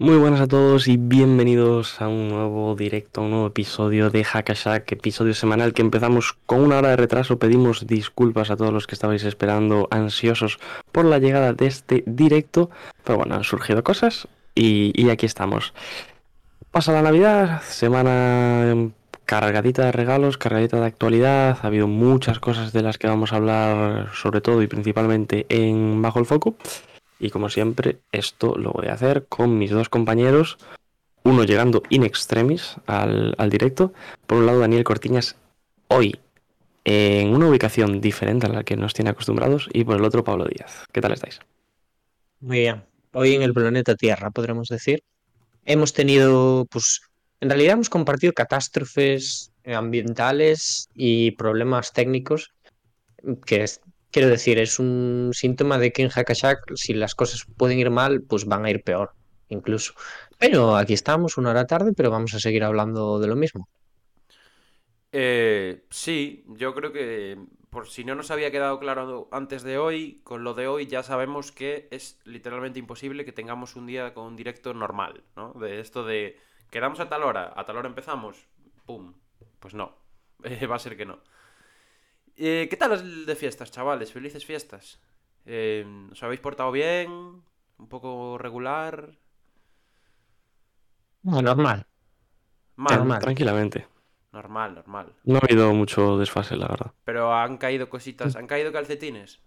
Muy buenas a todos y bienvenidos a un nuevo directo, un nuevo episodio de Hackashack, episodio semanal que empezamos con una hora de retraso. Pedimos disculpas a todos los que estabais esperando, ansiosos por la llegada de este directo, pero bueno, han surgido cosas y, y aquí estamos. Pasa la Navidad, semana cargadita de regalos, cargadita de actualidad, ha habido muchas cosas de las que vamos a hablar, sobre todo y principalmente en Bajo el Foco. Y como siempre, esto lo voy a hacer con mis dos compañeros, uno llegando in extremis al, directo. Por un lado, Daniel Cortiñas, hoy en una ubicación diferente a la que nos tiene acostumbrados, y por el otro, Pablo Díaz. ¿Qué tal estáis? Muy bien. Hoy en el planeta Tierra, podremos decir, hemos tenido, pues, en realidad hemos compartido catástrofes ambientales y problemas técnicos que quiero decir, es un síntoma de que en Hackashack, si las cosas pueden ir mal, pues van a ir peor, incluso. Pero aquí estamos, una hora tarde, pero vamos a seguir hablando de lo mismo. Eh, sí, yo creo que por si no nos había quedado claro antes de hoy, con lo de hoy ya sabemos que es literalmente imposible que tengamos un día con un directo normal, ¿no? De esto de quedamos a tal hora, a tal hora empezamos, pum, pues no, va a ser que no. Eh, ¿Qué tal el de fiestas, chavales? Felices fiestas. Eh, ¿Os habéis portado bien? ¿Un poco regular? No, normal. Mal, Normal. Tranquilamente. normal, normal. No ha habido mucho desfase, la verdad. Pero han caído cositas, han caído calcetines.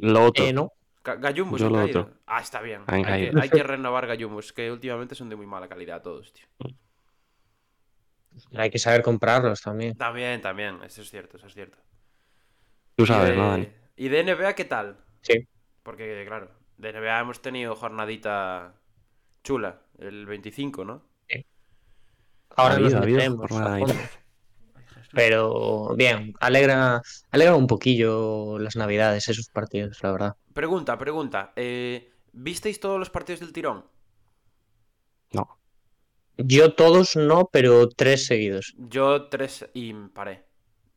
Lo otro. Eh, no. Ga- Gallumbos Yo han lo caído. otro. Ah, está bien. Han Hay que, hay que renovar gallumbos, que últimamente son de muy mala calidad todos, tío. Hay que saber comprarlos también. También, también, eso es cierto, eso es cierto. Tú sabes, de- ¿no, Dani? ¿Y de NBA qué tal? Sí. Porque, claro, de NBA hemos tenido jornadita chula, el 25, ¿no? Ahora Ha nos habido, ha habido metemos a jornada fondo. Pero bien, alegra, alegra un poquillo las navidades, esos partidos, la verdad. Pregunta, pregunta. eh, ¿Visteis todos los partidos del tirón? No. Yo todos no, pero tres seguidos. Yo tres y paré.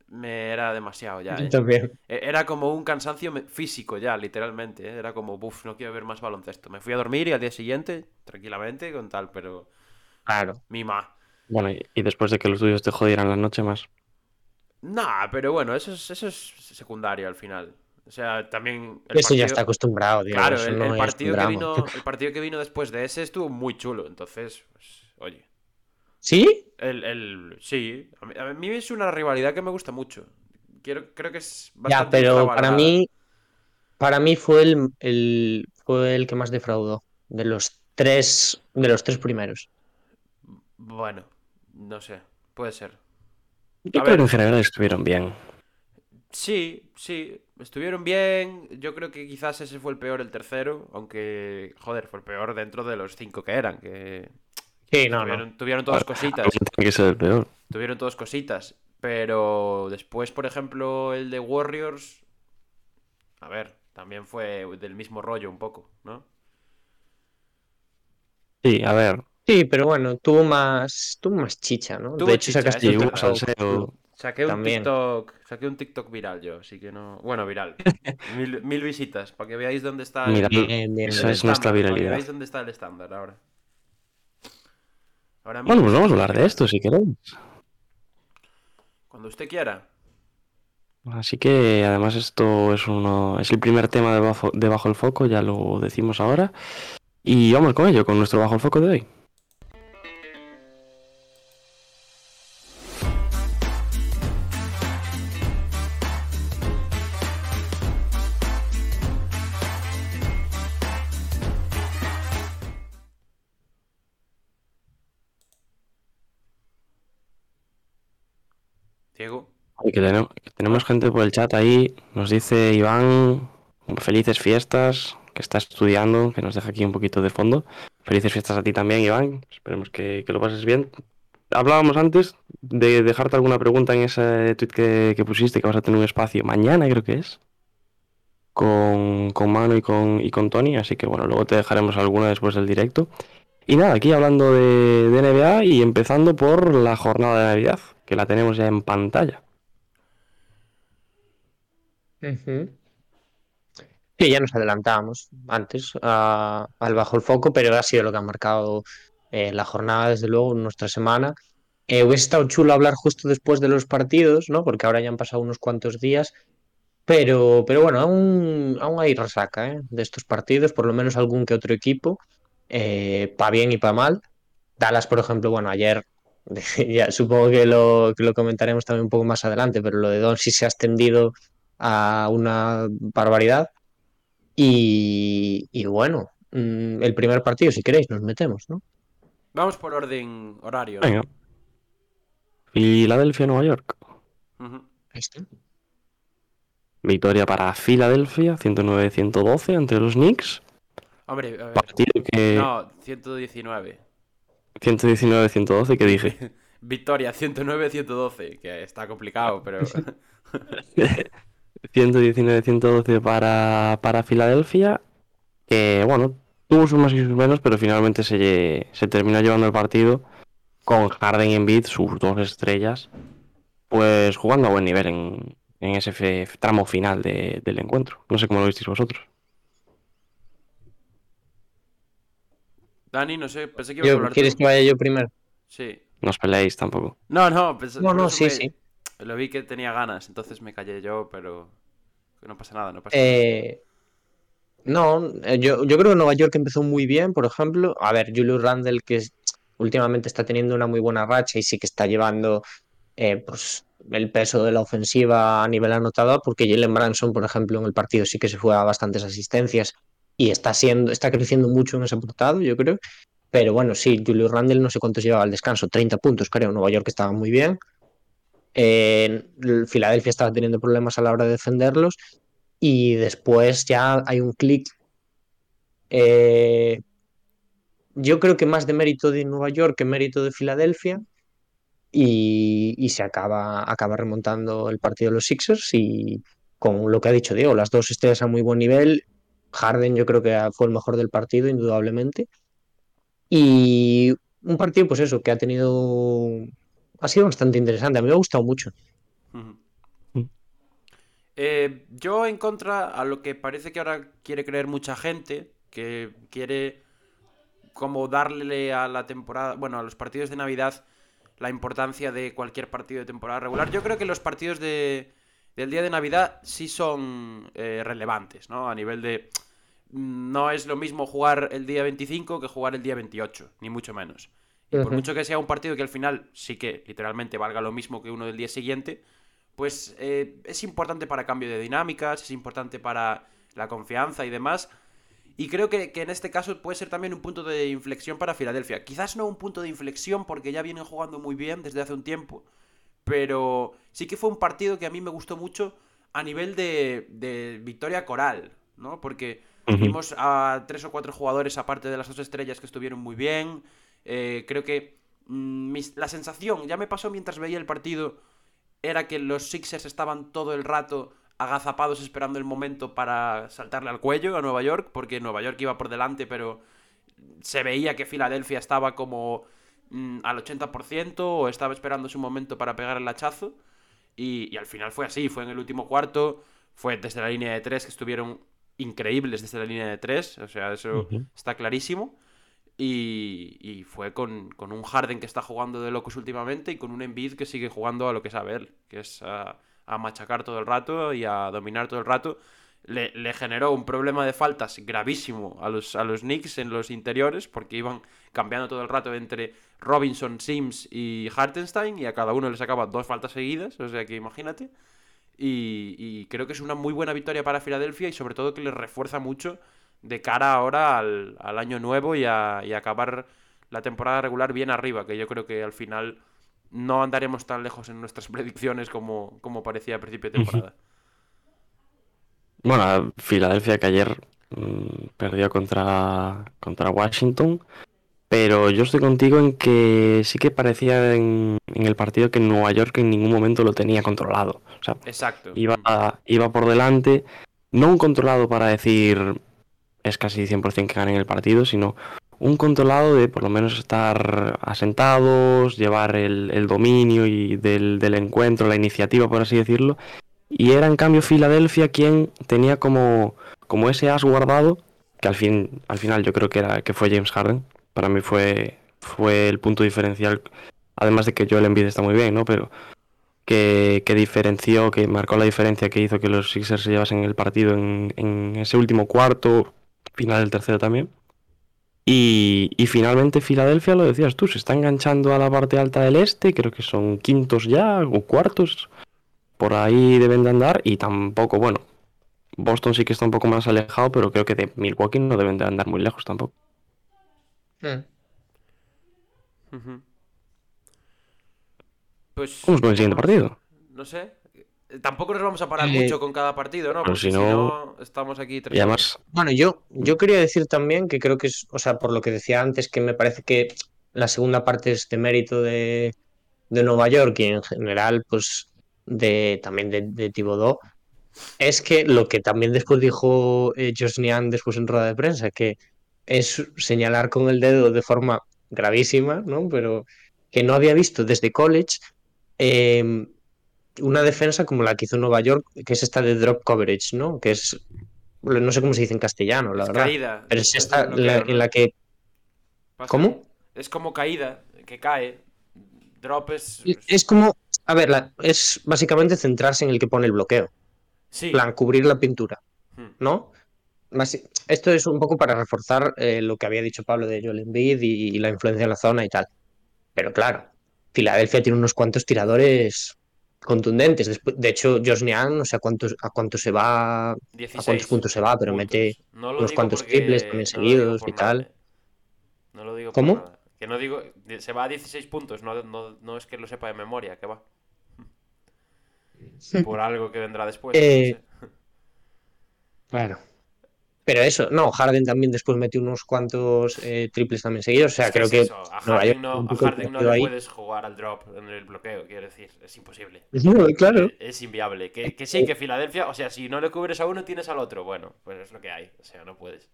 Me era demasiado ya. Yo ¿eh? también. E- Era como un cansancio físico ya, literalmente. ¿eh? Era como, uff, no quiero ver más baloncesto. Me fui a dormir y al día siguiente, tranquilamente, con tal, pero. Claro. Mima. Bueno, y, después de que los tuyos te jodieran la noche más. Nah, pero bueno, eso es, eso es secundario al final. O sea, también. el Eso ya está acostumbrado, tío. Claro, el, no el es partido que vino, el partido que vino después de ese estuvo muy chulo. Entonces, pues, oye. ¿Sí? El, el, sí, a mí, a mí es una rivalidad que me gusta mucho. Quiero, creo que es Ya, bastante pero para mí, para mí fue el, el, fue el que más defraudó de los tres, de los tres primeros. Bueno, no sé, puede ser. Yo A creo ver. que en general estuvieron bien. Sí, sí, estuvieron bien. Yo creo que quizás ese fue el peor, el tercero. Aunque, joder, fue el peor dentro de los cinco que eran. Que Sí, no, tuvieron, no. tuvieron todas cositas. Que ser el peor. Tuvieron todas cositas. Pero después, por ejemplo, el de Warriors. A ver, también fue del mismo rollo un poco, ¿no? Sí, a ver. Sí, pero bueno, tuvo más, tuvo más chicha, ¿no? Tuvo de hecho, chicha, sacaste un salseo. Saqué un También. TikTok. Saqué un TikTok viral yo, así que no. Bueno, viral. Mil, mil visitas, para que veáis dónde está Mira, el, Bien, bien, Eso bien. es nuestra estándar, para que viralidad. veáis dónde está el estándar ahora. Ahora Bueno, pues vamos a hablar de esto si queréis. Cuando usted quiera. Así que además esto es uno, es el primer tema de bajo, de bajo el foco, ya lo decimos ahora. Y vamos con ello, con nuestro bajo el foco de hoy. Que tenemos, gente por el chat ahí. Nos dice Iván, felices fiestas, que está estudiando, que nos deja aquí un poquito de fondo. Felices fiestas a ti también, Iván. Esperemos que, lo pases bien. Hablábamos antes de dejarte alguna pregunta en ese tweet que, pusiste, que vas a tener un espacio mañana, creo que es, con, con Manu y con, y con Tony, así que bueno, luego te dejaremos alguna después del directo. Y nada, aquí hablando de, de NBA y empezando por la jornada de Navidad, que la tenemos ya en pantalla. Ujú. Sí, ya nos adelantábamos antes al bajo el foco, pero ha sido lo que ha marcado eh, la jornada, desde luego, nuestra semana. Eh, hubiese estado chulo hablar justo después de los partidos, ¿no? Porque ahora ya han pasado unos cuantos días, pero, pero bueno, aún, aún hay resaca, ¿eh? de estos partidos, por lo menos algún que otro equipo, para bien y para mal. Dallas, por ejemplo, bueno, ayer, ya supongo que lo, que lo comentaremos también un poco más adelante, pero lo de Doncic se ha extendido a una barbaridad. Y, y bueno, mm, el primer partido, si queréis, nos metemos, ¿no? Vamos por orden horario. ¿no? Venga. Filadelfia, Nueva York. Ujú. Este. Victoria para Filadelfia, 109-112 ante los Knicks. Hombre, a ver. Partido que. No, 119. 119-112, que dije. Victoria 109-112, que está complicado, pero 119-112 para, para Filadelfia. Que bueno, tuvo sus más y sus menos, pero finalmente se, se terminó llevando el partido con Harden y Embiid, sus dos estrellas, pues jugando a buen nivel en, en ese tramo final de- del encuentro. No sé cómo lo visteis vosotros. Dani, no sé, pensé que ibas a hablar ¿Quieres tú. que vaya yo primero? Sí. No os peleéis tampoco. No, no, pensé- No, no, sí, me- sí. Lo vi que tenía ganas, entonces me callé yo, pero no pasa nada, no pasa Eh, no, eh, yo, yo creo que Nueva York empezó muy bien, por ejemplo. A ver, Julius Randle, que últimamente está teniendo una muy buena racha y sí que está llevando eh, pues, el peso de la ofensiva a nivel anotador, porque Jalen Branson, por ejemplo, en el partido sí que se fue a bastantes asistencias y está siendo, está creciendo mucho en ese portado, yo creo. Pero bueno, sí, Julius Randle no sé cuántos llevaba al descanso, 30 puntos, creo. Nueva York estaba muy bien. Eh, el Filadelfia estaba teniendo problemas a la hora de defenderlos. Y después ya hay un clic. eh, yo creo que más de mérito de Nueva York que mérito de Filadelfia. Y, y se acaba, acaba remontando el partido de los Sixers. Y con lo que ha dicho Diego, las dos estrellas a muy buen nivel. Harden yo creo que fue el mejor del partido, indudablemente. Y un partido, pues eso, que ha tenido. Ha sido bastante interesante. A mí me ha gustado mucho. Mm. Eh, yo en contra a lo que parece que ahora quiere creer mucha gente, que quiere como darle a la temporada, bueno, a los partidos de Navidad la importancia de cualquier partido de temporada regular. Yo creo que los partidos de, del día de Navidad sí son eh, relevantes, ¿no? A nivel de... No es lo mismo jugar el día 25 que jugar el día 28, ni mucho menos. Y por mucho que sea un partido que al final sí que literalmente valga lo mismo que uno del día siguiente, pues eh, es importante para cambio de dinámicas, es importante para la confianza y demás. Y creo que, que en este caso puede ser también un punto de inflexión para Filadelfia. Quizás no un punto de inflexión porque ya vienen jugando muy bien desde hace un tiempo. Pero sí que fue un partido que a mí me gustó mucho a nivel de, de victoria coral, ¿no? Porque Ujú. vimos a tres o cuatro jugadores aparte de las dos estrellas que estuvieron muy bien. Eh, creo que mm, mis- la sensación, ya me pasó mientras veía el partido, era que los Sixers estaban todo el rato agazapados esperando el momento para saltarle al cuello a Nueva York, porque Nueva York iba por delante, pero se veía que Filadelfia estaba como mm, al 80% o estaba esperando su momento para pegar el hachazo. Y, y al final fue así, fue en el último cuarto, fue desde la línea de tres que estuvieron increíbles desde la línea de tres, o sea, eso está clarísimo. Y, y fue con, con un Harden que está jugando de locos últimamente y con un Embiid que sigue jugando a lo que sabe él, que es a, a machacar todo el rato y a dominar todo el rato. Le, generó un problema de faltas gravísimo a los, a los Knicks en los interiores porque iban cambiando todo el rato entre Robinson, Sims y Hartenstein y a cada uno le sacaba dos faltas seguidas, o sea que imagínate. Y, y creo que es una muy buena victoria para Filadelfia y sobre todo que les refuerza mucho de cara ahora al, al año nuevo y a, y a acabar la temporada regular bien arriba, que yo creo que al final no andaremos tan lejos en nuestras predicciones como, como parecía a principio de temporada. Bueno, Filadelfia que ayer mm, perdió contra, contra Washington, Pero yo estoy contigo en que sí que parecía en, en el partido que Nueva York en ningún momento lo tenía controlado. O sea, Exacto. iba, iba por delante, no un controlado para decir es casi 100% que ganen el partido, sino un controlado de por lo menos estar asentados, llevar el, dominio y del, del encuentro, la iniciativa, por así decirlo. Y era en cambio Filadelfia quien tenía como, como ese as guardado, que al, fin, al final yo creo que, era, que fue James Harden. Para mí fue, fue el punto diferencial, además de que Joel Embiid está muy bien, ¿no? Pero que, que diferenció, que marcó la diferencia que hizo que los Sixers se llevasen el partido en, en ese último cuarto, final del tercero también. Y, y finalmente Filadelfia, lo decías tú, se está enganchando a la parte alta del este, creo que son quintos ya o cuartos, por ahí deben de andar y tampoco, bueno, Boston sí que está un poco más alejado, pero creo que de Milwaukee no deben de andar muy lejos tampoco. Mm. Pues. Vamos con el siguiente partido. No sé. Tampoco nos vamos a parar Eh, mucho con cada partido, ¿no? pero Porque si no- estamos aquí tres Y además, Bueno, yo, yo quería decir también que creo que es, o sea, por lo que decía antes, que me parece que la segunda parte es de mérito de, de Nueva York y en general, pues, de también de, de Thibodeau, es que lo que también después dijo eh, Josh Nian después en rueda de prensa, que es señalar con el dedo de forma gravísima, ¿no? Pero que no había visto desde college eh, una defensa como la que hizo Nueva York, que es esta de drop coverage, ¿no? Que es, no sé cómo se dice en castellano, la Es verdad. caída. Pero es esta en la que... Pasa. ¿Cómo? Es como caída, que cae. Drop es. Es como... A ver, la- es básicamente centrarse en el que pone el bloqueo. Sí. En plan, cubrir la pintura, Hmm. ¿no? Esto es un poco para reforzar eh, lo que había dicho Pablo de Joel Embiid y, y la influencia en la zona y tal. Pero claro, Filadelfia tiene unos cuantos tiradores contundentes. De hecho, Josh Nian, no sé a cuántos, a cuánto se va, a 16 cuántos puntos se va, pero puntos. mete No unos cuantos porque- triples también seguidos y tal. eh. No lo digo ¿Cómo? por nada. Que no digo. Se va a 16 puntos, no, no, no es que lo sepa de memoria, que va. Por algo que vendrá después. no Eh, sé. Claro. Pero eso, no, Harden también después metió unos cuantos eh, triples también seguidos. O sea, Es que creo es que A Harden no, un a Harden no le puedes jugar al drop en el bloqueo, quiero decir. Es imposible. No, claro. Eh, Es inviable. Que, que sí, que Filadelfia, o sea, si no le cubres a uno, tienes al otro. Bueno, pues es lo que hay. O sea, no puedes.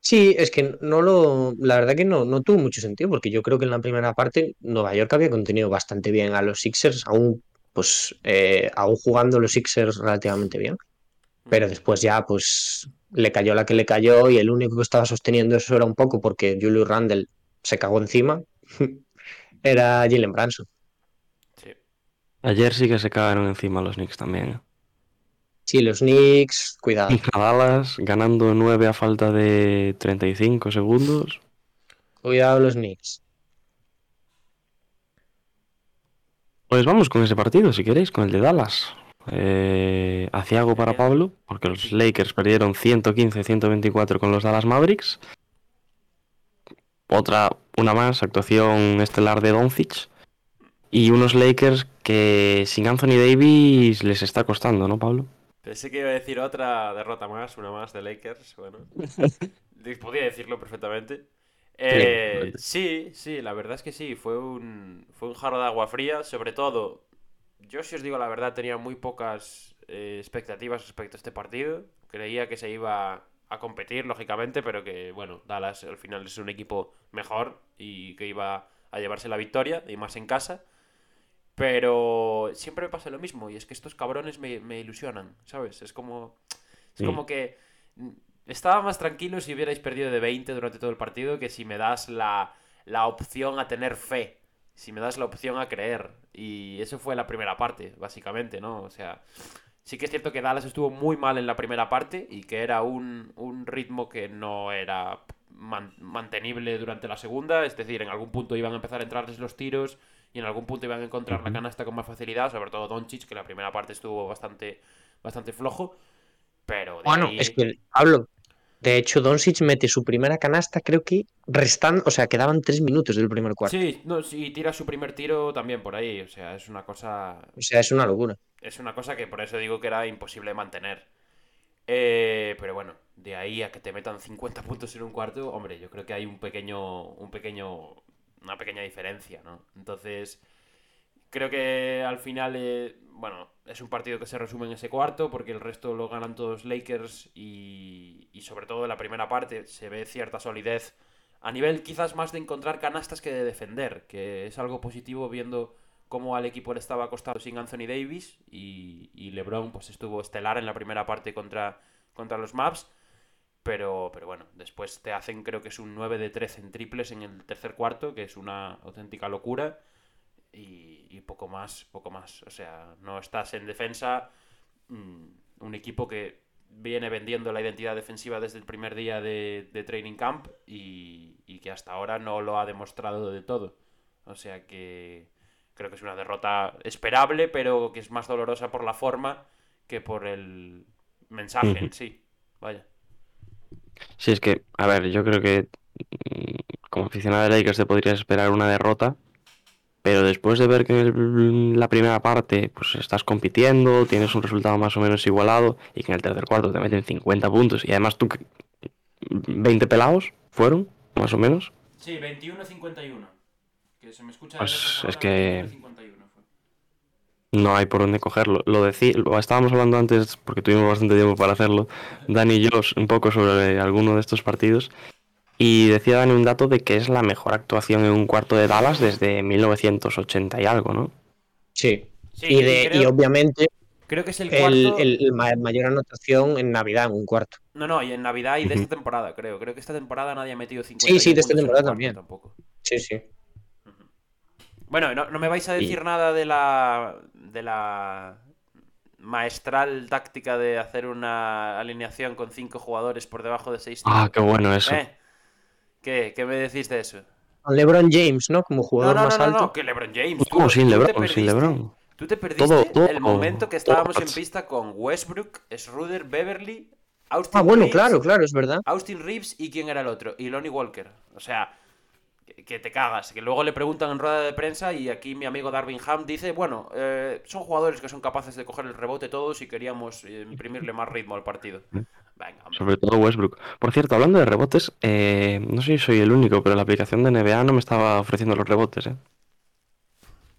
Sí, es que no lo, la verdad que no, no tuvo mucho sentido, porque yo creo que en la primera parte Nueva York había contenido bastante bien a los Sixers, aún, pues, eh, aún jugando los Sixers relativamente bien. Pero después ya, pues, le cayó la que le cayó y el único que estaba sosteniendo eso era un poco porque Julius Randle se cagó encima. Era Jalen Branson. Sí. ayer sí que se cagaron encima los Knicks también. ¿eh? Sí, los Knicks, cuidado. A Dallas ganando 9 a falta de 35 segundos. Cuidado los Knicks. Pues vamos con ese partido, si queréis, con el de Dallas. Eh, aciago para. Pablo, porque los Lakers perdieron 115-124 con los Dallas Mavericks. Otra, una más, actuación estelar de Doncic. Y unos Lakers que sin Anthony Davis les está costando, ¿no, Pablo? Pensé que iba a decir otra derrota más, una más de Lakers. Bueno, podía decirlo perfectamente. Eh, sí, sí, la verdad es que sí. Fue un, fue un jarro de agua fría. Sobre todo, yo si os digo la verdad, tenía muy pocas eh, expectativas respecto a este partido. Creía que se iba a competir, lógicamente, pero que, bueno, Dallas al final es un equipo mejor y que iba a llevarse la victoria, y más en casa. Pero siempre me pasa lo mismo, y es que estos cabrones me, me ilusionan, ¿sabes? Es como. Es Sí. como que. mm, Estaba más tranquilo si hubierais perdido de 20 durante todo el partido que si me das la, la opción a tener fe. Si me das la opción a creer. Y eso fue la primera parte, básicamente, ¿no? O sea. Sí que es cierto que Dallas estuvo muy mal en la primera parte y que era un, un ritmo que no era man- mantenible durante la segunda. Es decir, en algún punto iban a empezar a entrarles los tiros y en algún punto iban a encontrar la canasta con más facilidad, sobre todo Doncic, que la primera parte estuvo bastante, bastante flojo. Pero de Bueno, ahí- es que, Pablo, de hecho, Doncic mete su primera canasta, creo que restando, o sea, quedaban tres minutos del primer cuarto. Sí, no, sí, tira su primer tiro también por ahí. O sea, es una cosa. O sea, es una locura. Es una cosa que por eso digo que era imposible mantener. Eh, pero bueno, de ahí a que te metan 50 puntos en un cuarto, hombre, yo creo que hay un pequeño, un pequeño, una pequeña diferencia, ¿no? Entonces, creo que al final, eh, bueno, es un partido que se resume en ese cuarto porque el resto lo ganan todos Lakers y, sobre todo en la primera parte se ve cierta solidez a nivel quizás más de encontrar canastas que de defender, que es algo positivo viendo cómo al equipo le estaba costando sin Anthony Davis y, y LeBron pues estuvo estelar en la primera parte contra, contra los Maps. Pero, pero bueno, después te hacen, creo que es un 9 de 13 en triples en el tercer cuarto, que es una auténtica locura. Y, y poco más, poco más. O sea, no estás en defensa. mm, un equipo que viene vendiendo la identidad defensiva desde el primer día de, de training camp y, y que hasta ahora no lo ha demostrado de todo. O sea que creo que es una derrota esperable, pero que es más dolorosa por la forma que por el mensaje en sí. Vaya. Sí, es que, a ver, yo creo que mm, como aficionado de Lakers te podrías esperar una derrota, pero después de ver que en el- la primera parte pues estás compitiendo, tienes un resultado más o menos igualado y que en el tercer cuarto te meten 50 puntos y además tú que- 20 pelados fueron, más o menos. Sí, 21-51. Que se me escucha Pues es que- 21-51 fue. No hay por dónde cogerlo. Lo decí- lo estábamos hablando antes, porque tuvimos bastante tiempo para hacerlo, Dani y yo, un poco sobre alguno de estos partidos. Y decía Dani un dato de que es la mejor actuación en un cuarto de Dallas desde 1980 y algo, ¿no? Sí. Sí, y, de, creo, y obviamente creo que es el cuarto. el- el ma- mayor anotación en Navidad en un cuarto. No, no, y en Navidad y de esta temporada, creo. Creo que esta temporada nadie ha metido 50 Sí, sí, de esta temporada también. Tampoco. Sí, sí. Bueno, no, no me vais a decir Y- nada de la. de la maestral táctica de hacer una alineación con cinco jugadores por debajo de 6 Ah, qué bueno eso. ¿Eh? ¿Qué? ¿Qué me decís de eso? LeBron James, ¿no? Como No, jugador no, no, más no, alto. no, que LeBron James. tú- ¿Cómo sin LeBron? Sin perdiste- LeBron. Tú te perdiste Todo- todo- el momento que estábamos en pista con Westbrook, Schroeder, Beverly, Austin Ah, bueno, Reeves, claro, claro, es verdad. Austin Reeves y quién era el otro, y Lonnie Walker. O sea, que, que te cagas. Que luego le preguntan en rueda de prensa y aquí mi amigo Darvin Ham dice, bueno, eh, son jugadores que son capaces de coger el rebote todos y queríamos eh, imprimirle más ritmo al partido. Venga, hombre. Sobre todo Westbrook. Por cierto, hablando de rebotes, eh, no sé si soy el único, pero la aplicación de NBA no me estaba ofreciendo los rebotes, ¿eh?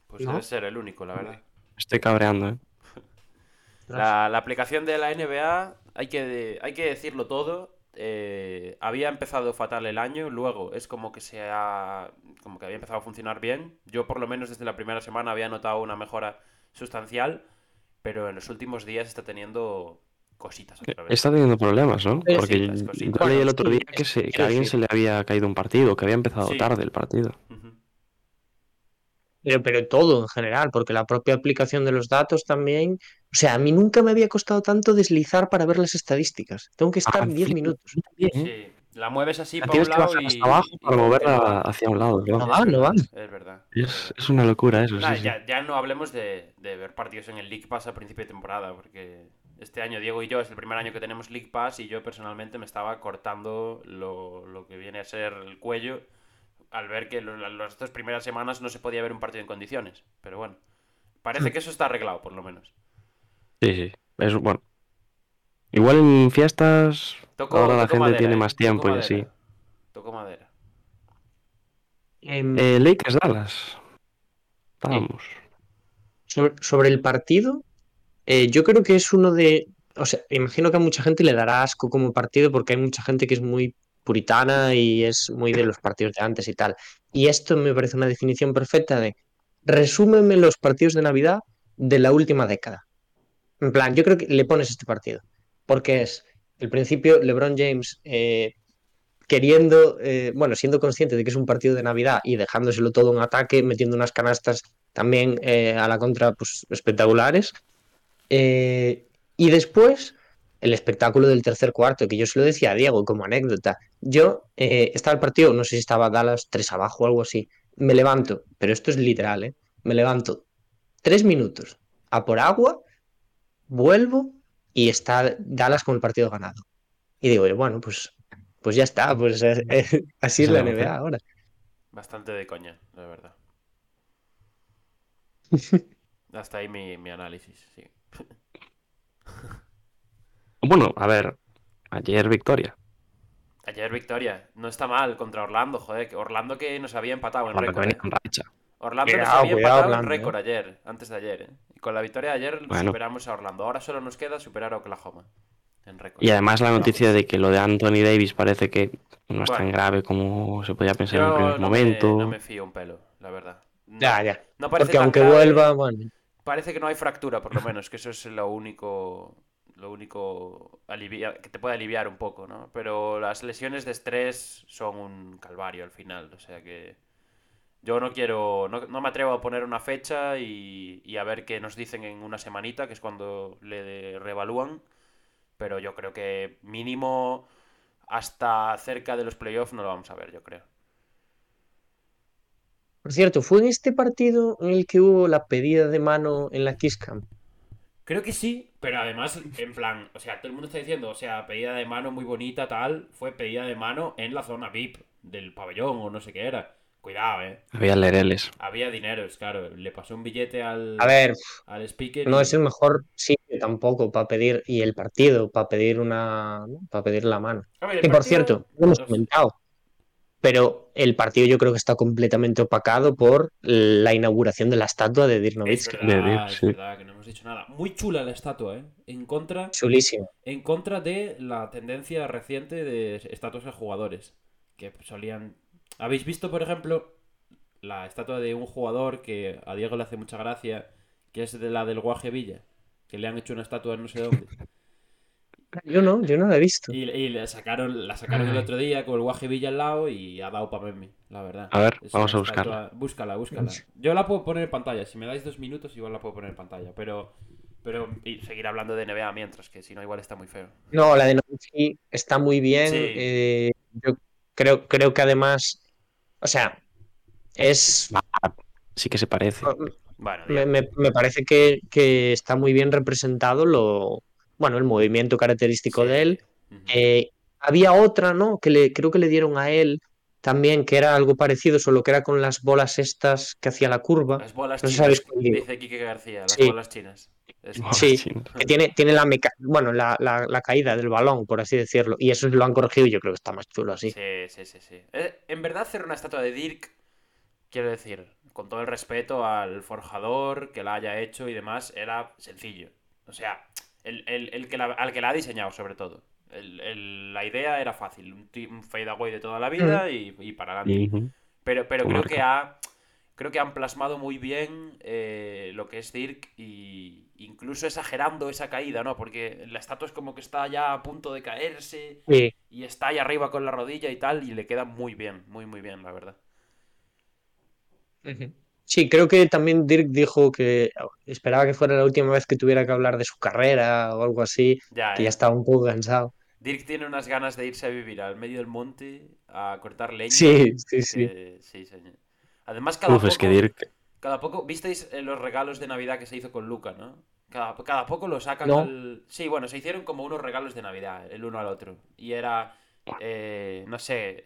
Pues ¿No? debe ser el único, la verdad. Estoy cabreando, ¿eh? La, la aplicación de la NBA, hay que, hay que decirlo todo. eh, había empezado fatal el año, luego es como que se ha, como que había empezado a funcionar bien. Yo por lo menos desde la primera semana había notado una mejora sustancial, pero en los últimos días está teniendo cositas otra vez. Está teniendo problemas, ¿no? Porque cositas, yo cositas. leí el otro día que, se, que a alguien se le había caído un partido, que había empezado Sí. tarde el partido. Pero, pero todo en general, porque la propia aplicación de los datos también. O sea, a mí nunca me había costado tanto deslizar para ver las estadísticas. Tengo que estar Ah, 10 flipa, minutos. yo ¿eh? Sí, la mueves así La para un tienes que lado bajar y... hasta abajo para que moverla va. hacia un lado, ¿no? No Es va, no verdad, va. Es verdad. Es, es una locura eso, Nah, sí, sí. ya, ya no hablemos de, de ver partidos en el League Pass a principio de temporada, porque este año Diego y yo es el primer año que tenemos League Pass y yo personalmente me estaba cortando lo, lo que viene a ser el cuello al ver que lo- las dos primeras semanas no se podía ver un partido en condiciones. Pero bueno, parece que eso está arreglado por lo menos. Sí, sí. Es, bueno. Igual en fiestas Toco, ahora la gente madera, tiene eh, más toco tiempo y así. Toco madera. Em, Eh, Lakers Dallas. Vamos. sobre, sobre el partido, eh, yo creo que es uno de. O sea, imagino que a mucha gente le dará asco como partido porque hay mucha gente que es muy puritana y es muy de los partidos de antes y tal. Y esto me parece una definición perfecta de resúmeme los partidos de Navidad de la última década. En plan, yo creo que le pones este partido. Porque es el principio, LeBron James eh, queriendo, eh, bueno, siendo consciente de que es un partido de Navidad y dejándoselo todo en ataque, metiendo unas canastas también eh, a la contra, pues espectaculares. Eh, y después, el espectáculo del tercer cuarto, que yo se lo decía a Diego como anécdota. Yo eh, estaba el partido, no sé si estaba Dallas 3 abajo o algo así. Me levanto, pero esto es literal, ¿eh? Me levanto tres minutos a por agua, vuelvo y está Dallas con el partido ganado. Y digo, bueno, pues, pues ya está, pues eh, eh, así es la NBA ahora. Bastante de coña, la verdad. Hasta ahí mi, mi análisis, sí. Bueno, a ver, ayer victoria. Ayer victoria. No está mal contra Orlando, joder. que Orlando que nos había empatado en Orlando que récord. ¿eh? Orlando nos Cuidado, había cuidado, empatado en Orlando, récord ayer, antes de ayer. ¿eh? Y con la victoria de ayer Bueno. superamos a Orlando. Ahora solo nos queda superar a Oklahoma en récord. Y además la noticia de que lo de Anthony Davis parece que no es tan grave como se podía pensar en un primer no momento. Me, no me fío un pelo, la verdad. No- Ya, ya. No parece Porque aunque grave. vuelva, bueno. Parece que no hay fractura, por lo menos, que eso es lo único lo único que te puede aliviar un poco, ¿no? Pero las lesiones de estrés son un calvario al final, o sea que yo no quiero, no, no me atrevo a poner una fecha y, y a ver qué nos dicen en una semanita, que es cuando le reevalúan, pero yo creo que mínimo hasta cerca de los playoffs no lo vamos a ver, yo creo. Por cierto, ¿fue en este partido en el que hubo la pedida de mano en la Kiss Cam? Creo que sí, pero además, en plan, o sea, todo el mundo está diciendo, o sea, pedida de mano muy bonita, tal, fue pedida de mano en la zona VIP del pabellón o no sé qué era. Cuidado, eh. Había lereles. Había dineros, claro. Le pasó un billete al, A ver, al speaker. no y- es el mejor sitio tampoco para pedir, y el partido, para pedir una, para pedir la mano. Ver, Que por cierto, lo hemos no sé. comentado, pero el partido yo creo que está completamente opacado por la inauguración de la estatua de Dirk Es Nowitzki. verdad, es verdad que no hemos dicho nada. Muy chula la estatua, ¿eh? En contra, Chulísimo. en contra de la tendencia reciente de estatuas de jugadores. Que solían. ¿Habéis visto, por ejemplo, la estatua de un jugador que a Diego le hace mucha gracia, que es de la del Guaje Villa? Que le han hecho una estatua en no sé dónde. Yo no, yo no la he visto. Y, y la sacaron, la sacaron el otro día con el Guaje Villa al lado y ha dado para meme, la verdad. A ver, Es vamos a buscarla. estatua- Búscala, búscala. Yo la puedo poner en pantalla. Si me dais dos minutos, igual la puedo poner en pantalla. Pero, pero y seguir hablando de NBA mientras, que si no, igual está muy feo. No, la de Nowitzki está muy bien. Sí. eh, yo creo, creo que además, o sea, es Sí que se parece. Bueno, me, bien. me- me parece que, que está muy bien representado lo, bueno, el movimiento característico Sí. de él. Eh, había otra, ¿no? Que le, creo que le dieron a él también, que era algo parecido, solo que era con las bolas estas que hacía la curva. Las bolas no chinas, dice Quique García, las Sí. bolas chinas. Es- Bolas Sí, chinas. que tiene, tiene la, meca- bueno, la, la- la caída del balón, por así decirlo. Y eso lo han corregido y yo creo que está más chulo así. Sí, sí, sí, sí. Eh, En verdad, hacer una estatua de Dirk, quiero decir, con todo el respeto al forjador que la haya hecho y demás, era sencillo. O sea, el, el- el que la- al que la ha diseñado, sobre todo. El- el- la idea era fácil, un, un fade away de toda la vida y, y para adelante. Pero, pero creo que ha. Creo que han plasmado muy bien eh, lo que es Dirk y incluso exagerando esa caída, ¿no? Porque la estatua es como que está ya a punto de caerse Sí, y está ahí arriba con la rodilla y tal, y le queda muy bien, muy, muy bien, la verdad. Sí, creo que también Dirk dijo que esperaba que fuera la última vez que tuviera que hablar de su carrera o algo así, Ya, que ya ¿eh? estaba un poco cansado. Dirk tiene unas ganas de irse a vivir al medio del monte a cortar leña. Sí, sí, sí. que- sí, señor. Además, cada Uf, poco, es que Dirk. cada poco, visteis eh, los regalos de Navidad que se hizo con Luca, ¿no? Cada, cada poco lo sacan No. al... Sí, bueno, se hicieron como unos regalos de Navidad, el uno al otro. Y era, eh, no sé,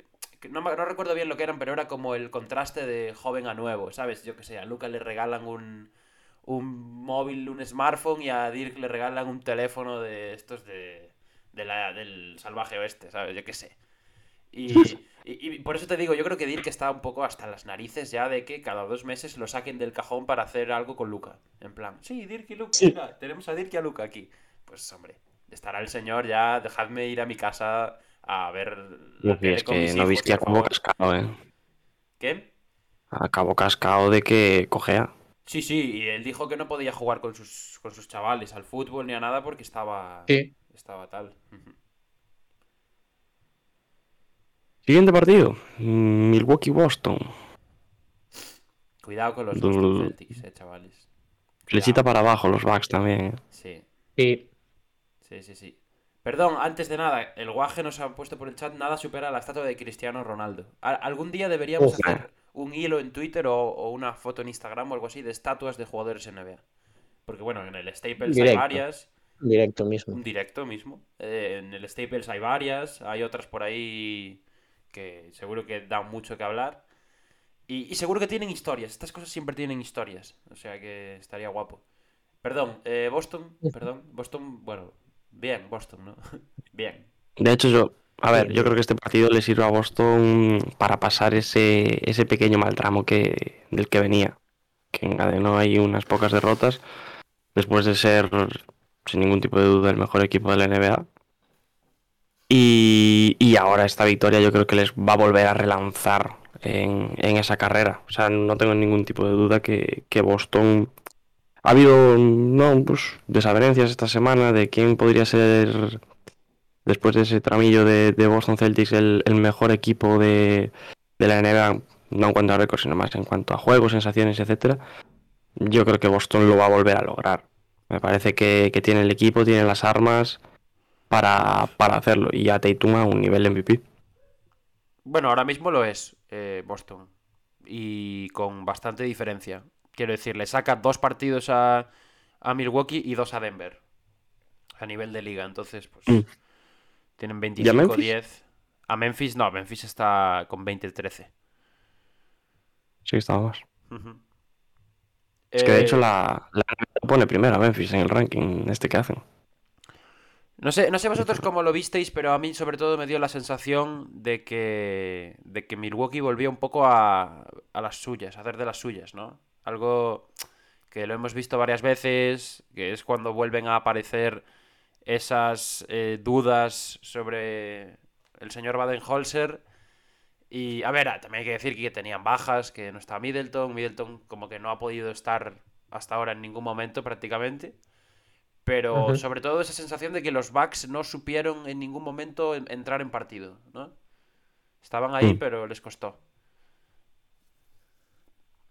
no, no recuerdo bien lo que eran, pero era como el contraste de joven a nuevo, ¿sabes? Yo que sé, a Luca le regalan un, un móvil, un smartphone y a Dirk le regalan un teléfono de estos de, de la, del salvaje oeste, ¿sabes? Yo qué sé. Y, y- y por eso te digo, yo creo que Dirk está un poco hasta las narices ya de que cada dos meses lo saquen del cajón para hacer algo con Luca. En plan, sí, Dirk y Luca, Sí. mira, tenemos a Dirk y a Luca aquí. Pues hombre, estará el señor ya, dejadme ir a mi casa a ver la Uf, es que no viste acabó favor. cascado, ¿eh? ¿Qué? Acabó cascado de que cojea. Sí, sí, y él dijo que no podía jugar con sus, con sus chavales al fútbol ni a nada porque estaba, Sí. estaba tal. Siguiente partido. Milwaukee-Boston. Cuidado con los Dul- Boston Celtics, eh, chavales. Flechita Cuidado. para abajo los Bucks también. ¿eh? Sí. Sí. Sí, sí, sí. Perdón, antes de nada, el guaje nos ha puesto por el chat, nada supera la estatua de Cristiano Ronaldo. Algún día deberíamos hacer un hilo en Twitter o, o una foto en Instagram o algo así de estatuas de jugadores NBA. Porque bueno, en el Staples hay Directo. varias, Directo mismo. un directo mismo. Eh, en el Staples hay varias, hay otras por ahí que seguro que dan mucho que hablar. Y, y seguro que tienen historias, estas cosas siempre tienen historias, o sea que estaría guapo. Perdón, eh, Boston, perdón, Boston, bueno, Bien, Boston, ¿no? Bien. De hecho, yo, a ver, yo creo que este partido le sirve a Boston para pasar ese, ese pequeño mal tramo que, del que venía, que encadenó ahí unas pocas derrotas, después de ser, sin ningún tipo de duda, el mejor equipo de la NBA. Y, y ahora esta victoria yo creo que les va a volver a relanzar en, en esa carrera. O sea, no tengo ningún tipo de duda que, que Boston... Ha habido, no, pues, desavenencias esta semana de quién podría ser después de ese tramillo de, Boston Celtics, el, el mejor equipo de, de la NBA, no en cuanto a récords, sino más en cuanto a juegos, sensaciones, etcétera. Yo creo que Boston lo va a volver a lograr. Me parece que, que tiene el equipo, tiene las armas para, para hacerlo. Y a Tatum a un nivel MVP. Bueno, ahora mismo lo es eh, Boston. Y con bastante diferencia. Quiero decir, le saca dos partidos a, a Milwaukee y dos a Denver. A nivel de liga. Entonces, pues. Mm. Tienen ¿Y a Memphis? 25-10. A Memphis, no, Memphis está con 20-13. Sí estaba más. Es que de Eh, hecho la, la pone primero a Memphis en el ranking este que hacen. No sé, no sé vosotros cómo lo visteis, pero a mí sobre todo me dio la sensación de que, de que Milwaukee volvía un poco a, a las suyas, a hacer de las suyas, ¿no? Algo que lo hemos visto varias veces, que es cuando vuelven a aparecer esas eh, dudas sobre el señor Baden-Holzer. Y, a ver, también hay que decir que tenían bajas, que no está Middleton. Middleton como que no ha podido estar hasta ahora en ningún momento prácticamente. Pero sobre todo esa sensación de que los Bucks no supieron en ningún momento en- entrar en partido, ¿no? Estaban ahí, Mm. pero les costó.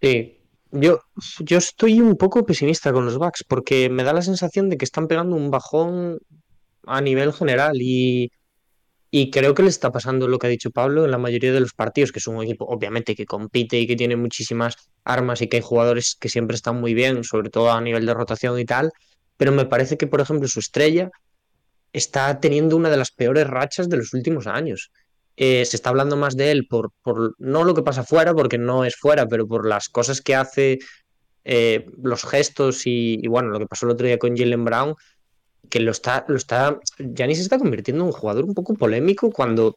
Sí, yo, yo estoy un poco pesimista con los Bucks porque me da la sensación de que están pegando un bajón a nivel general y, y creo que le está pasando lo que ha dicho Pablo en la mayoría de los partidos, que es un equipo obviamente que compite y que tiene muchísimas armas y que hay jugadores que siempre están muy bien, sobre todo a nivel de rotación y tal, pero me parece que, por ejemplo, su estrella está teniendo una de las peores rachas de los últimos años. Eh, se está hablando más de él por, por no lo que pasa fuera, porque no es fuera, pero por las cosas que hace, eh, los gestos y, y, bueno, lo que pasó el otro día con Jalen Brown, que lo está, lo está, se está convirtiendo en un jugador un poco polémico cuando,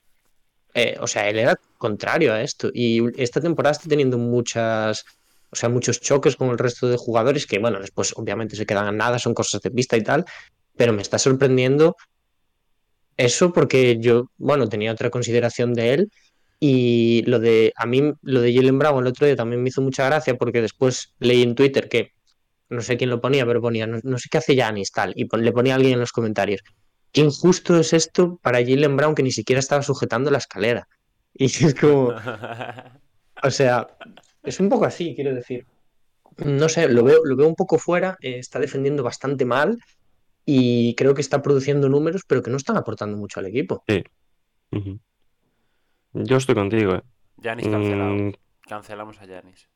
eh, o sea, él era contrario a esto. Y esta temporada está teniendo muchas, o sea, muchos choques con el resto de jugadores que, bueno, después obviamente se quedan en nada, son cosas de pista y tal, pero me está sorprendiendo eso porque yo, bueno, tenía otra consideración de él y lo de, a mí, lo de Jalen Brown el otro día también me hizo mucha gracia porque después leí en Twitter que, no sé quién lo ponía, pero ponía, no, no sé qué hace Giannis tal, y pon- le ponía a alguien en los comentarios, qué injusto es esto para Jalen Brown que ni siquiera estaba sujetando la escalera. Y es como, o sea, es un poco así, quiero decir. No sé, lo veo, lo veo un poco fuera, eh, está defendiendo bastante mal y creo que está produciendo números, pero que no están aportando mucho al equipo. Ujú. Yo estoy contigo, eh. Giannis cancelado. Mm, Cancelamos a Giannis.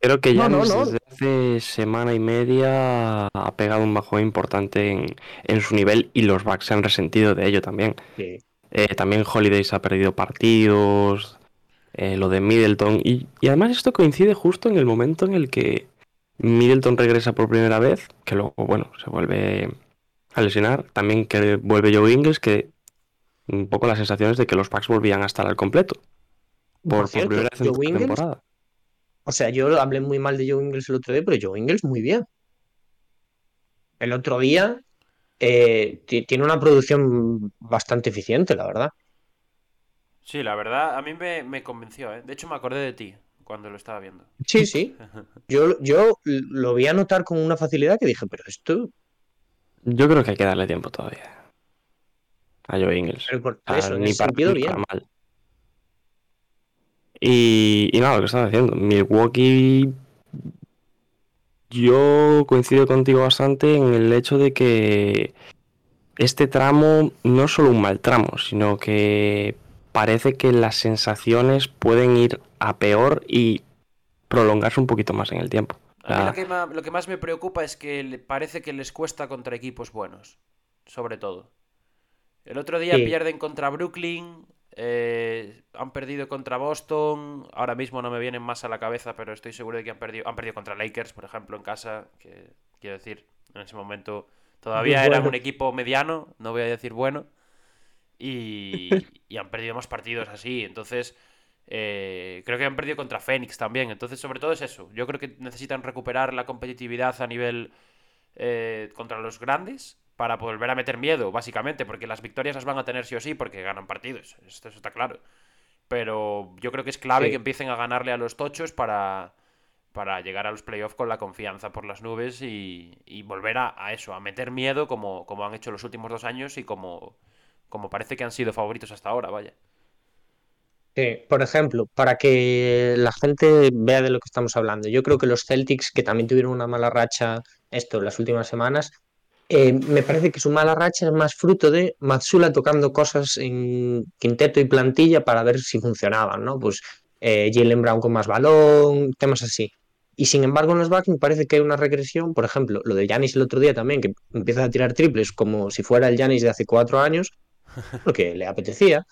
Creo que No, no, Giannis no. desde hace semana y media ha pegado un bajón importante en, en su nivel y los Bucks se han resentido de ello también. Sí. Eh, también Holiday se ha perdido partidos, eh, lo de Middleton y, y además esto coincide justo en el momento en el que Middleton regresa por primera vez, que luego, bueno, se vuelve a lesionar. También que vuelve Joe Ingles, que un poco las sensaciones de que los Bucks volvían a estar al completo. Por, Por primera vez en Ingles, temporada. o sea, yo hablé muy mal de Joe Ingles el otro día, pero Joe Ingles muy bien. El otro día eh, ti- tiene una producción bastante eficiente, la verdad. Sí, la verdad, a mí me, me convenció, ¿eh? De hecho, me acordé de ti cuando lo estaba viendo. Sí, sí. Yo, yo lo vi anotar con una facilidad que dije, pero esto, Yo creo que hay que darle tiempo todavía a Joe Ingles. pero por eso, ni para ni bien. para mal. Y, y nada, lo que estaba diciendo, Milwaukee, yo coincido contigo bastante en el hecho de que este tramo no es solo un mal tramo, sino que parece que las sensaciones pueden ir a peor y prolongarse un poquito más en el tiempo. A mí Ah. lo que, ma- lo que más me preocupa es que parece que les cuesta contra equipos buenos, sobre todo. El otro día Sí. pierden contra Brooklyn, eh, han perdido contra Boston, ahora mismo no me vienen más a la cabeza, pero estoy seguro de que han perdido, han perdido contra Lakers, por ejemplo, en casa, que quiero decir, en ese momento Todavía eran Bueno. un equipo mediano, no voy a decir bueno, y, y han perdido más partidos así. Entonces, eh, creo que han perdido contra Fénix también. Entonces, sobre todo es eso. Yo creo que necesitan recuperar la competitividad a nivel eh, contra los grandes para volver a meter miedo, básicamente, porque las victorias las van a tener sí o sí porque ganan partidos. Esto eso está claro. Pero yo creo que es clave Sí. que empiecen a ganarle a los tochos para, para llegar a los playoffs con la confianza por las nubes y, y volver a, a eso, a meter miedo como, como han hecho los últimos dos años y como, como parece que han sido favoritos hasta ahora, vaya. Sí, por ejemplo, para que la gente vea de lo que estamos hablando, yo creo que los Celtics, que también tuvieron una mala racha esto las últimas semanas, eh, me parece que su mala racha es más fruto de Matsula tocando cosas en quinteto y plantilla para ver si funcionaban, ¿no? Pues eh, Jalen Brown con más balón, temas así. Y sin embargo, en los Bucks me parece que hay una regresión, por ejemplo, lo de Giannis el otro día también, que empieza a tirar triples como si fuera el Giannis de hace cuatro años, porque le apetecía.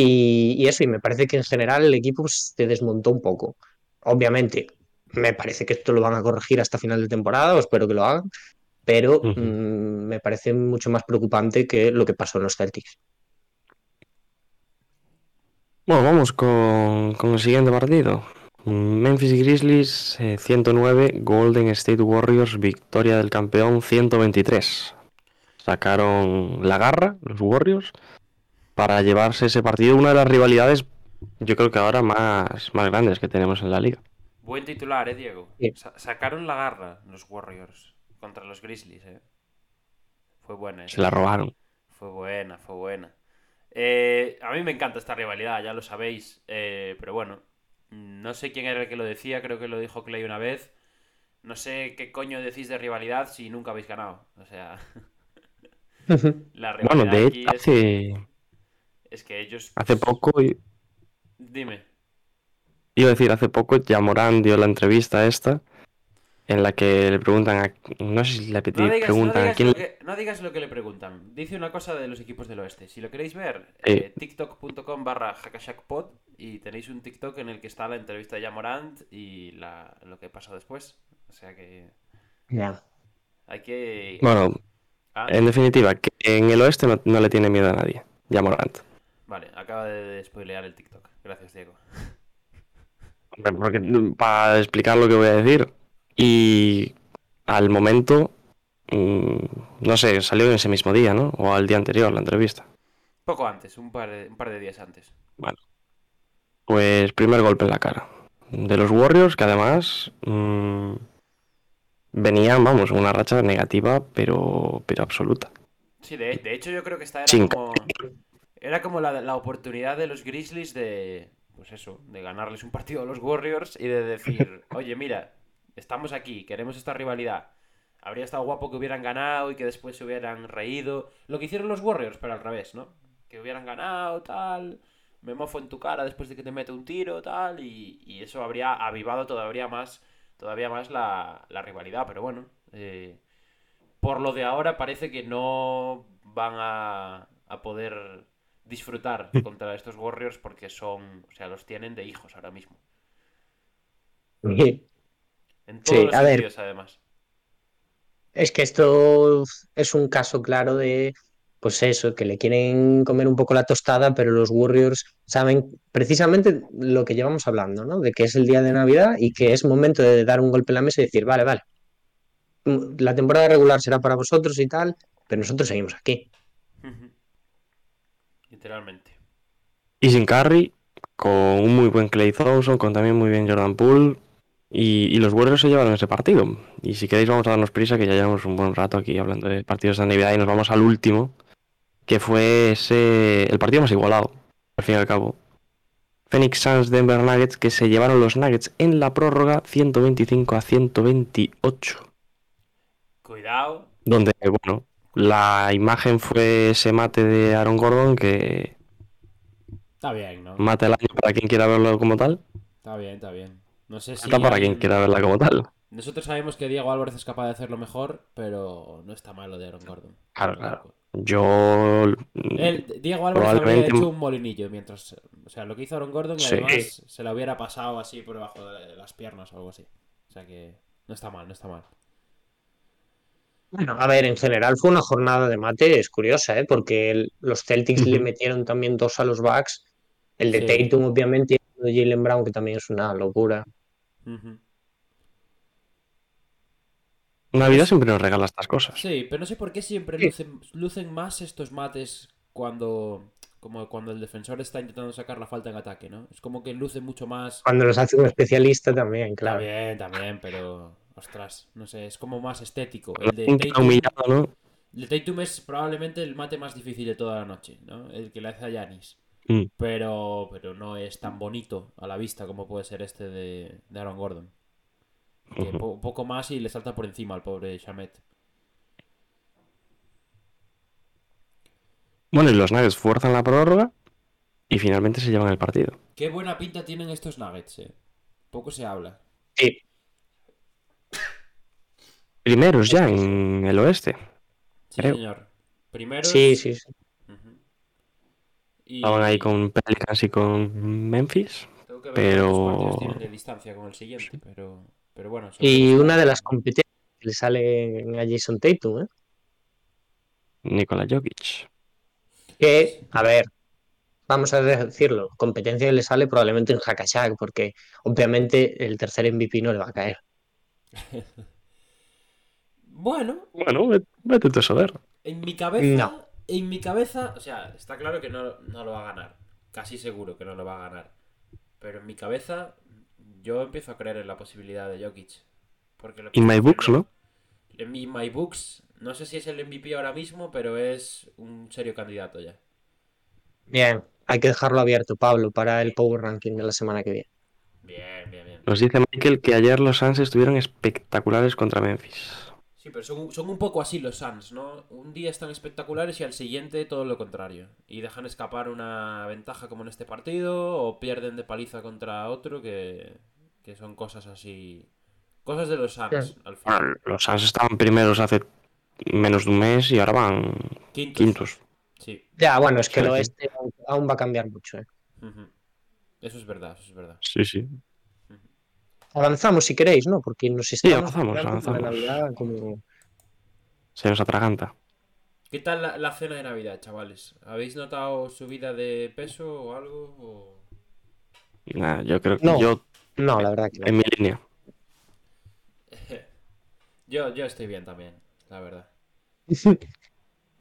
Y, y eso, y me parece que en general el equipo se desmontó un poco. Obviamente, me parece que esto lo van a corregir hasta final de temporada, o espero que lo hagan, pero mm, me parece mucho más preocupante que lo que pasó en los Celtics. Bueno, vamos con, con el siguiente partido. Memphis Grizzlies eh, 109, Golden State Warriors, victoria del campeón 123. Sacaron la garra, los Warriors, para llevarse ese partido, una de las rivalidades, yo creo que ahora más, más grandes que tenemos en la liga. Buen titular, eh, Diego. Sí. Sa- sacaron la garra los Warriors contra los Grizzlies, eh. Fue buena, Se la robaron. Fue buena, fue buena. Eh, a mí me encanta esta rivalidad, ya lo sabéis. eh, pero bueno, no sé quién era el que lo decía, creo que lo dijo Clay una vez. No sé qué coño decís de rivalidad si nunca habéis ganado. O sea, la rivalidad Bueno, de aquí es, hace, es que ellos... hace poco, i- Dime. iba a decir, hace poco, Yamorán dio la entrevista esta, en la que le preguntan a, no sé si le No no preguntan a quién que, no digas lo que le preguntan. Dice una cosa de los equipos del oeste. Si lo queréis ver, eh, tiktok.com barra hackashackpod y tenéis un TikTok en el que está la entrevista de Jamorant y la, lo que pasó después. O sea que Ya. hay que... Bueno, Ah, en definitiva, que en el oeste no, no le tiene miedo a nadie, Yamorant. Vale, acaba de spoilear el TikTok. Gracias, Diego. Porque, mm, para explicar lo que voy a decir. Y al momento, mm, no sé, salió en ese mismo día, ¿no? O al día anterior la entrevista. Poco antes, un par de, un par de días antes. Pues primer golpe en la cara. De los Warriors, que además mm, venían, vamos, una racha negativa, pero, pero absoluta. Sí, de, de hecho yo creo que esta era Sin como... Era como la, la oportunidad de los Grizzlies de... Pues eso, de ganarles un partido a los Warriors y de decir, oye, mira, estamos aquí, queremos esta rivalidad. Habría estado guapo que hubieran ganado y que después se hubieran reído. Lo que hicieron los Warriors, pero al revés, ¿no? Que hubieran ganado, tal. Me mofo en tu cara después de que te mete un tiro, tal. Y, y eso habría avivado todavía más, todavía más la, la rivalidad. Pero bueno, eh, por lo de ahora parece que no van a, a poder disfrutar contra estos Warriors porque son, o sea, los tienen de hijos ahora mismo. En todos Sí, los a ver. además. Es que esto es un caso claro de, pues eso, que le quieren comer un poco la tostada, pero los Warriors saben precisamente lo que llevamos hablando, ¿no? De que es el día de Navidad y que es momento de dar un golpe en la mesa y decir, vale, vale, mm, la temporada regular será para vosotros y tal, pero nosotros seguimos aquí. Literalmente. Y sin Curry, con un muy buen Clay Thompson, con también muy bien Jordan Poole. Y, y los Warriors se llevaron ese partido. Y si queréis vamos a darnos prisa, que ya llevamos un buen rato aquí hablando de partidos de Navidad y nos vamos al último, que fue ese el partido más igualado, al fin y al cabo. Phoenix Suns Denver Nuggets, que se llevaron los Nuggets en la prórroga 125 a 128. Cuidado. Donde, bueno, la imagen fue ese mate de Aaron Gordon, que Está bien, ¿no? mate el año para quien quiera verlo como tal. Está bien, está bien. No sé si. Está para quien quiera verla como tal. Nosotros sabemos que Diego Álvarez es capaz de hacerlo mejor, pero no está malo de Aaron Gordon. Claro, claro. Yo. Él, Diego Álvarez habría Probablemente- hecho un molinillo mientras. O sea, lo que hizo Aaron Gordon y Sí. además se la hubiera pasado así por debajo de las piernas o algo así. O sea que no está mal, no está mal. Bueno, a ver, en general fue una jornada de mate, es curiosa, ¿eh? porque el- los Celtics le metieron también dos a los Bucks. El de Sí. Tatum, obviamente, y el de Jalen Brown, que también es una locura. Ujú. Navidad siempre nos regala estas cosas. Sí, pero no sé por qué siempre Sí. lucen, lucen más estos mates cuando. Como cuando el defensor está intentando sacar la falta en ataque, ¿no? Es como que luce mucho más. Cuando los hace un especialista también, claro. También, también, pero. Ostras, no sé, es como más estético. El de Tatum, humillado, ¿no? el de Tatum es probablemente el mate más difícil de toda la noche, ¿no? El que le hace a Yanis. Mm. Pero, pero no es tan bonito a la vista como puede ser este de, de Aaron Gordon. Que po- poco más y le salta por encima al pobre Shamet. Bueno, y los Nuggets fuerzan la prórroga y finalmente se llevan el partido. Qué buena pinta tienen estos Nuggets, eh. Poco se habla. Sí, Primeros ya en el oeste. Sí, Creo. señor. Primero. sí, sí. sí. Y... Estaban ahí con Pelicans y con Memphis. Tengo que ver pero- tienen de distancia con el siguiente, pero, pero bueno. Y una de las competencias que le sale a Jason Tatum, ¿eh? Nikola Jokic. Que, a ver, vamos a decirlo, competencia que le sale probablemente en Hackashack, porque obviamente el tercer MVP no le va a caer. Bueno, Bueno, ve- vete a saber. en mi cabeza. No. En mi cabeza. O sea, está claro que no, no lo va a ganar. Casi seguro que no lo va a ganar. Pero en mi cabeza. Yo empiezo a creer en la posibilidad de Jokic. Porque lo In my books, ¿no? En mi My Books. No sé si es el MVP ahora mismo, pero es un serio candidato ya. Bien, hay que dejarlo abierto, Pablo, para el Power Ranking de la semana que viene. Bien, bien, bien. Nos dice Michael que ayer los Suns estuvieron espectaculares contra Memphis. Sí, pero son, son un poco así los Suns, ¿no? Un día están espectaculares y al siguiente todo lo contrario. Y dejan escapar una ventaja como en este partido o pierden de paliza contra otro que, que son cosas así... Cosas de los Suns, al final. Bueno, los Suns estaban primeros hace menos de un mes y ahora van Quintos. quintos. Sí. Ya, bueno, es que el sí. oeste aún- va a cambiar mucho. ¿eh? Eso es verdad, eso es verdad. Sí, sí. Avanzamos si queréis, ¿no? Porque nos estamos avanzamos, la avanzamos. Navidad como... Se nos atraganta. ¿Qué tal la, la cena de Navidad, chavales? ¿Habéis notado subida de peso o algo? o- Nah, yo creo que No. yo No, la verdad que no. en mi línea. Yo, yo estoy bien también, la verdad.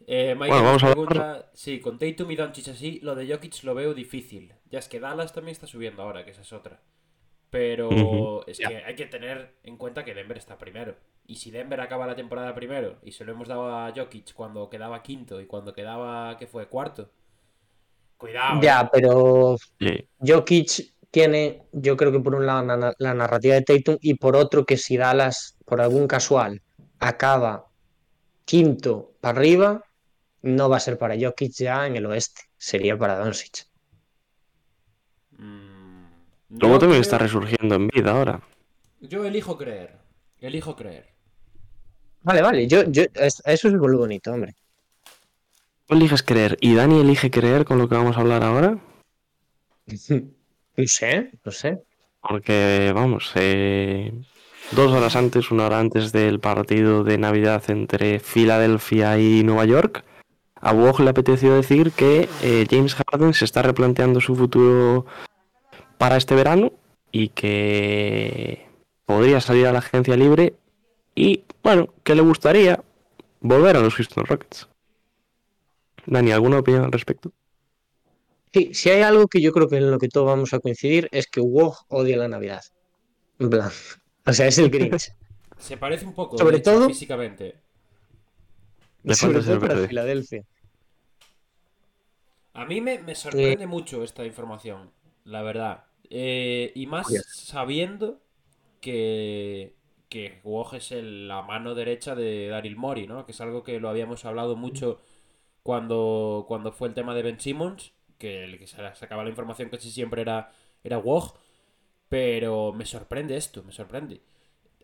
Eh, Michael Bueno, vamos nos a pregunta, sí, con Tatum y Doncic así, lo de Jokic lo veo difícil. Ya es que Dallas también está subiendo ahora, que esa es otra. Pero es que hay que tener en cuenta que Denver está primero. Y si Denver acaba la temporada primero y se lo hemos dado a Jokic cuando quedaba quinto y cuando quedaba, ¿qué fue? Cuarto. Cuidado. Ya, eh. pero Sí. Jokic tiene, yo creo que por un lado la narrativa de Tatum y por otro que si Dallas, por algún casual, acaba quinto para arriba, no va a ser para Jokic ya en el oeste, sería para Doncic. Luego yo también creo- está resurgiendo en vida ahora. Yo elijo creer. Elijo creer. Vale, vale, yo, yo, es- eso es muy bonito, hombre. Tú eliges creer y Dani elige creer con lo que vamos a hablar ahora. No sé, no sé. Porque, vamos, eh, dos horas antes, una hora antes del partido de Navidad entre Filadelfia y Nueva York, a Woj le apeteció decir que eh, James Harden se está replanteando su futuro para este verano y que podría salir a la agencia libre y, bueno, que le gustaría volver a los Houston Rockets. Dani, ¿alguna opinión al respecto? Sí, si hay algo que yo creo que en lo que todos vamos a coincidir es que Woj odia la Navidad. En plan, o sea, es el Grinch. Se parece un poco, Sobre de hecho, todo- físicamente. Sobre todo para. Filadelfia. A mí me, me sorprende mucho esta información, la verdad. Eh, y más sabiendo que, que Woj es el- la mano derecha de Daryl Mori, ¿no? Que es algo que lo habíamos hablado mucho cuando, cuando fue el tema de Ben Simmons, que el que sa- sacaba la información casi siempre era, era Woj. Pero me sorprende esto, me sorprende.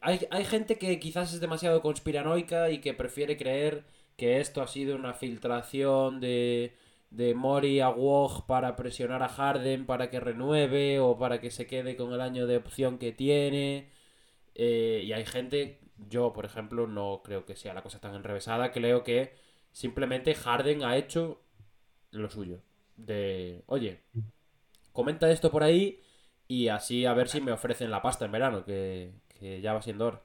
Hay, hay gente que quizás es demasiado conspiranoica y que prefiere creer que esto ha sido una filtración de, de Mori a Woj para presionar a Harden para que renueve o para que se quede con el año de opción que tiene. Eh, y hay gente yo, por ejemplo, no creo que sea la cosa tan enrevesada. Creo que simplemente Harden ha hecho lo suyo. De, oye, comenta esto por ahí y así a ver si me ofrecen la pasta en verano, que, que ya va siendo hora.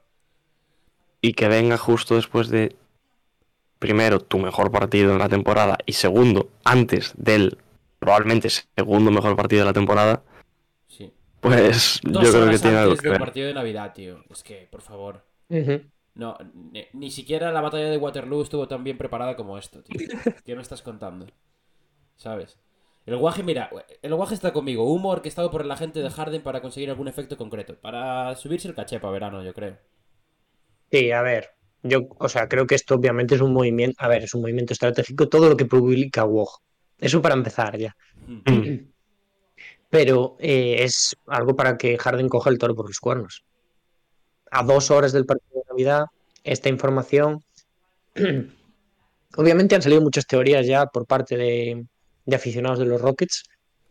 Y que venga justo después de, primero, tu mejor partido en la temporada y segundo, antes del probablemente segundo mejor partido de la temporada, Sí. pues Dos yo creo que tiene algo que ver. partido de Navidad, tío. Es que, por favor. No, ni, ni siquiera la batalla de Waterloo estuvo tan bien preparada como esto, tío. ¿Qué me estás contando? ¿Sabes? El guaje, mira, el guaje está conmigo. Humo orquestado por la gente de Harden para conseguir algún efecto concreto. Para subirse el caché para verano, yo creo. Sí, a ver, yo, o sea, creo que esto obviamente es un movimiento, a ver, es un movimiento estratégico, todo lo que publica WOG. Eso para empezar ya. Mm. Pero eh, es algo para que Harden coja el toro por los cuernos. A dos horas del partido de Navidad, esta información. Obviamente han salido muchas teorías ya por parte de, de aficionados de los Rockets.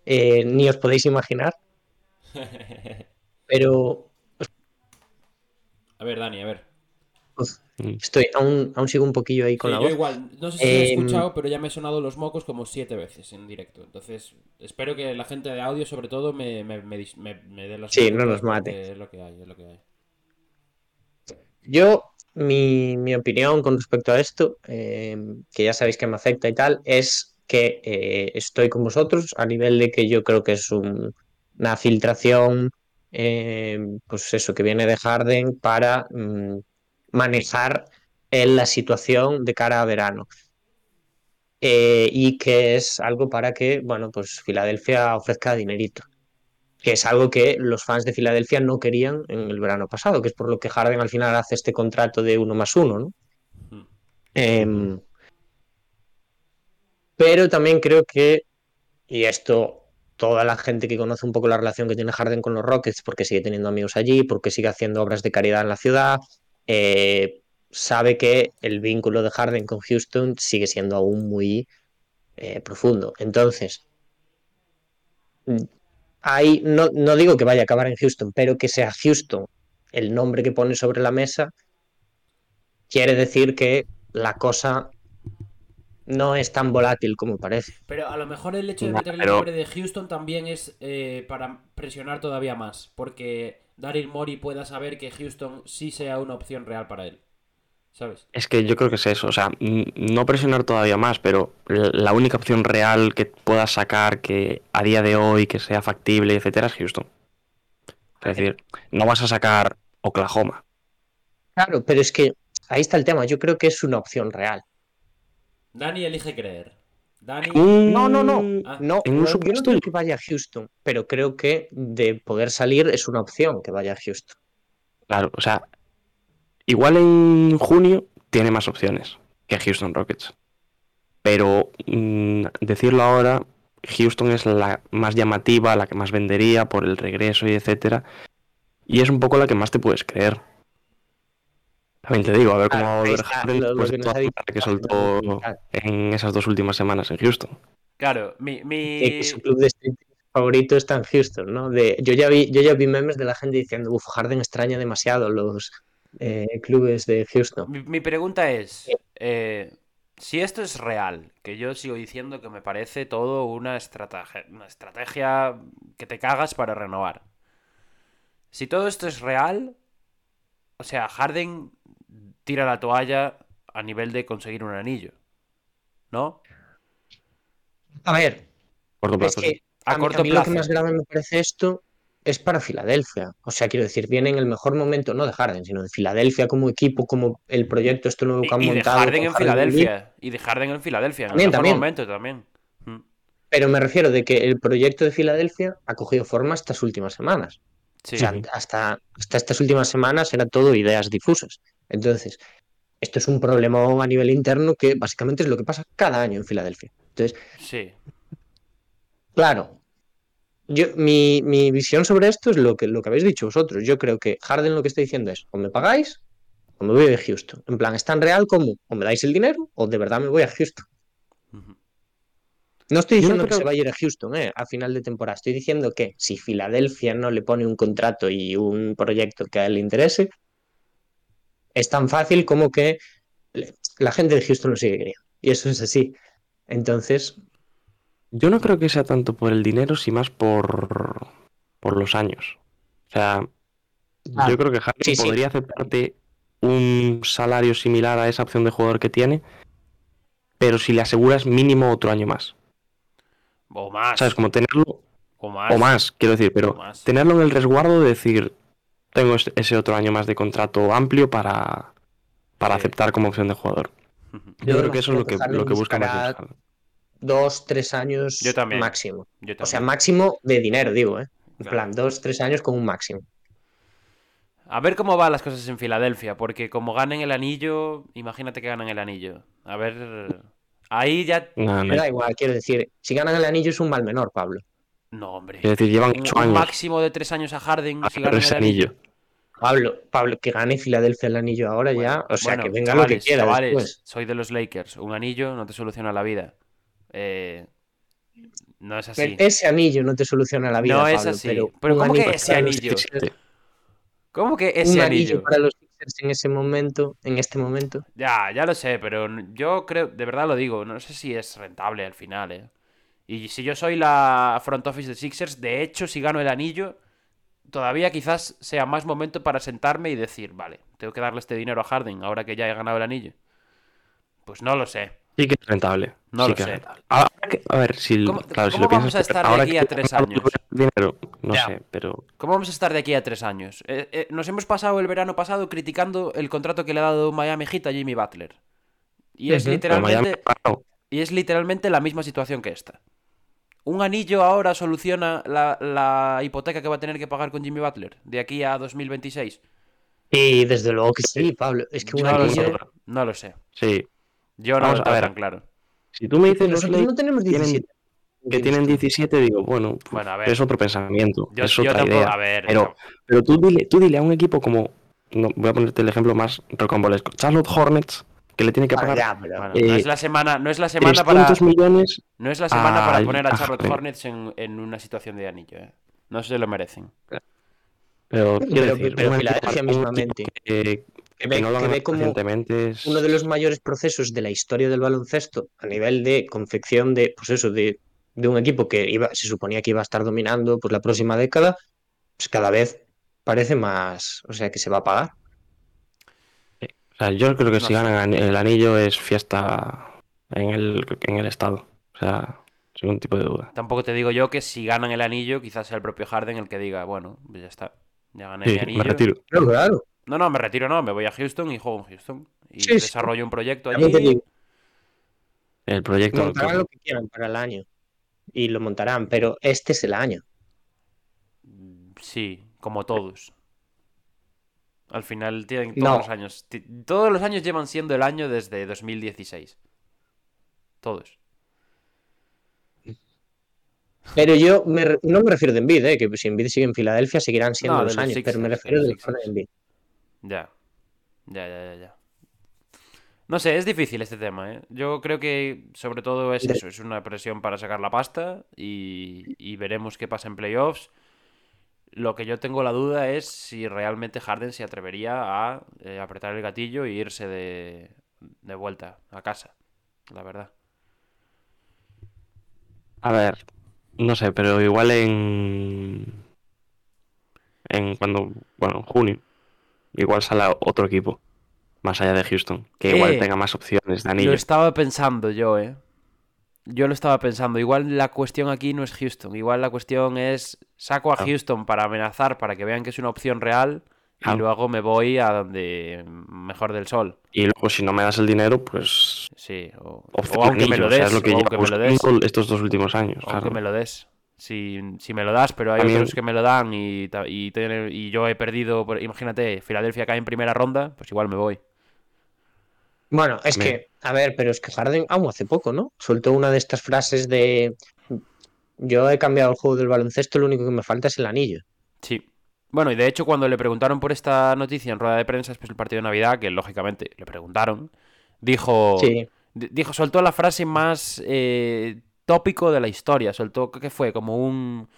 eh, ni os podéis imaginar. Pero A ver, Dani, a ver. Mm. estoy, aún, aún sigo un poquillo ahí con Sí, la yo voz. igual, no sé si lo he Em, escuchado, pero ya me he sonado los mocos como siete veces en directo. Entonces, espero que la gente de audio, sobre todo, me, me, me, dis- me- me dé las Sí, no nos mate. Es lo que hay, es lo que hay. Yo, mi, mi opinión con respecto a esto, eh, que ya sabéis que me afecta y tal, es que eh, estoy con vosotros a nivel de que yo creo que es un- una filtración, eh, pues eso, que viene de Harden para mm, manejar eh, la situación de cara a verano. Eh, y que es algo para que, bueno, pues Filadelfia ofrezca dinerito que es algo que los fans de Filadelfia no querían en el verano pasado, que es por lo que Harden al final hace este contrato de uno más uno, ¿no? Em, pero también creo que, y esto toda la gente que conoce un poco la relación que tiene Harden con los Rockets, porque sigue teniendo amigos allí, porque sigue haciendo obras de caridad en la ciudad, eh, sabe que el vínculo de Harden con Houston sigue siendo aún muy eh, profundo. Entonces, hay, no, no digo que vaya a acabar en Houston, pero que sea Houston el nombre que pone sobre la mesa, quiere decir que la cosa no es tan volátil como parece. Pero a lo mejor el hecho de No, meter el nombre de Houston también es eh, para presionar todavía más. Porque Daryl Mori pueda saber que Houston sí sea una opción real para él. ¿Sabes? Es que yo creo que es eso, o sea, no presionar todavía más, pero la única opción real que puedas sacar que a día de hoy que sea factible, etcétera, es Houston. Es decir, no vas a sacar Oklahoma. Claro, pero es que ahí está el tema. Yo creo que es una opción real. Dani elige creer. Dani. No, no, no. Mm, Ah, No, en un no, yo no creo que vaya a Houston, pero creo que de poder salir es una opción que vaya a Houston. Claro, o sea, igual en junio tiene más opciones que Houston Rockets. Pero mm, decirlo ahora, Houston es la más llamativa, la que más vendería por el regreso y etcétera. Y es un poco la que más te puedes creer. También te digo, a ver cómo va a volver está Harden lo- lo después que nos ha dicho que soltó en esas dos últimas semanas en Houston. Claro, mi. mi... su club de street favorito está en Houston, ¿no? De, yo, ya vi, yo ya vi memes de la gente diciendo, uff, Harden extraña demasiado los eh, clubes de Houston. Mi, mi pregunta es, eh, si esto es real, que yo sigo diciendo que me parece todo una estrategia, una estrategia que te cagas para renovar. Si todo esto es real, o sea, Harden tira la toalla a nivel de conseguir un anillo, ¿no? A ver, Corto es plazo, sí. A a, mí- corto a mí lo que plazo. más grave me parece esto es para Filadelfia. O sea, quiero decir, viene en el mejor momento, no de Harden, sino de Filadelfia como equipo, como el proyecto, esto nuevo que han Y, y de montado. Harden en Harden. Filadelfia. Y de Harden en Filadelfia, en También, el mejor también. momento también. Mm. Pero me refiero de que el proyecto de Filadelfia ha cogido forma estas últimas semanas. Sí. O sea, hasta, hasta estas últimas semanas era todo ideas difusas. Entonces, esto es un problema a nivel interno que básicamente es lo que pasa cada año en Filadelfia. Entonces, sí. claro, yo, mi, mi visión sobre esto es lo que, lo que habéis dicho vosotros. Yo creo que Harden lo que está diciendo es, o me pagáis o me voy de Houston. En plan, es tan real como, o me dais el dinero o de verdad me voy a Houston. No estoy no diciendo que se va a ir a Houston eh, a final de temporada. Estoy diciendo que si Filadelfia no le pone un contrato y un proyecto que a él le interese, es tan fácil como que la gente de Houston lo sigue queriendo. Y eso es así. Entonces, Yo no creo que sea tanto por el dinero, sino más por, por los años. O sea, Ah, yo creo que Harden sí, sí. podría aceptarte un salario similar a esa opción de jugador que tiene, pero si le aseguras mínimo otro año más. O más. ¿Sabes? Como tenerlo, O más. o más, quiero decir, pero más. tenerlo en el resguardo de decir, tengo es- ese otro año más de contrato amplio para, para Sí. aceptar como opción de jugador. Yo Yo creo que eso es lo que, lo que busca más dos, tres años Yo también. máximo. Yo O sea, también. máximo de dinero, digo, ¿eh? En Claro. plan, dos, tres años con un máximo. A ver cómo van las cosas en Filadelfia, porque como ganen el anillo, imagínate que ganan el anillo. A ver. Ahí ya. No, no, Me da igual, quiero decir, si ganan el anillo es un mal menor, Pablo. No, hombre. Quiero decir, llevan Un, ocho un años máximo de tres años a Harden a si ganar ganan ese el anillo. Pablo, Pablo, que gane Filadelfia el anillo ahora ya, o sea, Bueno, que venga chavales, lo que quiera chavales, después. soy de los Lakers. Un anillo no te soluciona la vida. Eh, no es así. Pero ese anillo no te soluciona la vida, No es Pablo, así. pero, Pero ¿cómo que anillo ese anillo? ¿Cómo que un ese anillo anillo? para los Sixers en ese momento, en este momento. Ya, ya lo sé, pero yo creo, de verdad lo digo, no sé si es rentable al final, ¿eh? Y si yo soy la front office de Sixers, de hecho, si gano el anillo, todavía quizás sea más momento para sentarme y decir, vale, tengo que darle este dinero a Harden ahora que ya he ganado el anillo. Pues no lo sé. Sí que es rentable. No sí lo sé. rentable. Ahora que- a ver, si, ¿Cómo- claro, si cómo lo vamos piensas, a estar de aquí a tres años? dinero, no Ya. sé, pero ¿Cómo vamos a estar de aquí a tres años? Eh, eh, nos hemos pasado el verano pasado criticando el contrato que le ha dado Miami Heat a Jimmy Butler. Y es literalmente... Y es literalmente la misma situación que esta. ¿Un anillo ahora soluciona la, la hipoteca que va a tener que pagar con Jimmy Butler de aquí a 2026? Y desde luego que sí, Pablo. Es que un No lo anillo. sé. No lo sé. Sí. Yo no Vamos lo a tengo ver. tan claro. Si tú me dices los Nosotros no tenemos tienen- 17. que tienen 17, digo, bueno, pues, Bueno, a ver. es otro pensamiento, Yo, es yo otra tampoco- idea. A ver, pero- Pero tú dile, tú dile a un equipo como, no, voy a ponerte el ejemplo más rocambolesco, Charlotte Hornets, que le tiene que Ah, pagar ya, pero- bueno, eh, no es la semana, no es la semana para, 300 millones, no es la semana para poner a Charlotte Hornets en, en una situación de anillo. ¿eh? No se lo merecen. pero decir, Filadelfia mismamente, que, Que que ve, no lo que hagan ve como recientemente es... uno de los mayores procesos de la historia del baloncesto a nivel de confección de, pues eso, de, de un equipo que iba, se suponía que iba a estar dominando pues, la próxima década, pues cada vez parece más, o sea, que se va a pagar. O sea, yo creo que No si sé. ganan el anillo es fiesta en el, en el estado. O sea, sin ningún tipo de duda. Tampoco te digo yo que si ganan el anillo, quizás sea el propio Harden el que diga, bueno, pues ya está. Ya gané mi Sí, anillo. me retiro. Claro, claro. No, no, me retiro, no, me voy a Houston y juego en Houston. Y Sí, sí. desarrollo un proyecto allí. El proyecto montarán lo que quieran para el año. Y lo montarán, pero este es el año. Sí, como todos. Al final tienen todos No. los años. Todos los años llevan siendo el año desde 2016. Todos. Pero yo me re- no me refiero de Embiid, ¿eh? que si Embiid sigue en Filadelfia seguirán siendo No, los los años, pero me refiero de de Embiid. Ya. Ya, ya, ya, ya. No sé, es difícil este tema, ¿eh? Yo creo que sobre todo es De- eso, es una presión para sacar la pasta y, y veremos qué pasa en playoffs. Lo que yo tengo la duda es si realmente Harden se atrevería a eh, apretar el gatillo e irse de, de vuelta a casa, la verdad. A ver, no sé, pero igual en. En cuando. Bueno, en junio. Igual sale otro equipo. Más allá de Houston. Que igual Eh, tenga más opciones de Lo anillo. estaba pensando yo, ¿eh? Yo lo estaba pensando. Igual la cuestión aquí no es Houston. Igual la cuestión es saco a Ah. Houston para amenazar, para que vean que es una opción real. Y Ah. luego me voy a donde mejor del sol. Y luego, si no me das el dinero, pues. Sí, o, o aunque me lo o sea, des. es lo que o lleva aunque me lo des. estos dos últimos años. o aunque claro. me lo des. Si, si me lo das, pero hay También- otros que me lo dan y, y, y yo he perdido. Imagínate, Filadelfia cae en primera ronda, pues igual me voy. Bueno, es que, a ver, pero es que Harden aún hace poco, ¿no? Soltó una de estas frases de yo he cambiado el juego del baloncesto, lo único que me falta es el anillo. Sí. Bueno, y de hecho, cuando le preguntaron por esta noticia en rueda de prensa después del partido de Navidad, que lógicamente le preguntaron, dijo. Sí, di- Dijo, soltó la frase más eh, tópico de la historia. Soltó, ¿qué fue? Como un.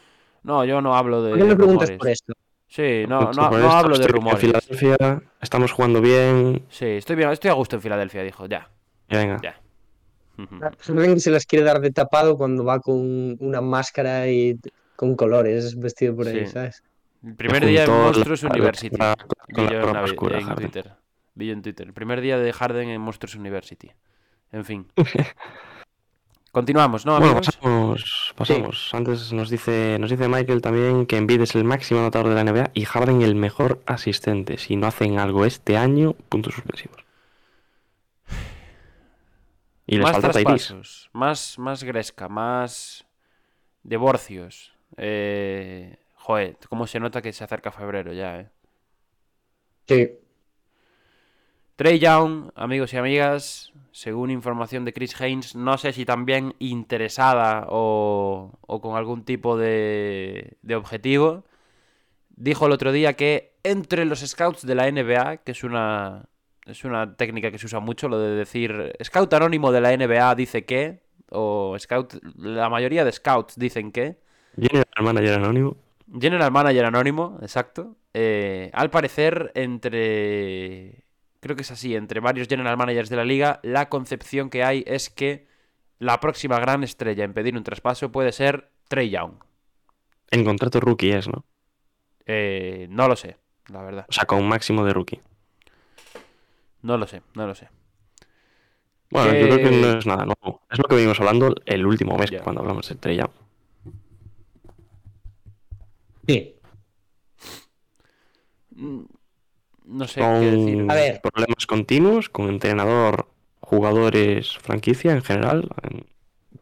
No, yo no hablo de. ¿por qué me preguntas rumores". por esto? Sí, no, Mucho no, no hablo de rumores. En Filadelfia, estamos jugando bien. Sí, estoy bien, estoy a gusto en Filadelfia, dijo, ya. Y venga. Ya. Alguien que se las quiere dar de tapado cuando va con una máscara y con colores vestido por ahí, Sí. ¿sabes? El primer día la- Monstruos la- University. la- la yo en, oscura, en. Twitter. Vi en Twitter. El primer día de Harden en Monstruos University. En fin. Continuamos, ¿no, Bueno, amigos? pasamos, pasamos. Antes nos dice, nos dice Michael también que Embiid es el máximo anotador de la NBA y Harden el mejor asistente. Si no hacen algo este año, puntos suspensivos. Y les más falta traspasos, más, más Gresca, más divorcios. Eh... Joder, cómo se nota que se acerca febrero ya, eh. Sí. Trey Young, amigos y amigas, según información de Chris Haynes, no sé si también interesada o, o con algún tipo de, de objetivo, dijo el otro día que entre los scouts de la NBA, que es una, es una técnica que se usa mucho, lo de decir scout anónimo de la NBA dice que, o scout, la mayoría de scouts dicen que, General manager anónimo. General Manager Anónimo, exacto. Eh, al parecer, entre. Creo que es así, entre varios General Managers de la liga, la concepción que hay es que la próxima gran estrella en pedir un traspaso puede ser Trey Young. En contrato rookie es, ¿no? Eh, no lo sé, la verdad. O sea, con un máximo de rookie. No lo sé, no lo sé. Bueno, yo creo que no es nada nuevo. Es lo que venimos hablando el último mes cuando hablamos de Trey Young. Sí. Mm, No sé qué decir. Con A ver. problemas continuos, con entrenador, jugadores, franquicia en general, en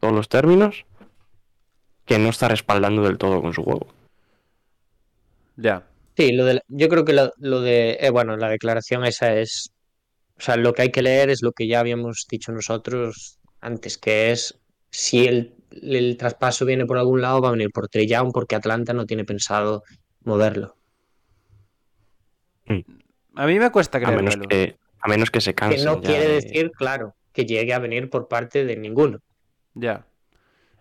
todos los términos, que no está respaldando del todo con su juego. Ya. Sí, lo de la- yo creo que lo, lo de, eh, bueno, la declaración esa es, o sea, lo que hay que leer es lo que ya habíamos dicho nosotros antes, que es si el, el traspaso viene por algún lado, va a venir por Trey Young, porque Atlanta no tiene pensado moverlo. A mí me cuesta A menos que, a menos que se Que cansen. no ya quiere de- decir, claro, que llegue a venir por parte de ninguno. Ya.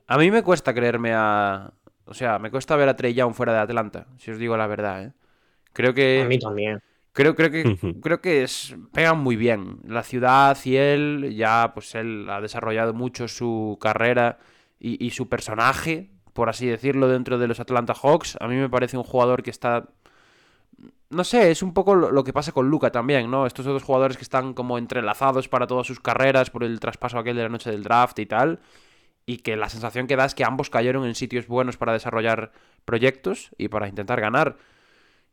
A mí me cuesta creerme a. O sea, me cuesta ver a Trey Young fuera de Atlanta, si os digo la verdad, ¿eh? Creo que. A mí también. Creo, creo que, creo que es, pegan muy bien. La ciudad y él, ya pues él ha desarrollado mucho su carrera y, y su personaje, por así decirlo, dentro de los Atlanta Hawks. A mí me parece un jugador que está... No sé, es un poco lo, que pasa con Luca también, ¿no? Estos dos jugadores que están como entrelazados para todas sus carreras por el traspaso aquel de la noche del draft y tal. Y que la sensación que da es que ambos cayeron en sitios buenos para desarrollar proyectos y para intentar ganar.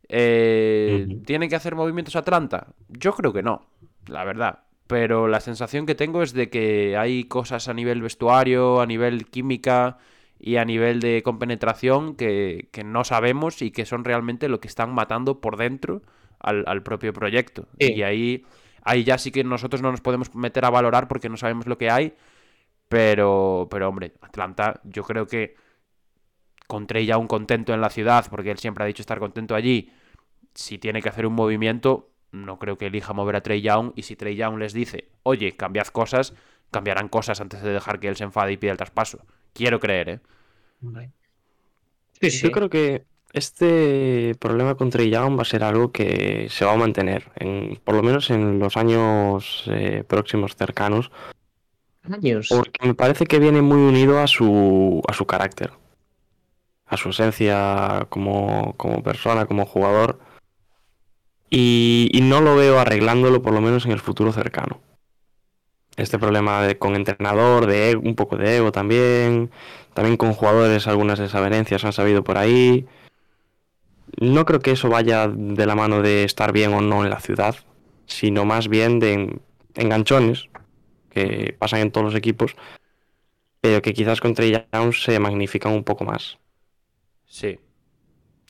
Eh, Ujú. ¿Tiene que hacer movimientos Atlanta? Yo creo que no, la verdad. Pero la sensación que tengo es de que hay cosas a nivel vestuario, a nivel química y a nivel de compenetración que, que no sabemos y que son realmente lo que están matando por dentro al, al propio proyecto. Sí. Y ahí, ahí ya sí que nosotros no nos podemos meter a valorar porque no sabemos lo que hay. Pero, pero hombre, Atlanta, yo creo que con Trey Young contento en la ciudad, porque él siempre ha dicho estar contento allí, si tiene que hacer un movimiento, no creo que elija mover a Trey Young. Y si Trey Young les dice, oye, cambiad cosas, cambiarán cosas antes de dejar que él se enfade y pida el traspaso. Quiero creer, ¿eh? Sí, sí. Yo creo que este problema con Trey Young va a ser algo que se va a mantener, en, por lo menos en los años eh, próximos cercanos, Años. porque me parece que viene muy unido a su, a su carácter, a su esencia como, como persona, como jugador, y, y no lo veo arreglándolo por lo menos en el futuro cercano. Este problema de, con entrenador, de ego- un poco de ego también, también con jugadores algunas desavenencias han sabido por ahí. No creo que eso vaya de la mano de estar bien o no en la ciudad, sino más bien de en- enganchones que pasan en todos los equipos, pero que quizás con Trey Young se magnifican un poco más. Sí.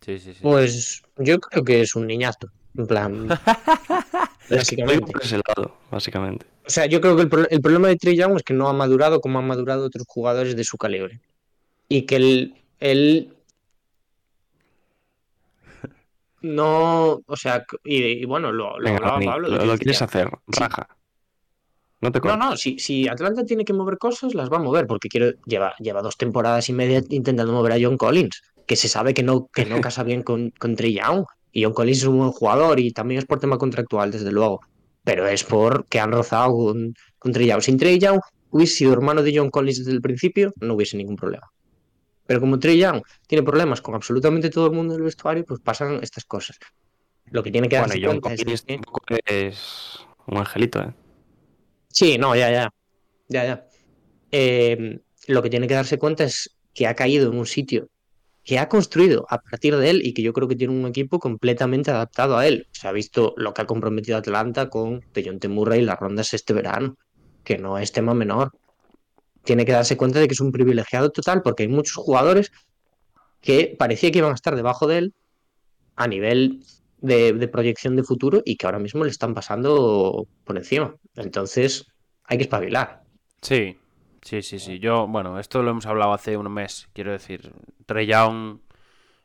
Sí, sí, sí. Pues yo creo que es un niñato. En plan, Es que básicamente. por ese lado, básicamente. O sea, yo creo que el, pro- el problema de Trey Young es que no ha madurado como han madurado otros jugadores de su calibre. Y que él, él no, o sea, y, y bueno, lo, lo Venga, Pablo. lo, que quieres hacer, Sí. raja. No te No, no, si, si Atlanta tiene que mover cosas, las va a mover, porque quiero, lleva, lleva dos temporadas y media intentando mover a John Collins. que se sabe que no, que no casa bien con, con Trey Young. Y John Collins es un buen jugador y también es por tema contractual, desde luego. Pero es porque han rozado con, con Trey Young. Sin Trey Young hubiese sido hermano de John Collins desde el principio, no hubiese ningún problema. Pero como Trey Young tiene problemas con absolutamente todo el mundo del vestuario, pues pasan estas cosas. Lo que tiene que Bueno, darse John cuenta es Collins que- es un angelito, ¿eh? Sí, no, ya, ya. Ya, ya. Eh, lo que tiene que darse cuenta es que ha caído en un sitio que ha construido a partir de él y que yo creo que tiene un equipo completamente adaptado a él. Se ha visto lo que ha comprometido Atlanta con Dejounte Murray y las rondas este verano, que no es tema menor. Tiene que darse cuenta de que es un privilegiado total porque hay muchos jugadores que parecía que iban a estar debajo de él a nivel de, de proyección de futuro y que ahora mismo le están pasando por encima. Entonces, hay que espabilar. Sí, sí, sí, sí. Yo, bueno, esto lo hemos hablado hace un mes. Quiero decir, Trey Young,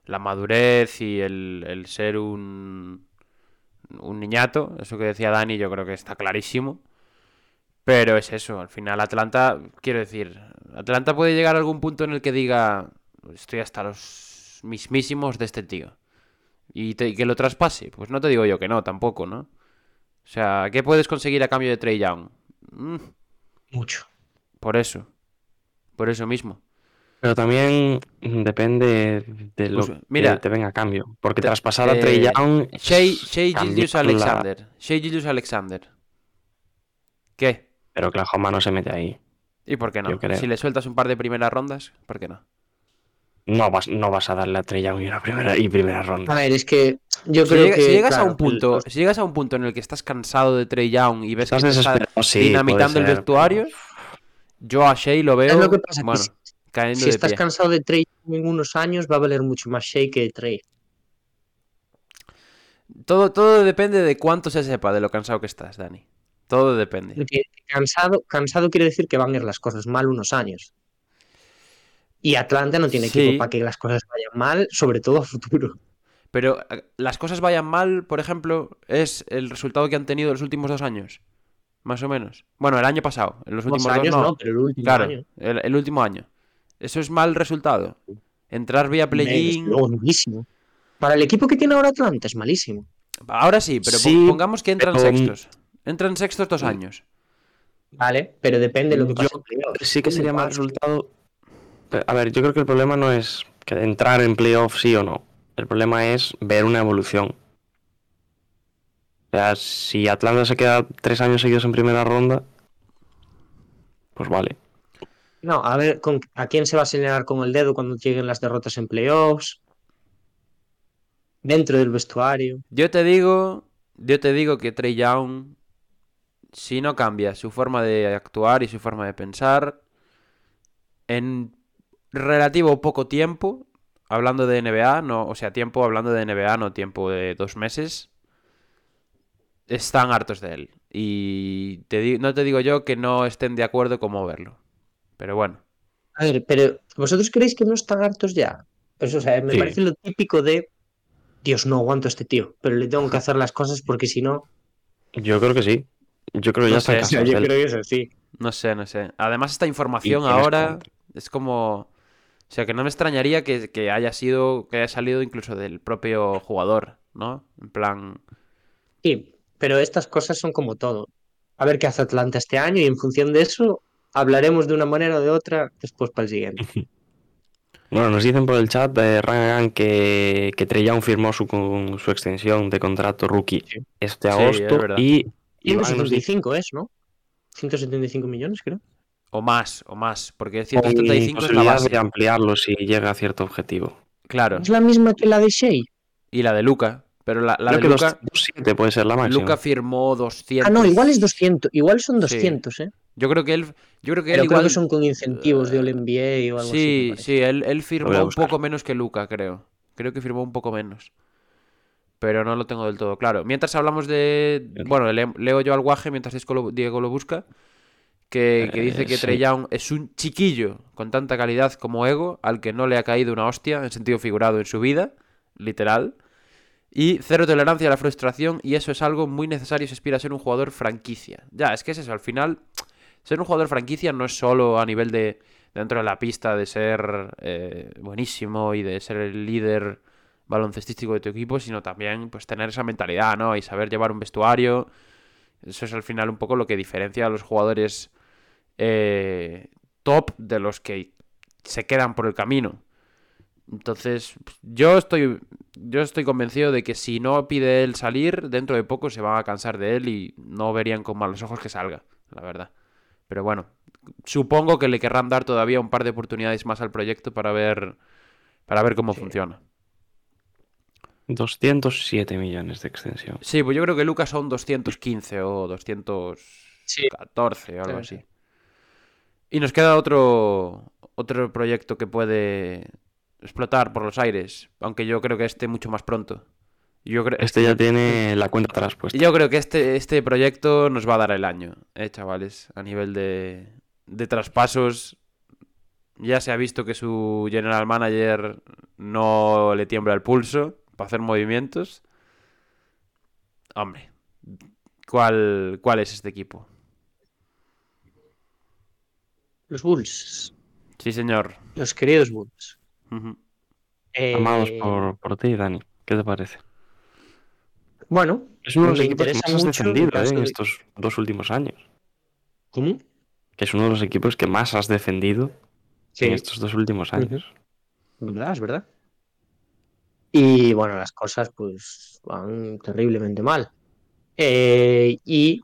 la madurez y el, el ser un, un niñato, eso que decía Dani, yo creo que está clarísimo. Pero es eso, al final Atlanta, quiero decir, Atlanta puede llegar a algún punto en el que diga, estoy hasta los mismísimos de este tío. Y, que lo traspase. Pues no te digo yo que no, tampoco, ¿no? O sea, ¿qué puedes conseguir a cambio de Trey Young? Mm, Mucho. Por eso. Por eso mismo. Pero también depende de lo Pues, mira, que te venga a cambio. Porque traspasar a Trey eh, Young. Shea, Shea cambiar la- Alexander. Shea Alexander. ¿Qué? Pero Oklahoma no se mete ahí. ¿Y por qué no? Si le sueltas un par de primeras rondas, ¿por qué no? No vas, no vas a darle a Trey Young y una primera, y primera A ronda. ver, es que yo Si, creo llega- que. si llegas a un punto, el- si llegas a un punto en el que estás cansado de Trey Young y ves Estás que te está desesperado, sí, dinamitando el vestuario, yo a Shea lo veo, Es lo que pasa, que si- cayendo si de estás pie. cansado de Trey en unos años, va a valer mucho más Shea que Trey. Todo, todo depende de cuánto se sepa de lo cansado que estás, Dani. Todo depende. Cansado, cansado quiere decir que van a ir las cosas mal unos años. Y Atlanta no tiene Sí. equipo para que las cosas vayan mal, sobre todo a futuro. Pero eh, las cosas vayan mal, por ejemplo, es el resultado que han tenido los últimos dos años. Más o menos. Bueno, el año pasado. En los últimos años dos no. no, pero el último claro, año. el, el último año. Eso es mal resultado. Entrar vía play-in. Para el equipo que tiene ahora Atlanta es malísimo. Ahora sí, pero Sí, pongamos que entran pero- sextos. Entran sextos dos años. Vale, pero depende de lo que pase. Yo. Sí que sería mal resultado. Pero, A ver, yo creo que el problema no es que entrar en playoff sí o no. El problema es ver una evolución. O sea, si Atlanta se queda tres años seguidos en primera ronda, pues vale. No, a ver, ¿con- ¿a quién se va a señalar con el dedo cuando lleguen las derrotas en playoffs? Dentro del vestuario. Yo te digo, yo te digo que Trey Young, si no cambia su forma de actuar y su forma de pensar, en relativo poco tiempo, hablando de NBA, no, o sea, tiempo hablando de NBA, no tiempo de dos meses, están hartos de él. Y te di- no te digo yo que no estén de acuerdo con moverlo. Pero bueno. A ver, pero ¿vosotros creéis que no están hartos ya? Pues, o sea, me Sí. parece lo típico de Dios, no aguanto a este tío, pero le tengo que hacer las cosas porque si no. Yo creo que sí. Yo creo que No ya sé, está o sea, cansados de él. que es así. No sé, no sé. Además, esta información ahora es como. O sea, que no me extrañaría que, que haya sido. que haya salido incluso del propio jugador, ¿no? En plan. Sí, pero estas cosas son como todo. A ver qué hace Atlanta este año y en función de eso hablaremos de una manera o de otra después para el siguiente. Bueno, nos dicen por el chat de Rangan que, que Trey Young firmó su, con- su extensión de contrato rookie Sí. este Sí, agosto es y Iván nos dice 175 es, ¿no? 175 millones, creo. O más, o más. Porque con 135 es la posibilidad base. de ampliarlo si llega a cierto objetivo. Claro. Es la misma que la de Shea. Y la de Luca. Pero la, la Creo de que Luca. 207 puede ser la máxima. Luca firmó 200. Ah, no, igual es 200. Igual son Sí. 200, ¿eh? Yo creo que él. Yo creo que Pero él creo igual. que son con incentivos de All NBA o algo así. me Sí, sí, él, él firmó un poco menos que Luca, creo. Creo que firmó un poco menos. Pero no lo tengo del todo claro. Mientras hablamos de. Bueno, le- leo yo al guaje mientras Diego lo, Diego lo busca. Que, que dice Eh, que sí. Trey Young es un chiquillo con tanta calidad como ego, al que no le ha caído una hostia en sentido figurado en su vida, literal. Y cero tolerancia a la frustración, y eso es algo muy necesario si aspira a ser un jugador franquicia. Ya, es que es eso, al final, ser un jugador franquicia no es solo a nivel de, dentro de la pista de ser eh, buenísimo y de ser el líder baloncestístico de tu equipo, sino también pues tener esa mentalidad, ¿no? Y saber llevar un vestuario. Eso es al final un poco lo que diferencia a los jugadores eh, top de los que se quedan por el camino. Entonces, yo estoy, yo estoy convencido de que si no pide él salir, dentro de poco se van a cansar de él y no verían con malos ojos que salga, la verdad. Pero bueno, supongo que le querrán dar todavía un par de oportunidades más al proyecto para ver, para ver cómo Sí. funciona. 207 millones de extensión. Sí, pues yo creo que Lucas son 215 o 214 Sí. o algo Sí, así. Y nos queda otro, otro proyecto que puede explotar por los aires, aunque yo creo que este mucho más pronto. Yo creo, Este ya tiene la cuenta atrás puesta. yo creo que este, este proyecto nos va a dar el año, eh, chavales, a nivel de, de traspasos. Ya se ha visto que su general manager no le tiembla el pulso para hacer movimientos. Hombre, ¿cuál, cuál es este equipo? Los Bulls. Sí, señor. Los queridos Bulls. Ujú. Amados Eh, por, por ti, Dani. ¿Qué te parece? Bueno, Es uno de los equipos que más has defendido eh, en de- estos dos últimos años. ¿cómo? Que es uno de los equipos que más has defendido en estos dos últimos años. ¿Verdad? Es verdad. Y bueno, las cosas pues van terriblemente mal. Eh, y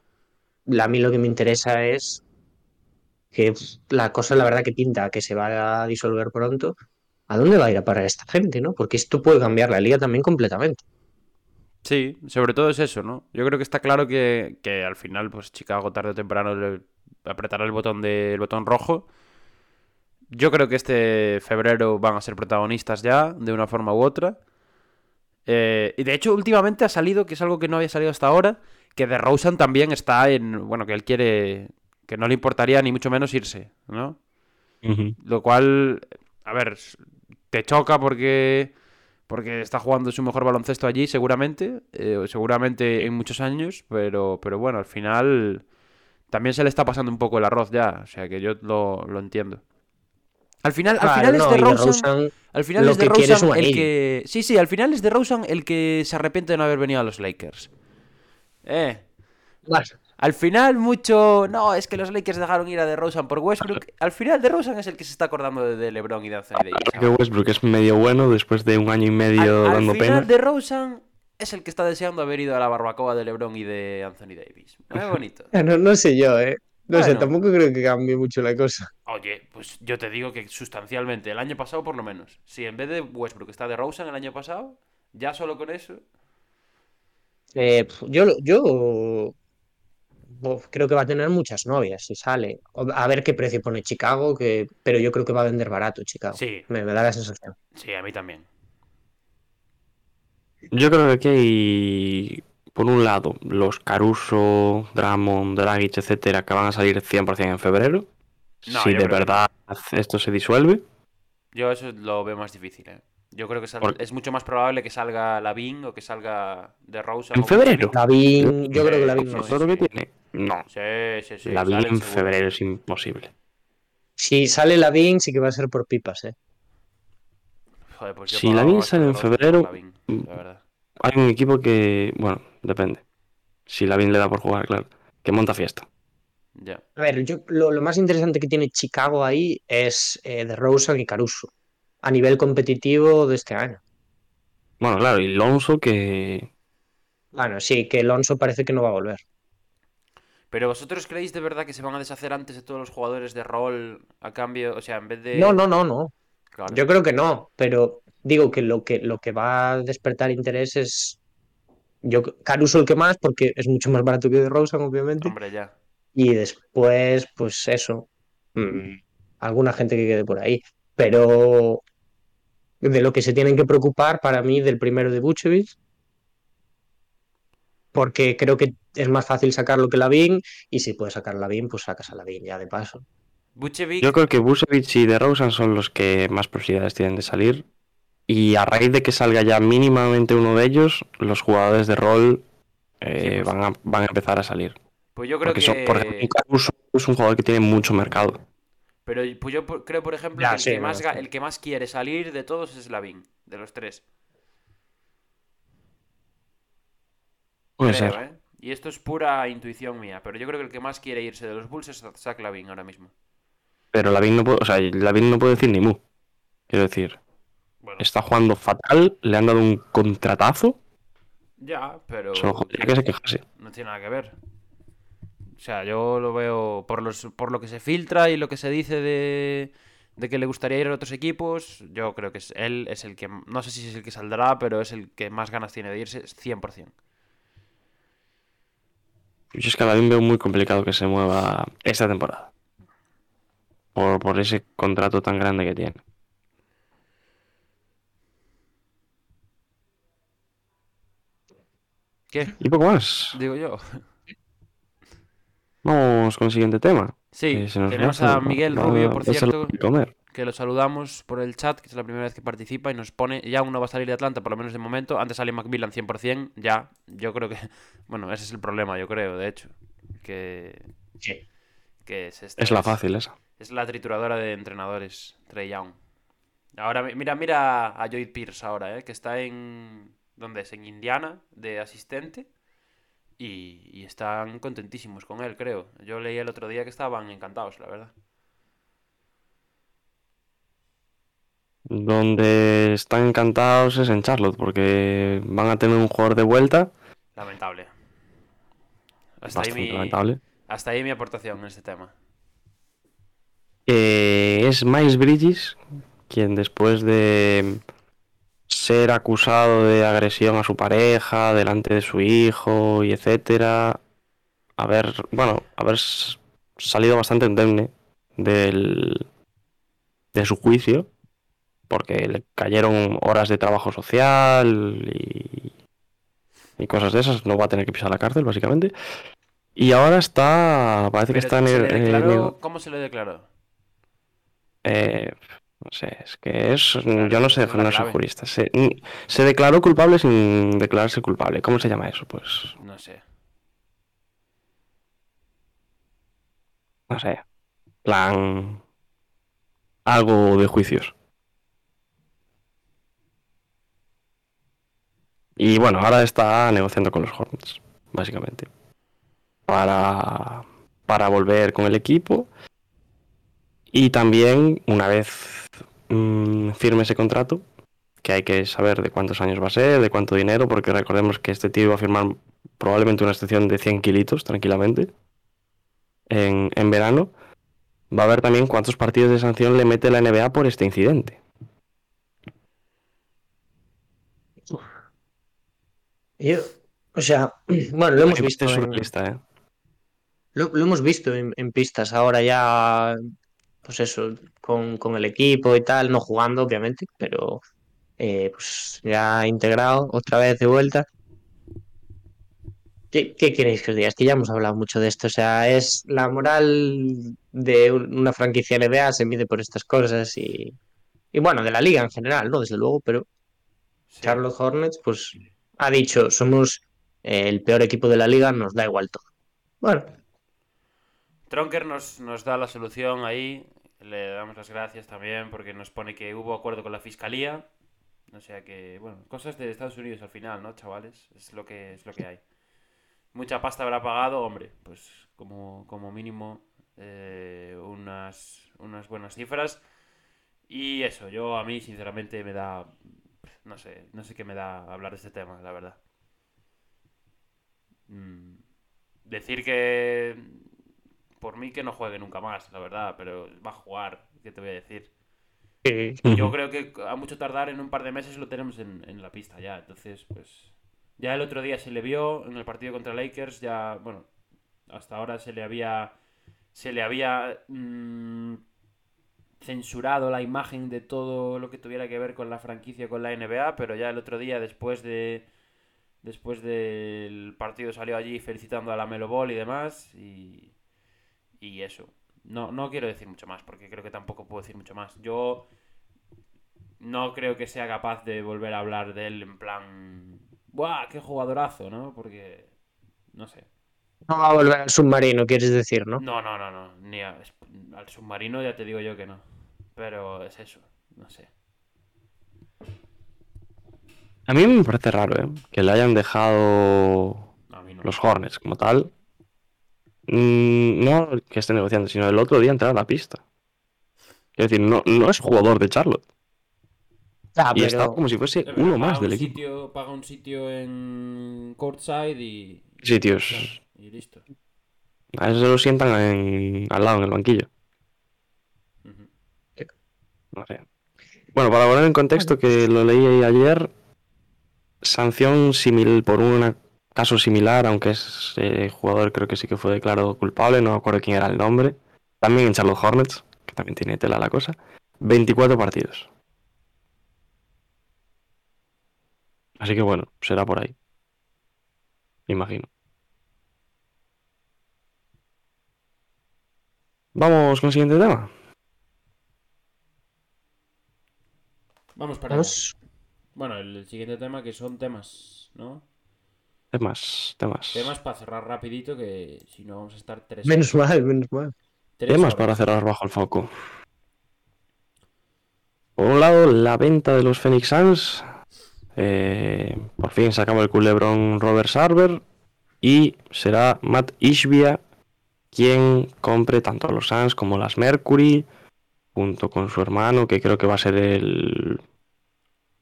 a mí lo que me interesa es que la cosa, la verdad, que pinta que se va a disolver pronto. ¿A dónde va a ir a parar esta gente, no? Porque esto puede cambiar la liga también completamente. Sí, sobre todo es eso, ¿no? Yo creo que está claro que, que al final, pues Chicago tarde o temprano le apretará el botón de, el botón rojo. Yo creo que este febrero van a ser protagonistas ya, de una forma u otra. Eh, y de hecho, últimamente ha salido, que es algo que no había salido hasta ahora, que de Rosen también está en. Bueno, que él quiere. que no le importaría ni mucho menos irse, ¿no? Lo cual, a ver, te choca porque porque está jugando su mejor baloncesto allí, seguramente, eh, seguramente en muchos años, pero, pero bueno, al final también se le está pasando un poco el arroz ya, o sea que yo lo, lo entiendo. Al final, al final es no, de Rosen, Rosen, al final es de que Rosen el que, sí, sí, al final es de Rosen el que se arrepiente de no haber venido a los Lakers. Eh, al final, mucho. No, es que los Lakers dejaron ir a DeRozan por Westbrook. Al final, DeRozan es el que se está acordando de, de LeBron y de Anthony Davis. Creo que Westbrook es medio bueno después de un año y medio Al, al dando final, pena. DeRozan es el que está deseando haber ido a la barbacoa de LeBron y de Anthony Davis. Muy bonito. no, no sé yo, ¿eh? No sé, tampoco creo que cambie mucho la cosa. Oye, pues yo te digo que sustancialmente, el año pasado por lo menos. Si en vez de Westbrook está DeRozan el año pasado, ya solo con eso. Eh, yo, yo uf, creo que va a tener muchas novias si sale. A ver qué precio pone Chicago, que... pero yo creo que va a vender barato Chicago. Sí, Me, me da la sensación. sí, a mí también. Yo creo que aquí hay, por un lado, los Caruso, Drummond, Dragic, etcétera, que van a salir 100% en febrero. No, si de que verdad esto se disuelve. Yo eso lo veo más difícil, ¿eh? Yo creo que sal- Por- es mucho más probable que salga Lavin o que salga DeRozan. ¿En o febrero? Lavín, yo creo que Lavín no. sí, ¿Todo lo sí. que tiene? No. Sí, sí, sí. la vi salen en seguro. febrero es imposible. Si sale Lavín, sí que va a ser por pipas, ¿eh? Joder, pues yo Si más sale en febrero, Lavin, la verdad. Hay un equipo que, bueno, depende. Si la le da por jugar, claro. Que monta fiesta. Ya. A ver, yo, lo, lo más interesante que tiene Chicago ahí es eh, DeRozan y Caruso. A nivel competitivo de este año. Bueno, claro, y Lonzo que... Bueno, sí, que Alonso parece que no va a volver. Pero vosotros creéis de verdad que se van a deshacer antes de todos los jugadores de rol a cambio, o sea, en vez de... No, no, no, no. Claro. Yo creo que no, pero digo que lo que, lo que va a despertar interés es yo, Caruso el que más, porque es mucho más barato que DeRozan, obviamente. Hombre, ya. Y después, pues eso, mm, alguna gente que quede por ahí. Pero de lo que se tienen que preocupar para mí del primero de Vucevic, porque creo que es más fácil sacarlo que Lavín, y si puedes sacar Lavín, pues sacas a Lavín ya de paso. Bucevic, Yo creo que Vucevic y DeRozan son los que más posibilidades tienen de salir. Y a raíz de que salga ya mínimamente uno de ellos, los jugadores de rol eh, Sí, pues. van, a, van a empezar a salir. pues yo creo Porque que... son, por ejemplo, Caruso es un jugador que tiene mucho mercado. Pero pues yo creo, por ejemplo, Ya, que, el, sí, que más, sí. el que más quiere salir de todos es Lavín, de los tres. Puede Creo, ser. ¿eh? Y esto es pura intuición mía, pero yo creo que el que más quiere irse de los Bulls es Zach Lavin ahora mismo. Pero Lavín no puede, o sea, Lavín no puede decir ni mu. Quiero decir, Bueno, está jugando fatal, le han dado un contratazo. ya, pero Solo jodería que se quejase. no tiene nada que ver. O sea, yo lo veo por, los, por lo que se filtra y lo que se dice de, de que le gustaría ir a otros equipos. Yo creo que es, él es el que, no sé si es el que saldrá, pero es el que más ganas tiene de irse, 100%. Yo es que a veo muy complicado que se mueva esta temporada. Por, por ese contrato tan grande que tiene. ¿Qué? Y poco más. Digo yo. Vamos con el siguiente tema. Sí, nos tenemos a Miguel va- Rubio, va por cierto, que lo saludamos por el chat, que es la primera vez que participa y nos pone, ya uno va a salir de Atlanta, por lo menos de momento, antes sale Macmillan 100%, ya, yo creo que, bueno, ese es el problema, yo creo, de hecho, que, Sí. que es, esta- Es la fácil esa. es la trituradora de entrenadores, Trey Young. Ahora, mi- mira, mira a Lloyd Pierce ahora, ¿eh? que está en, ¿dónde es? En Indiana, de asistente, y, y están contentísimos con él, creo. Yo leí el otro día que estaban encantados, la verdad. Donde están encantados es en Charlotte, porque van a tener un jugador de vuelta Lamentable. Hasta ahí, mi, lamentable. hasta ahí mi aportación en este tema. que es Miles Bridges quien después de ser acusado de agresión a su pareja delante de su hijo y etcétera, haber, bueno, haber salido bastante indemne del, de su juicio, porque le cayeron horas de trabajo social y, y cosas de esas, no va a tener que pisar la cárcel básicamente. Y ahora está, parece que está en ¿se el, en el- ¿Cómo se le declaró? eh, no sé, es que es. Claro, yo no sé, no soy jurista. Se, se declaró culpable sin declararse culpable. ¿Cómo se llama eso? Pues. No sé. No sé. Plan. Algo de juicios. Y bueno, ahora está negociando con los Hornets, básicamente. Para. Para volver con el equipo. Y también, una vez mm, firme ese contrato, que hay que saber de cuántos años va a ser, de cuánto dinero, porque recordemos que este tío va a firmar probablemente una excepción de 100 kilitos, tranquilamente, en, en verano. Va a ver también cuántos partidos de sanción le mete la NBA por este incidente. Yo, o sea, bueno, lo hemos visto. En- surrealista, ¿eh? Lo, lo hemos visto en, en pistas ahora ya, pues eso, con, con el equipo y tal, no jugando, obviamente, pero eh, pues ya integrado, otra vez de vuelta. ¿Qué, qué queréis que os diga? Es que ya hemos hablado mucho de esto. O sea, es la moral de un- una franquicia NBA se mide por estas cosas y, y bueno, de la liga en general, ¿no? Desde luego, pero Sí. Charlotte Hornets, pues ha dicho, somos eh, el peor equipo de la liga, nos da igual todo. Bueno, Tronker nos, nos da la solución ahí. Le damos las gracias también porque nos pone que hubo acuerdo con la fiscalía. O sea que, bueno, cosas de Estados Unidos al final, ¿no, chavales? Es lo que, es lo que hay. Mucha pasta habrá pagado, hombre, pues como, como mínimo eh, unas, unas buenas cifras. Y eso, yo a mí sinceramente me da... No sé, no sé qué me da hablar de este tema, la verdad. Mm, decir que por mí que no juegue nunca más, la verdad, pero va a jugar, ¿qué te voy a decir? Yo creo que a mucho tardar en un par de meses lo tenemos en, en la pista ya, entonces pues ya el otro día se le vio en el partido contra Lakers, ya, bueno, hasta ahora se le había se le había mm, censurado la imagen de todo lo que tuviera que ver con la franquicia con la NBA, pero ya el otro día después de después del partido salió allí felicitando a la Melo Ball y demás y y eso. No, no quiero decir mucho más, porque creo que tampoco puedo decir mucho más. Yo no creo que sea capaz de volver a hablar de él en plan. ¡Buah! ¡Qué jugadorazo! ¿no? Porque. No sé. no va a volver al submarino, quieres decir, ¿no? No, no, no, no. Ni a- al submarino ya te digo yo que no. Pero es eso, no sé. A mí me parece raro, ¿eh? Que le hayan dejado A mí no. los Hornets como tal. Mm, no que esté negociando, sino el otro día entrar a la pista. Quiero decir, no, no es jugador de Charlotte. Ah, Y está como si fuese Es uno más del un equipo. Sitio, paga un sitio en courtside y, Sí, tíos. y listo. A eso se lo sientan en- al lado en el banquillo. Ujú. No sé. Bueno, para poner en contexto que lo leí ayer, sanción similar por un caso similar, aunque es eh, jugador creo que sí que fue declarado culpable, no me acuerdo quién era el nombre. También en Charlotte Hornets, que también tiene tela la cosa. 24 partidos. Así que bueno, será por ahí. Me imagino. Vamos con el siguiente tema. Vamos para. Bueno, el siguiente tema que son temas, ¿no? Temas, temas. Temas para cerrar rapidito que si no vamos a estar tres Menos mal, menos mal. tres Temas horas. para cerrar bajo el foco. Por un lado, la venta de los Phoenix Suns. Eh, por fin se acaba el culebrón Robert Sarver. Y será Matt Ishbia quien compre tanto los Suns como las Mercury. Junto con su hermano, que creo que va a ser el,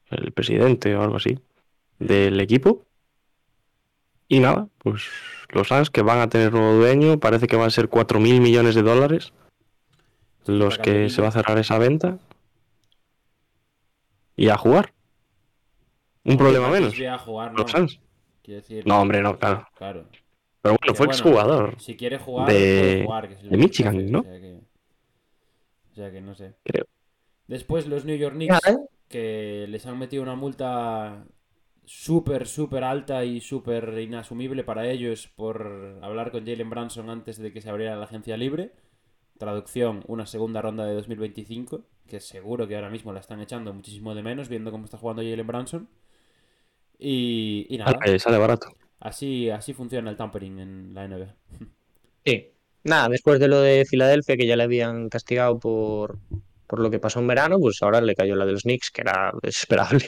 el presidente o algo así del equipo. Y nada, pues los Suns que van a tener nuevo dueño, parece que van a ser 4.000 millones de dólares los que se va a cerrar esa venta. Y a jugar. Un problema menos. a jugar, no. Los Suns. Decir, No, hombre, no, claro. Claro. Pero bueno, fue bueno, exjugador. Si quiere jugar, de- puede jugar. Que es el de Michigan, ¿no? O sea que, o sea que no sé. Creo. Después los New York Knicks, ¿eh? que les han metido una multa súper, súper alta y súper inasumible para ellos por hablar con Jalen Branson antes de que se abriera la agencia libre. Traducción, una segunda ronda de 2025, que seguro que ahora mismo la están echando muchísimo de menos viendo cómo está jugando Jalen Branson. Y, y nada, sale barato. así, así funciona el tampering en la NBA. Sí. Nada, después de lo de Filadelfia, que ya le habían castigado por, por lo que pasó en verano, pues ahora le cayó la de los Knicks, que era desesperable.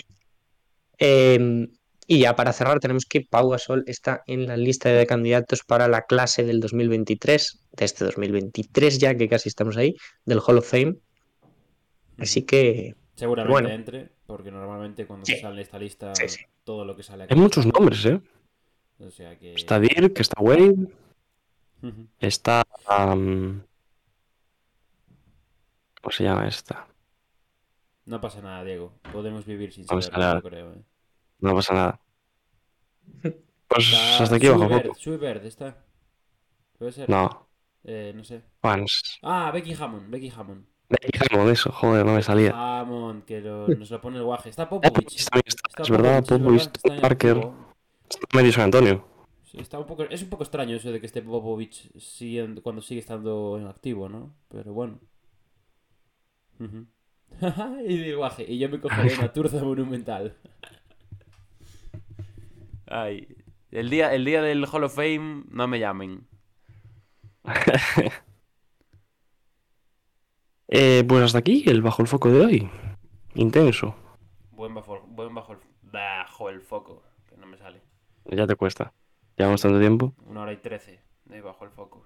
Eh, y ya para cerrar, tenemos que Pau Gasol está en la lista de candidatos para la clase del 2023, de este 2023 ya, que casi estamos ahí, del Hall of Fame. Así que, Seguramente Bueno. entre, porque normalmente cuando Sí. se sale esta lista, Sí, sí. todo lo que sale aquí. Hay muchos nombres, ¿eh? O sea que. Está Dirk, está Wade, está. ¿Cómo se llama esta? No pasa nada, Diego. Podemos vivir sin saberlo, a yo creo. ¿eh? No pasa nada. Pues Está hasta aquí bajo el Suibert, foco. Suibert, está. ¿Puede ser? No, Eh, no sé. Ah, Becky Hammond, Becky Hammond. de eso, joder, no me salía. Hammond, que lo- nos lo pone el guaje. Está Popovich. Está, Está es verdad, Popovich, Popovich, está en Parker, está medio San Antonio. Sí, está un poco, es un poco extraño eso de que esté Popovich sigue- cuando sigue estando en activo, ¿no? Pero bueno. Ujú. y de guaje. Y yo me cogeré una turza monumental. Ay. El día, el día del Hall of Fame no me llamen. Eh, pues hasta aquí el bajo el foco de hoy. Intenso. Buen bajo, buen bajo, el, bajo el foco. Que no me sale. Ya te cuesta. Llevamos tanto tiempo. Una hora y trece de bajo el foco.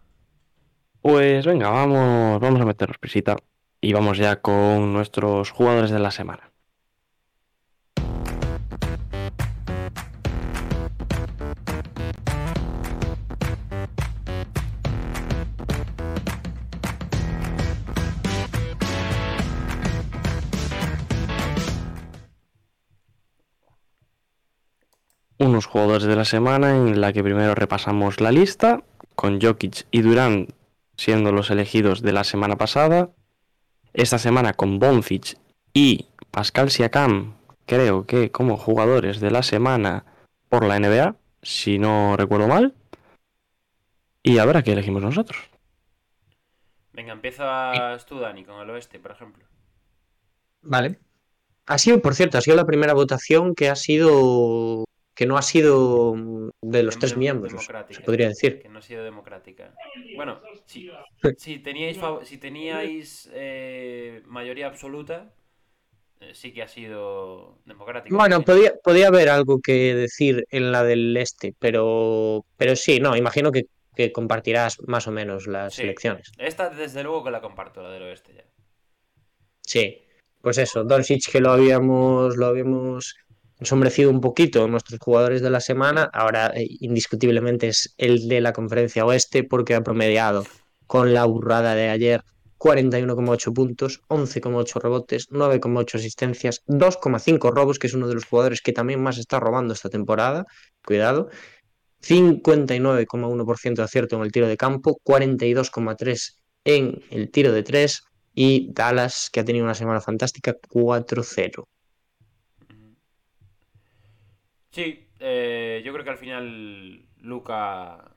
Pues venga, vamos, vamos a meternos prisita. Y vamos ya con nuestros jugadores de la semana. Unos jugadores de la semana en la que primero repasamos la lista, con Jokic y Durant siendo los elegidos de la semana pasada. Esta semana con Boncic y Pascal Siakam, creo que como jugadores de la semana por la NBA, si no recuerdo mal. Y a ver a qué elegimos nosotros. Venga, empiezas tú, Dani, con el oeste, por ejemplo. vale. Ha sido, por cierto, ha sido la primera votación que ha sido que no ha sido de los tres miembros, se podría decir. Que no ha sido democrática. Bueno, si, si teníais, fav- si teníais eh, mayoría absoluta, eh, sí que ha sido democrática. Bueno, podía, podía haber algo que decir en la del este, pero, pero sí, no, imagino que, que compartirás más o menos las Sí. elecciones. Esta desde luego que la comparto, la del oeste ya. Sí, pues eso, Doncic que lo habíamos, lo habíamos ensombrecido un poquito nuestros jugadores de la semana, ahora eh, indiscutiblemente es el de la conferencia oeste porque ha promediado con la burrada de ayer 41,8 puntos, 11,8 rebotes, 9,8 asistencias, 2,5 robos, que es uno de los jugadores que también más está robando esta temporada, cuidado, 59,1% de acierto en el tiro de campo, 42,3% en el tiro de 3 y Dallas, que ha tenido una semana fantástica, 4-0. Sí, eh, yo creo que al final Luca.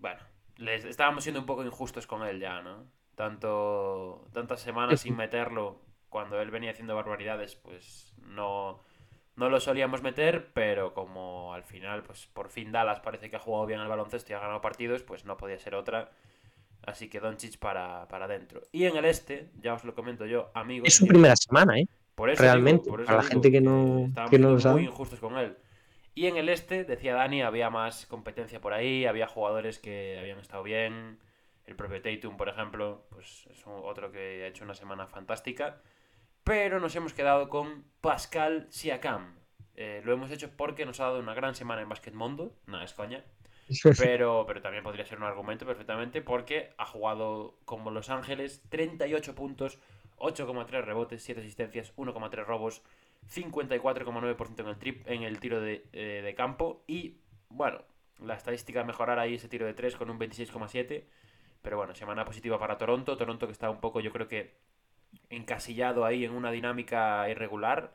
Bueno, les estábamos siendo un poco injustos con él ya, ¿no? Tanto, tantas semanas sin meterlo cuando él venía haciendo barbaridades, pues no, no lo solíamos meter, pero como al final, pues por fin Dallas parece que ha jugado bien al baloncesto y ha ganado partidos, pues no podía ser otra. Así que Doncic para, para adentro. Y en el este, ya os lo comento yo, amigos. Es su primera semana, ¿eh? por eso Realmente, digo, por eso para la gente que no- que no lo siendo muy sabe. injustos con él. Y en el este, decía Dani, había más competencia por ahí, había jugadores que habían estado bien. El propio Tatum, por ejemplo, pues es otro que ha hecho una semana fantástica. Pero nos hemos quedado con Pascal Siakam. Eh, lo hemos hecho porque nos ha dado una gran semana en Basket Mundo. No, es coña. Pero, pero también podría ser un argumento perfectamente porque ha jugado como Los Ángeles 38 puntos, 8,3 rebotes, 7 asistencias, 1,3 robos, 54,9% en el trip, en el tiro de, eh, de campo y bueno, la estadística mejorar ahí ese tiro de 3 con un 26,7. Pero bueno, semana positiva para Toronto. Toronto que está un poco, yo creo que encasillado ahí en una dinámica irregular.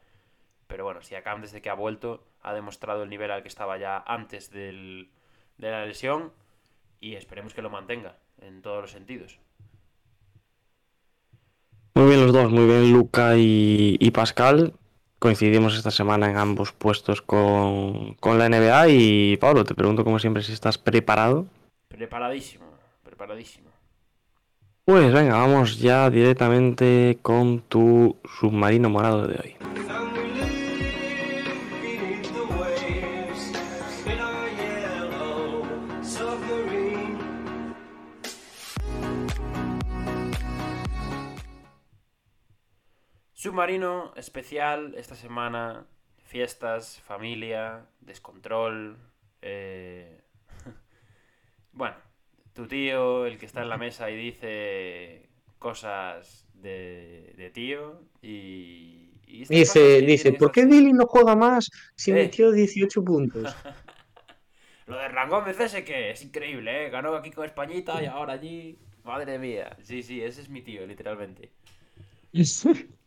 Pero bueno, Siakam desde que ha vuelto ha demostrado el nivel al que estaba ya antes del, de la lesión y esperemos que lo mantenga en todos los sentidos. Muy bien los dos, muy bien Luca y, y Pascal. Coincidimos esta semana en ambos puestos con, con la NBA y Pablo, te pregunto como siempre si estás preparado. Preparadísimo, preparadísimo. Pues venga, vamos ya directamente con tu submarino morado de hoy. Submarino especial esta semana, fiestas, familia, descontrol. eh, bueno, tu tío, el que está en la mesa y dice cosas de, de tío y... cosas Dice, dice, ¿por qué Billy no juega más si Eh. metió 18 puntos? Lo de Rangómez ese que es increíble, ¿eh? Ganó aquí con Españita y ahora allí... Madre mía. Sí, sí, ese es mi tío, literalmente.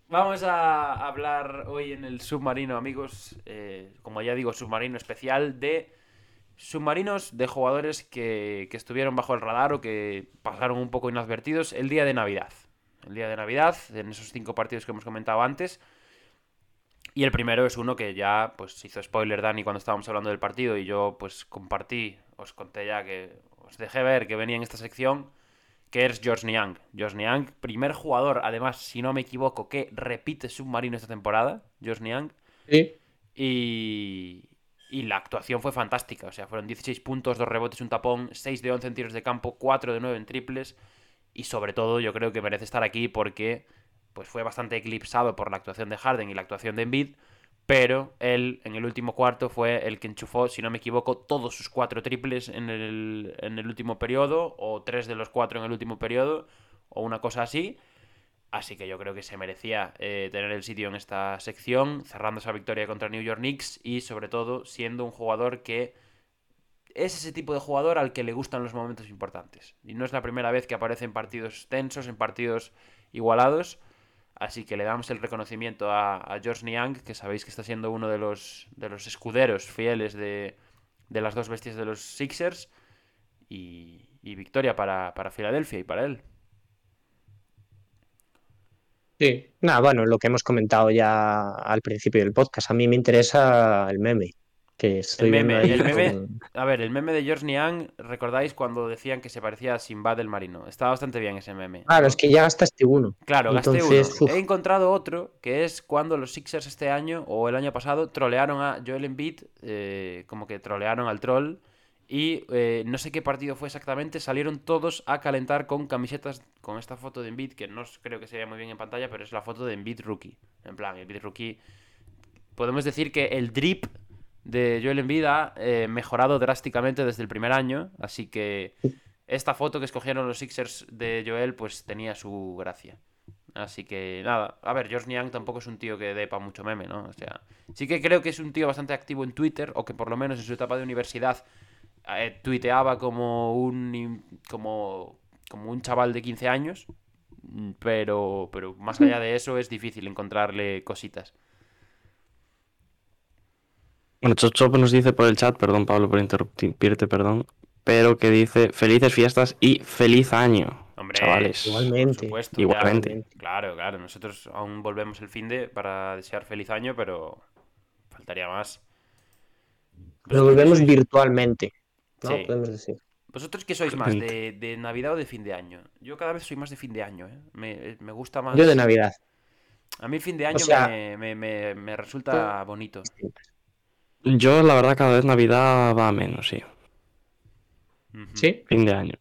Vamos a hablar hoy en el submarino, amigos, eh, como ya digo, submarino especial de submarinos de jugadores que, que estuvieron bajo el radar o que pasaron un poco inadvertidos el día de Navidad. El día de Navidad, en esos cinco partidos que hemos comentado antes. Y el primero es uno que ya pues hizo spoiler Dani cuando estábamos hablando del partido y yo pues compartí, os conté ya que os dejé ver que venía en esta sección, que es George Niang. George Niang, primer jugador, además, si no me equivoco, que repite submarino esta temporada, George Niang. Sí. Y, y la actuación fue fantástica. O sea, fueron 16 puntos, 2 rebotes, un tapón, 6 de 11 en tiros de campo, 4 de 9 en triples. Y sobre todo, yo creo que merece estar aquí porque pues fue bastante eclipsado por la actuación de Harden y la actuación de Embiid. Pero él, en el último cuarto, fue el que enchufó, si no me equivoco, todos sus cuatro triples en el, en el último periodo, o tres de los cuatro en el último periodo, o una cosa así. Así que yo creo que se merecía eh, tener el sitio en esta sección, cerrando esa victoria contra New York Knicks y sobre todo siendo un jugador que es ese tipo de jugador al que le gustan los momentos importantes. Y no es la primera vez que aparece en partidos tensos, en partidos igualados. Así que le damos el reconocimiento a, George Niang, que sabéis que está siendo uno de los, de los escuderos fieles de, de las dos bestias de los Sixers. Y, y victoria para, para Filadelfia y para él. Sí. Nada, bueno, lo que hemos comentado ya al principio del podcast. A mí me interesa el meme. Que estoy El meme, ahí el meme- con- A ver, el meme de George Niang, ¿recordáis cuando decían que se parecía a Sinbad el marino? Está bastante bien ese meme. Claro, es que ya gastaste uno. Claro, gasté Entonces, uno. uf. He encontrado otro, que es cuando los Sixers este año o el año pasado trolearon a Joel Embiid, eh, como que trolearon al troll, y eh, no sé qué partido fue exactamente, salieron todos a calentar con camisetas con esta foto de Embiid, que no creo que se vea muy bien en pantalla, pero es la foto de Embiid Rookie. En plan, Embiid Rookie... Podemos decir que el drip de Joel Embiid ha eh, mejorado drásticamente desde el primer año, así que esta foto que escogieron los Sixers de Joel pues tenía su gracia. Así que nada, a ver, George Niang tampoco es un tío que dé pa' mucho meme, ¿no? O sea, sí que creo que es un tío bastante activo en Twitter, o que por lo menos en su etapa de universidad eh, tuiteaba como un como, como un chaval de 15 años, pero, pero más allá de eso es difícil encontrarle cositas. Bueno, Chop Chop nos dice por el chat, perdón Pablo por interrumpirte, perdón, pero que dice felices fiestas y feliz año, Hombre, chavales. igualmente. Por supuesto, Igualmente. ya, claro, claro. Nosotros aún volvemos el fin de para desear feliz año, pero faltaría más. Lo ¿Vosotros qué volvemos sois? virtualmente. ¿no? Sí. Podemos decir. ¿Vosotros qué sois más? De, de Navidad o de fin de año? Yo cada vez soy más de fin de año, ¿eh? Me, me gusta más. Yo de Navidad. A mí el fin de año sea- me, me- me- me resulta bonito. Yo la verdad cada vez Navidad va a menos, sí. ¿Sí? Fin de año.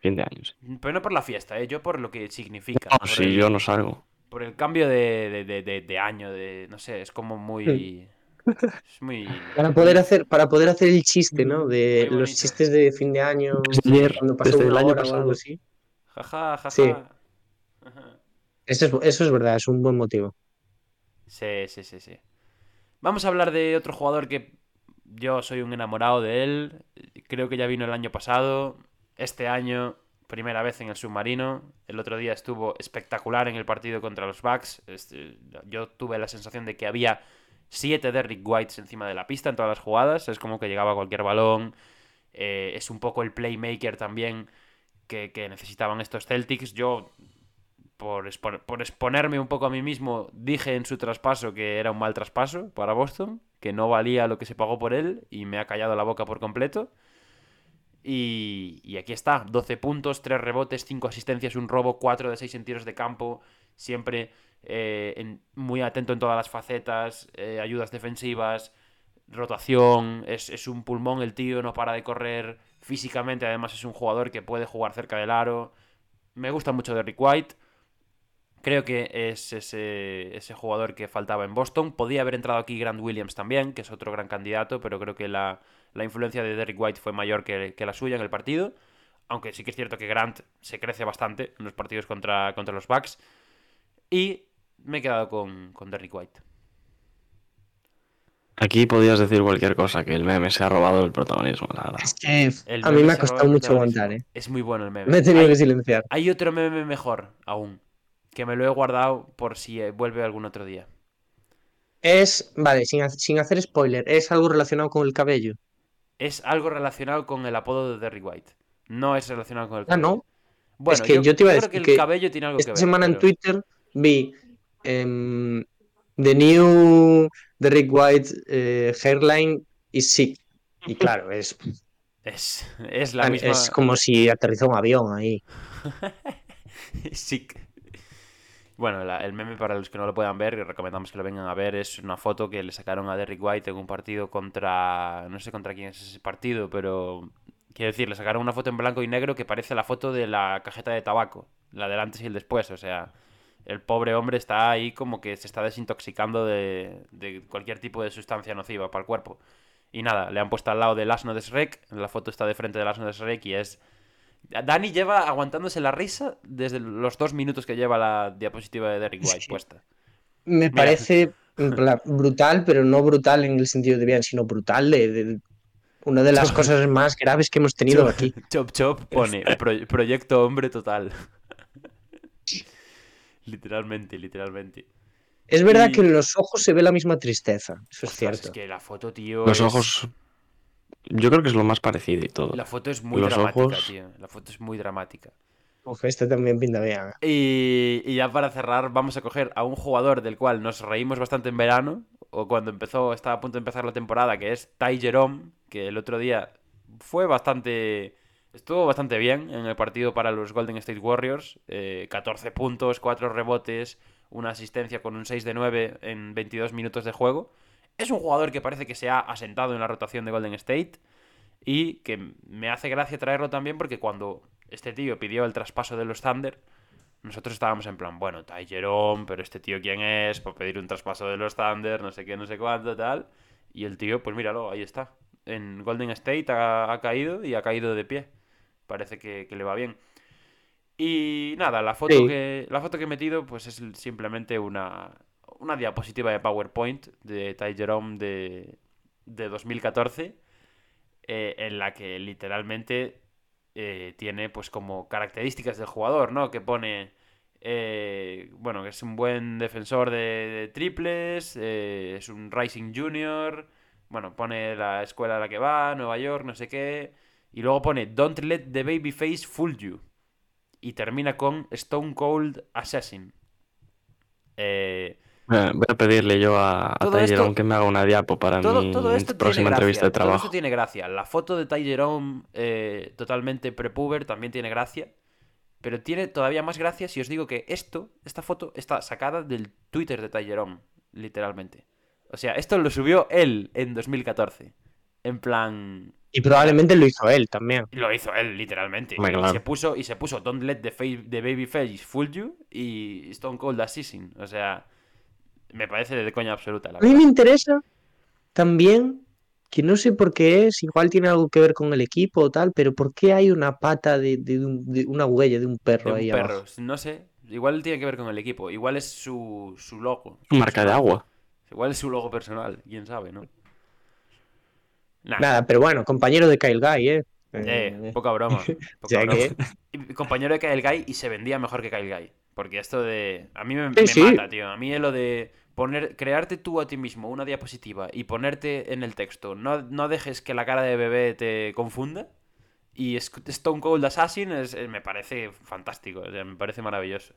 Fin de año, sí. Pero no por la fiesta, ¿eh? Yo por lo que significa. No, el- yo no salgo. Por el cambio de, de- de- de- de año, de. No sé, es como muy. Es muy. Para poder hacer, para poder hacer el chiste, ¿no? De los chistes de fin de año, Desde cuando pasó desde el año hora o pasado. algo así. Jaja, jaja. Sí. Eso es, eso es verdad, es un buen motivo. Sí, sí, sí, sí. Vamos a hablar de otro jugador que yo soy un enamorado de él. Creo que ya vino el año pasado. Este año, primera vez en el submarino. El otro día estuvo espectacular en el partido contra los Bucks. Este, yo tuve la sensación de que había siete Derrick Whites encima de la pista en todas las jugadas. Es como que llegaba cualquier balón. Eh, es un poco el playmaker también que necesitaban estos Celtics. Yo por, expo- por exponerme un poco a mí mismo, dije en su traspaso que era un mal traspaso para Boston, que no valía lo que se pagó por él y me ha callado la boca por completo. Y, y aquí está, 12 puntos, 3 rebotes, 5 asistencias, un robo, 4 de 6 en tiros de campo, siempre eh, en- muy atento en todas las facetas, eh, ayudas defensivas, rotación, es, es un pulmón el tío, no para de correr, físicamente además es un jugador que puede jugar cerca del aro. Me gusta mucho Derrick White. Creo que es ese, ese jugador que faltaba en Boston. Podía haber entrado aquí Grant Williams también, que es otro gran candidato, pero creo que la, la influencia de Derrick White fue mayor que, que la suya en el partido. Aunque sí que es cierto que Grant se crece bastante en los partidos contra, contra los Bucks. Y me he quedado con, con Derrick White. Aquí podías decir cualquier cosa, que el meme se ha robado el protagonismo, la verdad. Es que El a mí me ha costado mucho aguantar, ¿eh? Es muy bueno el meme. Me he tenido Hay- que silenciar. Hay otro meme mejor aún, que me lo he guardado por si eh, vuelve algún otro día. Es, vale, sin, sin hacer spoiler, es algo relacionado con el cabello. Es algo relacionado con el apodo de Derrick White. No es relacionado con el Ah, cabello. ¿no? Bueno, que yo te iba a creo decir que el cabello tiene algo que Esta ver. semana en Twitter vi em, The New Derrick White eh, Hairline is sick. Y claro, es, Es, es la misma. es como si aterrizó un avión ahí. Sí. Bueno, la- el meme para los que no lo puedan ver, y recomendamos que lo vengan a ver, es una foto que le sacaron a Derrick White en un partido contra... No sé contra quién es ese partido, pero... Quiero decir, le sacaron una foto en blanco y negro que parece la foto de la cajeta de tabaco, la del antes y el después, o sea... El pobre hombre está ahí como que se está desintoxicando de, cualquier tipo de sustancia nociva para el cuerpo. Y nada, le han puesto al lado del asno de Shrek, la foto está de frente del asno de Shrek y es Dani lleva aguantándose la risa desde los dos minutos que lleva la diapositiva de Derrick White Sí. puesta. Me parece brutal, pero no brutal en el sentido de bien, sino brutal de, de- una de las cosas más graves que hemos tenido aquí. Chop Chop pone "Pro- proyecto hombre total. literalmente, literalmente. Es verdad Y- que en los ojos se ve la misma tristeza, eso es Ostras, cierto. Es que la foto, tío. Los es- ojos, yo creo que es lo más parecido y todo. La foto es muy los dramática, ojos- tío. La foto es muy dramática. Uf, este también pinta bien. ¿eh? Y, y ya para cerrar, vamos a coger a un jugador del cual nos reímos bastante en verano, o cuando empezó, estaba a punto de empezar la temporada, que es Ty Jerome, que el otro día fue bastante... Estuvo bastante bien en el partido para los Golden State Warriors. eh, 14 puntos, 4 rebotes, una asistencia con un 6 de 9 en 22 minutos de juego. Es un jugador que parece que se ha asentado en la rotación de Golden State y que me hace gracia traerlo también porque cuando este tío pidió el traspaso de los Thunder, nosotros estábamos en plan, bueno, Ty Jerome, pero este tío quién es, por pedir un traspaso de los Thunder, no sé qué, no sé cuánto, tal. Y el tío, pues míralo, ahí está. En Golden State ha, ha caído y ha caído de pie. Parece que, que le va bien. Y nada, la foto, Sí. que, la foto que he metido, pues es simplemente una, una diapositiva de PowerPoint de Ty Jerome de, de 2014, eh, en la que literalmente eh, tiene pues como características del jugador, ¿no? Que pone, eh, bueno, que es un buen defensor de, de triples, eh, es un Rising Junior, bueno, pone la escuela a la que va, Nueva York, no sé qué, y luego pone Don't let the baby face fool you. Y termina con Stone Cold Assassin. Eh, Eh, Voy a pedirle yo a, a Todo Ty esto- Jerome que me haga una diapo para todo, mi todo esto próxima entrevista de Todo trabajo. esto tiene gracia. La foto de Ty Jerome eh, totalmente prepuber también tiene gracia. Pero tiene todavía más gracia si os digo que esto, esta foto, está sacada del Twitter de Ty Jerome, literalmente. O sea, esto lo subió él en 2014. En plan, Y probablemente lo hizo él también. lo hizo él, literalmente. Y claro. se puso, y se puso Don't let the, fa- the baby face fool you y Stone Cold Assassin. O sea, me parece de coña absoluta, la A mí verdad. me interesa también, que no sé por qué es, igual tiene algo que ver con el equipo o tal, pero ¿por qué hay una pata de, de un- de una huella de un De perro un ahí perro, abajo? no sé. Igual tiene que ver con el equipo. Igual es su, su logo. Marca de agua. Igual es su logo personal. Quién sabe, ¿no? Nah, Nada, pero bueno, compañero de Kyle Guy, ¿eh? eh, Eh, poca broma. poca broma. que- Compañero de Kyle Guy y se vendía mejor que Kyle Guy. Porque esto de. A mí me, Sí, me sí. mata, tío. A mí es lo de poner, crearte tú a ti mismo una diapositiva y ponerte en el texto. No, no dejes que la cara de bebé te confunda. Y Stone Cold Assassin es- eh, me parece fantástico. o sea, me parece maravilloso.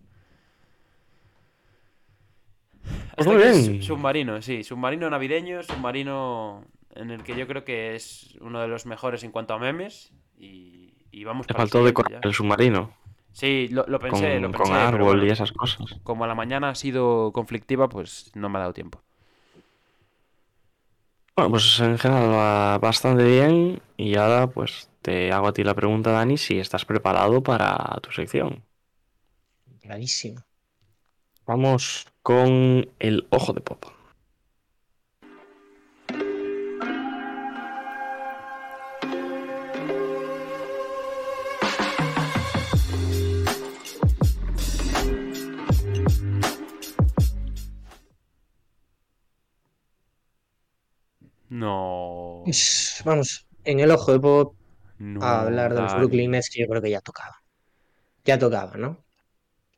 Pues Hasta muy aquí bien. su- Submarino, sí. Submarino navideño, submarino en el que yo creo que es uno de los mejores en cuanto a memes. Y, y vamos Te faltó decorar el submarino Sí, lo, lo con, pensé, lo con pensé. pero árbol bueno, y esas cosas. como la mañana ha sido conflictiva, pues no me ha dado tiempo. Bueno, pues en general va bastante bien y ahora pues te hago a ti la pregunta, Dani, si estás preparado para tu sección. Clarísimo. Vamos con el ojo de pop. No. Vamos, en el ojo de Pop no, a hablar de los. Brooklyn Nets, que yo creo que ya tocaba. Ya tocaba, ¿no?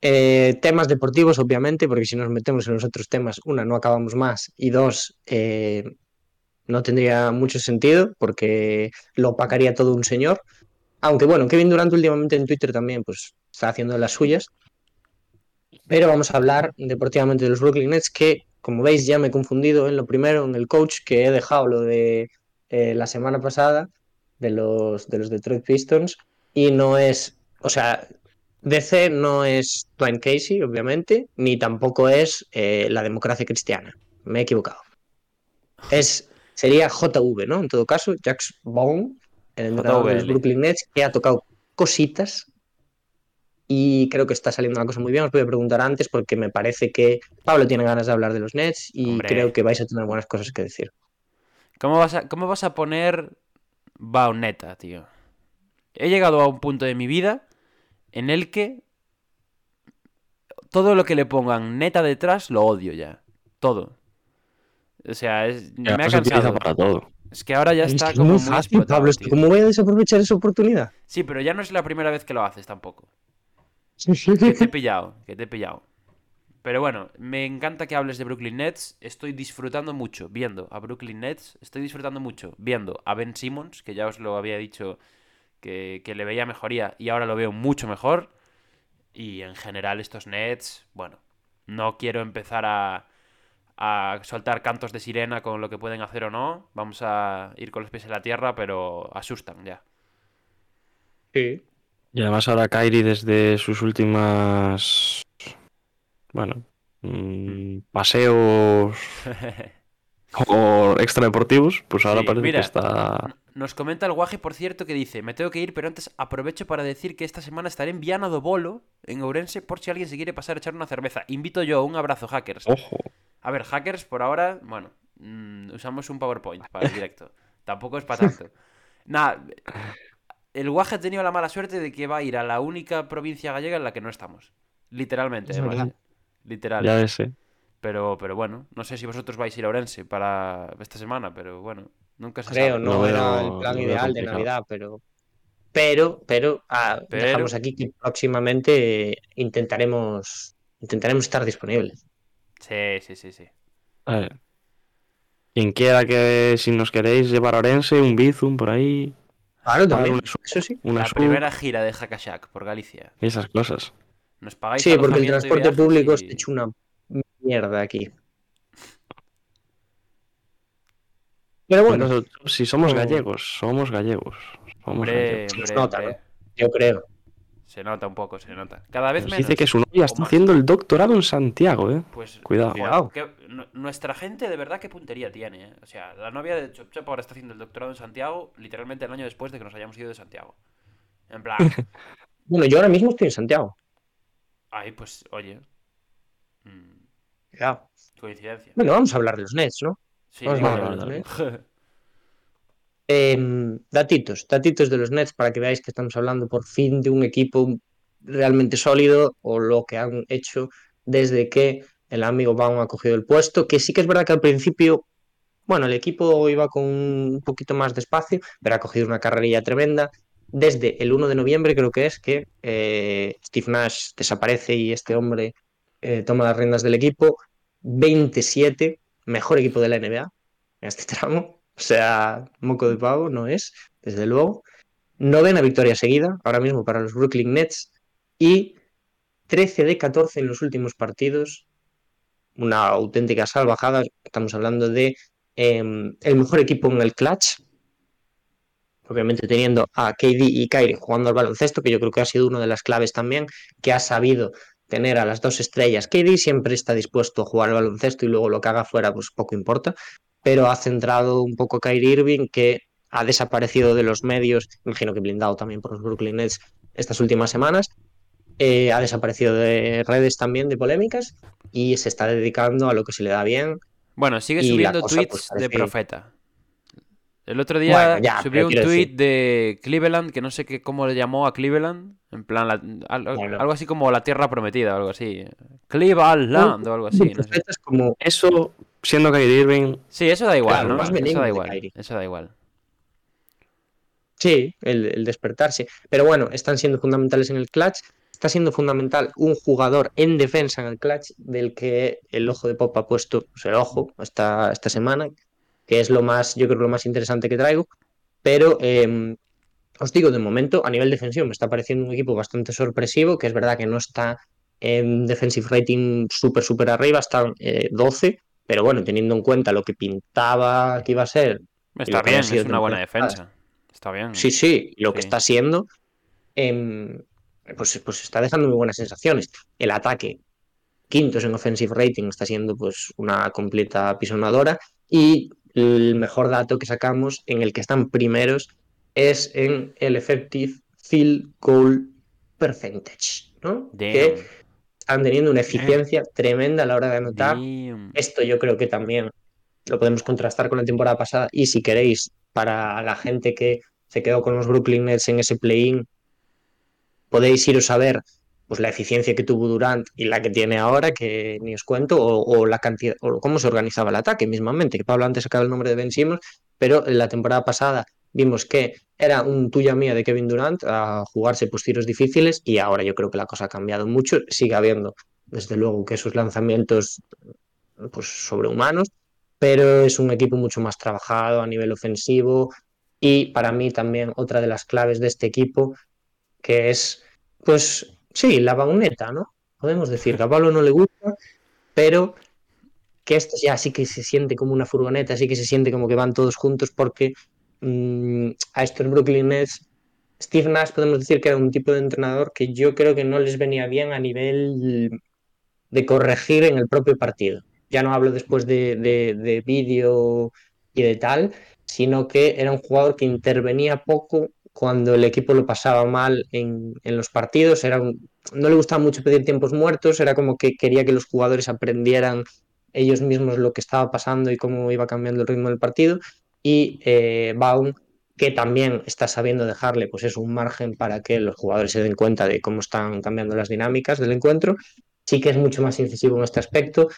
Eh, temas deportivos, obviamente, porque si nos metemos en los otros temas, una, no acabamos más, y dos, eh, no tendría mucho sentido, porque lo opacaría todo un señor. Aunque bueno, Kevin Durant últimamente en Twitter también, pues, está haciendo las suyas. Pero vamos a hablar deportivamente de los Brooklyn Nets, que, como veis, ya me he confundido en lo primero, en el coach, que he dejado lo de eh, la semana pasada de los, de los Detroit Pistons, y no es, o sea, DC no es Dwayne Casey, obviamente, ni tampoco es eh, la democracia cristiana. Me he equivocado. Es, sería JV, ¿no? En todo caso, Jax Bone, el entrenador de los. Brooklyn Nets, que ha tocado cositas y creo que está saliendo la cosa muy bien. Os voy a preguntar antes porque me parece que Pablo tiene ganas de hablar de los Nets y Hombre. creo que vais a tener buenas cosas que decir. ¿Cómo vas a, cómo vas a poner Baoneta, tío? He llegado a un punto de mi vida en el que todo lo que le pongan neta detrás lo odio ya. Todo. O sea, es- Ya, me ha cansado. para todo. Es que ahora ya Es está es como muy fácil, Pablo. es que. ¿Cómo voy a desaprovechar esa oportunidad? Sí, pero ya no es la primera vez que lo haces tampoco. Que te he pillado, que te he pillado. Pero bueno, me encanta que hables de Brooklyn Nets. Estoy disfrutando mucho viendo a Brooklyn Nets. Estoy disfrutando mucho viendo a Ben Simmons, que ya os lo había dicho que, que le veía mejoría y ahora lo veo mucho mejor. Y en general estos Nets, bueno, no quiero empezar a, a soltar cantos de sirena con lo que pueden hacer o no. Vamos a ir con los pies en la tierra, pero asustan ya. Sí. Y además ahora Kairi desde sus últimas, bueno, mm, paseos o extradeportivos, pues ahora Sí, parece mira. que está... Nos comenta el guaje, por cierto, que dice: Me tengo que ir, pero antes aprovecho para decir que esta semana estaré en Viana do Bolo, en Ourense, por si alguien se quiere pasar a echar una cerveza. Invito yo, un abrazo, hackers. Ojo. A ver, hackers, por ahora, bueno, mm, usamos un PowerPoint para el directo. Tampoco es para tanto. Nada, el guaje ha tenido la mala suerte de que va a ir a la única provincia gallega en la que no estamos. Literalmente, Es además, verdad. ¿eh? Literal. Ya ves, eh. Pero, pero bueno, no sé si vosotros vais a ir a Ourense para esta semana, pero bueno, nunca se Creo, sabe. no Lo era el plan ideal de. Navidad, pero. Pero, pero, ah, Pero- dejamos aquí que próximamente eh, intentaremos, intentaremos estar disponibles. Sí, sí, sí, sí. A ver. Quien quiera que, si nos queréis llevar a Orense, un Bizum por ahí, Claro, también. una Eso sí. una La sub, primera gira de Hakashak por Galicia. esas cosas. Nos pagáis Sí, porque el y transporte público y- está hecho una mierda aquí. Pero bueno, Nosotros, si somos no. gallegos, somos gallegos. Somos Hombre, gallegos. hombre, nota, hombre. yo creo. Se nota un poco, se nota. Cada vez Nos menos. dice que su novia está más. haciendo el doctorado en Santiago, ¿eh? Pues, Cuidado. Cuidado. que- nuestra gente de verdad qué puntería tiene, ¿eh? O sea, la novia de Chop Chop ahora está haciendo el doctorado en Santiago, literalmente el año después de que nos hayamos ido de Santiago. En plan, Bueno, yo ahora mismo estoy en Santiago. ay, pues, oye. mm, Cuidado. coincidencia. Bueno, vamos a hablar de los Nets, ¿no? Sí, vamos a hablar de los Nets. Em, datitos, datitos de los Nets para que veáis que estamos hablando por fin de un equipo realmente sólido o lo que han hecho desde que el amigo Baum ha cogido el puesto, que sí que es verdad que al principio, bueno, el equipo iba con un poquito más de espacio, pero ha cogido una carrerilla tremenda. Desde el 1 de noviembre creo que es que eh, Steve Nash desaparece y este hombre eh, toma las riendas del equipo. 27, mejor equipo de la NBA en este tramo. O sea, moco de pavo no es, desde luego. Novena victoria seguida, ahora mismo para los Brooklyn Nets. Y 13 de 14 en los últimos partidos. Una auténtica salvajada. Estamos hablando de em, el mejor equipo en el clutch. Obviamente teniendo a KD y Kyrie jugando al baloncesto, que yo creo que ha sido una de las claves también, que ha sabido tener a las dos estrellas. KD siempre está dispuesto a jugar al baloncesto y luego lo que haga fuera, pues poco importa pero ha centrado un poco a Kyrie Irving, que ha desaparecido de los medios, imagino que blindado también por los Brooklyn Nets estas últimas semanas, eh, ha desaparecido de redes también, de polémicas, y se está dedicando a lo que se le da bien. Bueno, sigue subiendo cosa, tweets pues, de profeta. El otro día Bueno, ya, subió un tweet decir- de Cleveland, que no sé qué, cómo le llamó a Cleveland. En plan, la- al- Bueno. algo así como la tierra prometida, o algo así. Cleveland o algo así. no sé. Profetas como Eso, siendo Kyrie Irving, Sí, eso da igual, Claro, ¿no? más Eso da igual. Eso da igual. Sí, el, el despertarse. Pero bueno, están siendo fundamentales en el clutch. Está siendo fundamental un jugador en defensa en el clutch del que el ojo de Pop ha puesto pues, el ojo esta, esta semana, que es lo más, yo creo, lo más interesante que traigo. Pero eh, os digo, de momento, a nivel defensivo, me está pareciendo un equipo bastante sorpresivo, que es verdad que no está en defensive rating súper, súper arriba, está en 12, pero bueno, teniendo en cuenta lo que pintaba que iba a ser Está bien, es una buena defensa. Está bien. Sí, sí, lo que está siendo, em, pues, pues está dejando muy buenas sensaciones. El ataque, quintos en offensive rating, está siendo pues una completa pisonadora. Y el mejor dato que sacamos, en el que están primeros, es en el effective field goal percentage, ¿no? Damn. Que están teniendo una eficiencia tremenda a la hora de anotar. Damn. Esto yo creo que también lo podemos contrastar con la temporada pasada y si queréis, para la gente que se quedó con los Brooklyn Nets en ese play-in, podéis iros a ver pues la eficiencia que tuvo Durant y la que tiene ahora, que ni os cuento, o, o la cantidad, o cómo se organizaba el ataque mismamente, que Pablo antes sacaba el nombre de Ben Simmons, pero en la temporada pasada vimos que era un tuya mía de Kevin Durant a jugarse pues tiros difíciles y ahora yo creo que la cosa ha cambiado mucho, sigue habiendo desde luego que esos lanzamientos pues sobrehumanos, pero es un equipo mucho más trabajado a nivel ofensivo y para mí también otra de las claves de este equipo que es pues sí, la bauneta, ¿no? Podemos decir que a Pablo no le gusta, pero que esto ya sí que se siente como una furgoneta, sí que se siente como que van todos juntos porque mm, a estos Brooklyn Nets, Steve Nash podemos decir que era un tipo de entrenador que yo creo que no les venía bien a nivel de corregir en el propio partido. Ya no hablo después de, de, de vídeo y de tal, sino que era un jugador que intervenía poco cuando el equipo lo pasaba mal en, en los partidos. Era un, no le gustaba mucho pedir tiempos muertos, era como que quería que los jugadores aprendieran ellos mismos lo que estaba pasando y cómo iba cambiando el ritmo del partido. Y eh, Baum, que también está sabiendo dejarle pues es un margen para que los jugadores se den cuenta de cómo están cambiando las dinámicas del encuentro, sí que es mucho más incisivo en este aspecto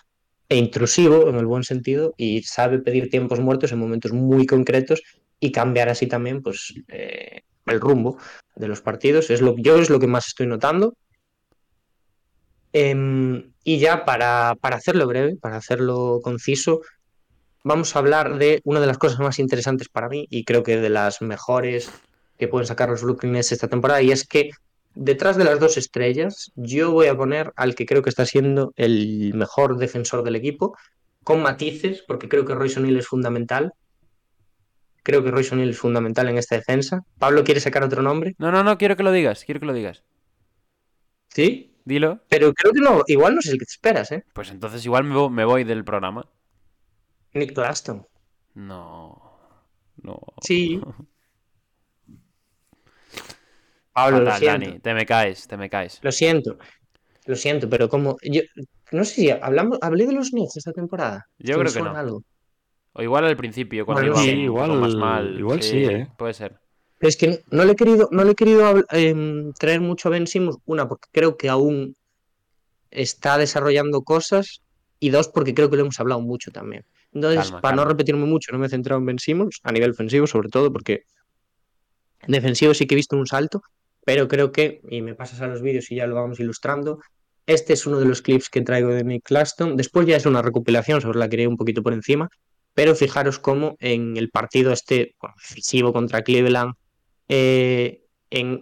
e intrusivo en el buen sentido y sabe pedir tiempos muertos en momentos muy concretos y cambiar así también pues eh, el rumbo de los partidos. Es lo, yo es lo que más estoy notando. Eh, y ya para, para hacerlo breve, para hacerlo conciso, vamos a hablar de una de las cosas más interesantes para mí y creo que de las mejores que pueden sacar los Brooklyn Nets esta temporada y es que detrás de las dos estrellas yo voy a poner al que creo que está siendo el mejor defensor del equipo con matices porque creo que Royce O'Neal es fundamental creo que Royce O'Neal es fundamental en esta defensa Pablo quiere sacar otro nombre No, no, no, quiero que lo digas, quiero que lo digas. ¿sí? Dilo. pero creo que no igual no es el que te esperas ¿eh? Pues entonces igual me voy del programa. Nick Claston No. No. sí Pablo lo Fatal, siento Dani, te me caes, te me caes. Lo siento, lo siento, pero como yo no sé si hablamos, hablé de los Nets esta temporada. Yo ¿Te creo que no. algo? O igual al principio, cuando Bueno, iba sí, un igual- más mal. igual sí, ¿eh? Puede ser. Pero es que no le he querido, no le he querido em, traer mucho a Ben Simmons, una, porque creo que aún está desarrollando cosas, y dos, porque creo que lo hemos hablado mucho también. Entonces, Calma, para no repetirme mucho, no me he centrado en Ben Simmons, a nivel ofensivo sobre todo, porque en defensivo sí que he visto un salto, pero creo que, y me pasas a los vídeos y ya lo vamos ilustrando, este es uno de los clips que traigo de Nick Claston. Después ya es una recopilación, sobre la que iré un poquito por encima, pero fijaros cómo en el partido este bueno, decisivo contra Cleveland, eh, en...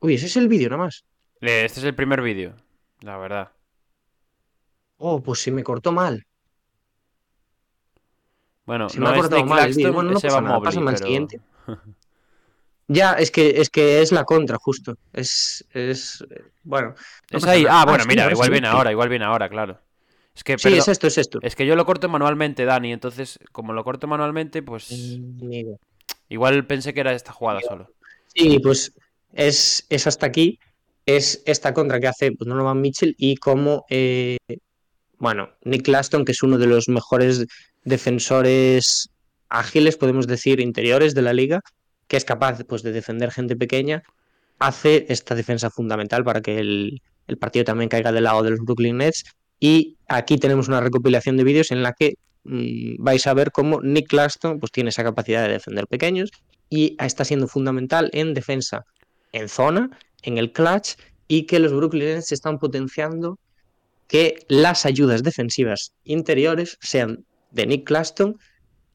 Uy, ese es el vídeo nada más. Eh, Este es el primer vídeo, la verdad. Oh, pues se me cortó mal. Bueno, Se me no ha es cortado mal. Claxton, Bueno, no pasa nada, Mobley, pero- siguiente. Ya, es que es que es la contra, justo. Es, es bueno. no Es pasa ahí. nada. Ah, bueno, sí, mira, igual viene ahora, igual viene ahora, claro. Es que, Sí, es esto, es esto. es que yo lo corto manualmente, Dani, entonces, como lo corto manualmente, pues Mm, igual pensé que era esta jugada solo. Sí, pues es, es hasta aquí. Es esta contra que hace pues, Donovan Mitchell y como, eh, bueno, Nick Claston, que es uno de los mejores defensores ágiles, podemos decir, interiores de la liga, que es capaz pues, de defender gente pequeña, hace esta defensa fundamental para que el, partido también caiga del lado de los Brooklyn Nets. Y aquí tenemos una recopilación de vídeos en la que mm, vais a ver cómo Nick Claston pues, tiene esa capacidad de defender pequeños y está siendo fundamental en defensa en zona, en el clutch y que los Brooklyn Nets están potenciando que las ayudas defensivas interiores sean de Nick Claston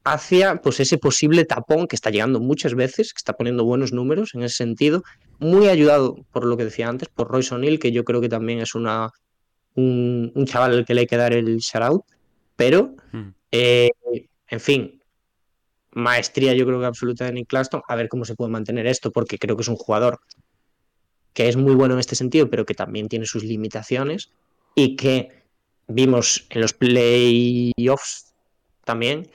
hacia pues ese posible tapón que está llegando muchas veces, que está poniendo buenos números en ese sentido, muy ayudado por lo que decía antes, por Royce O'Neal, que yo creo que también es una un, un chaval al que le hay que dar el shout out, pero Mm. eh, en fin, maestría yo creo que absoluta de Nick Claston, a ver cómo se puede mantener esto, porque creo que es un jugador que es muy bueno en este sentido, pero que también tiene sus limitaciones y que vimos en los playoffs también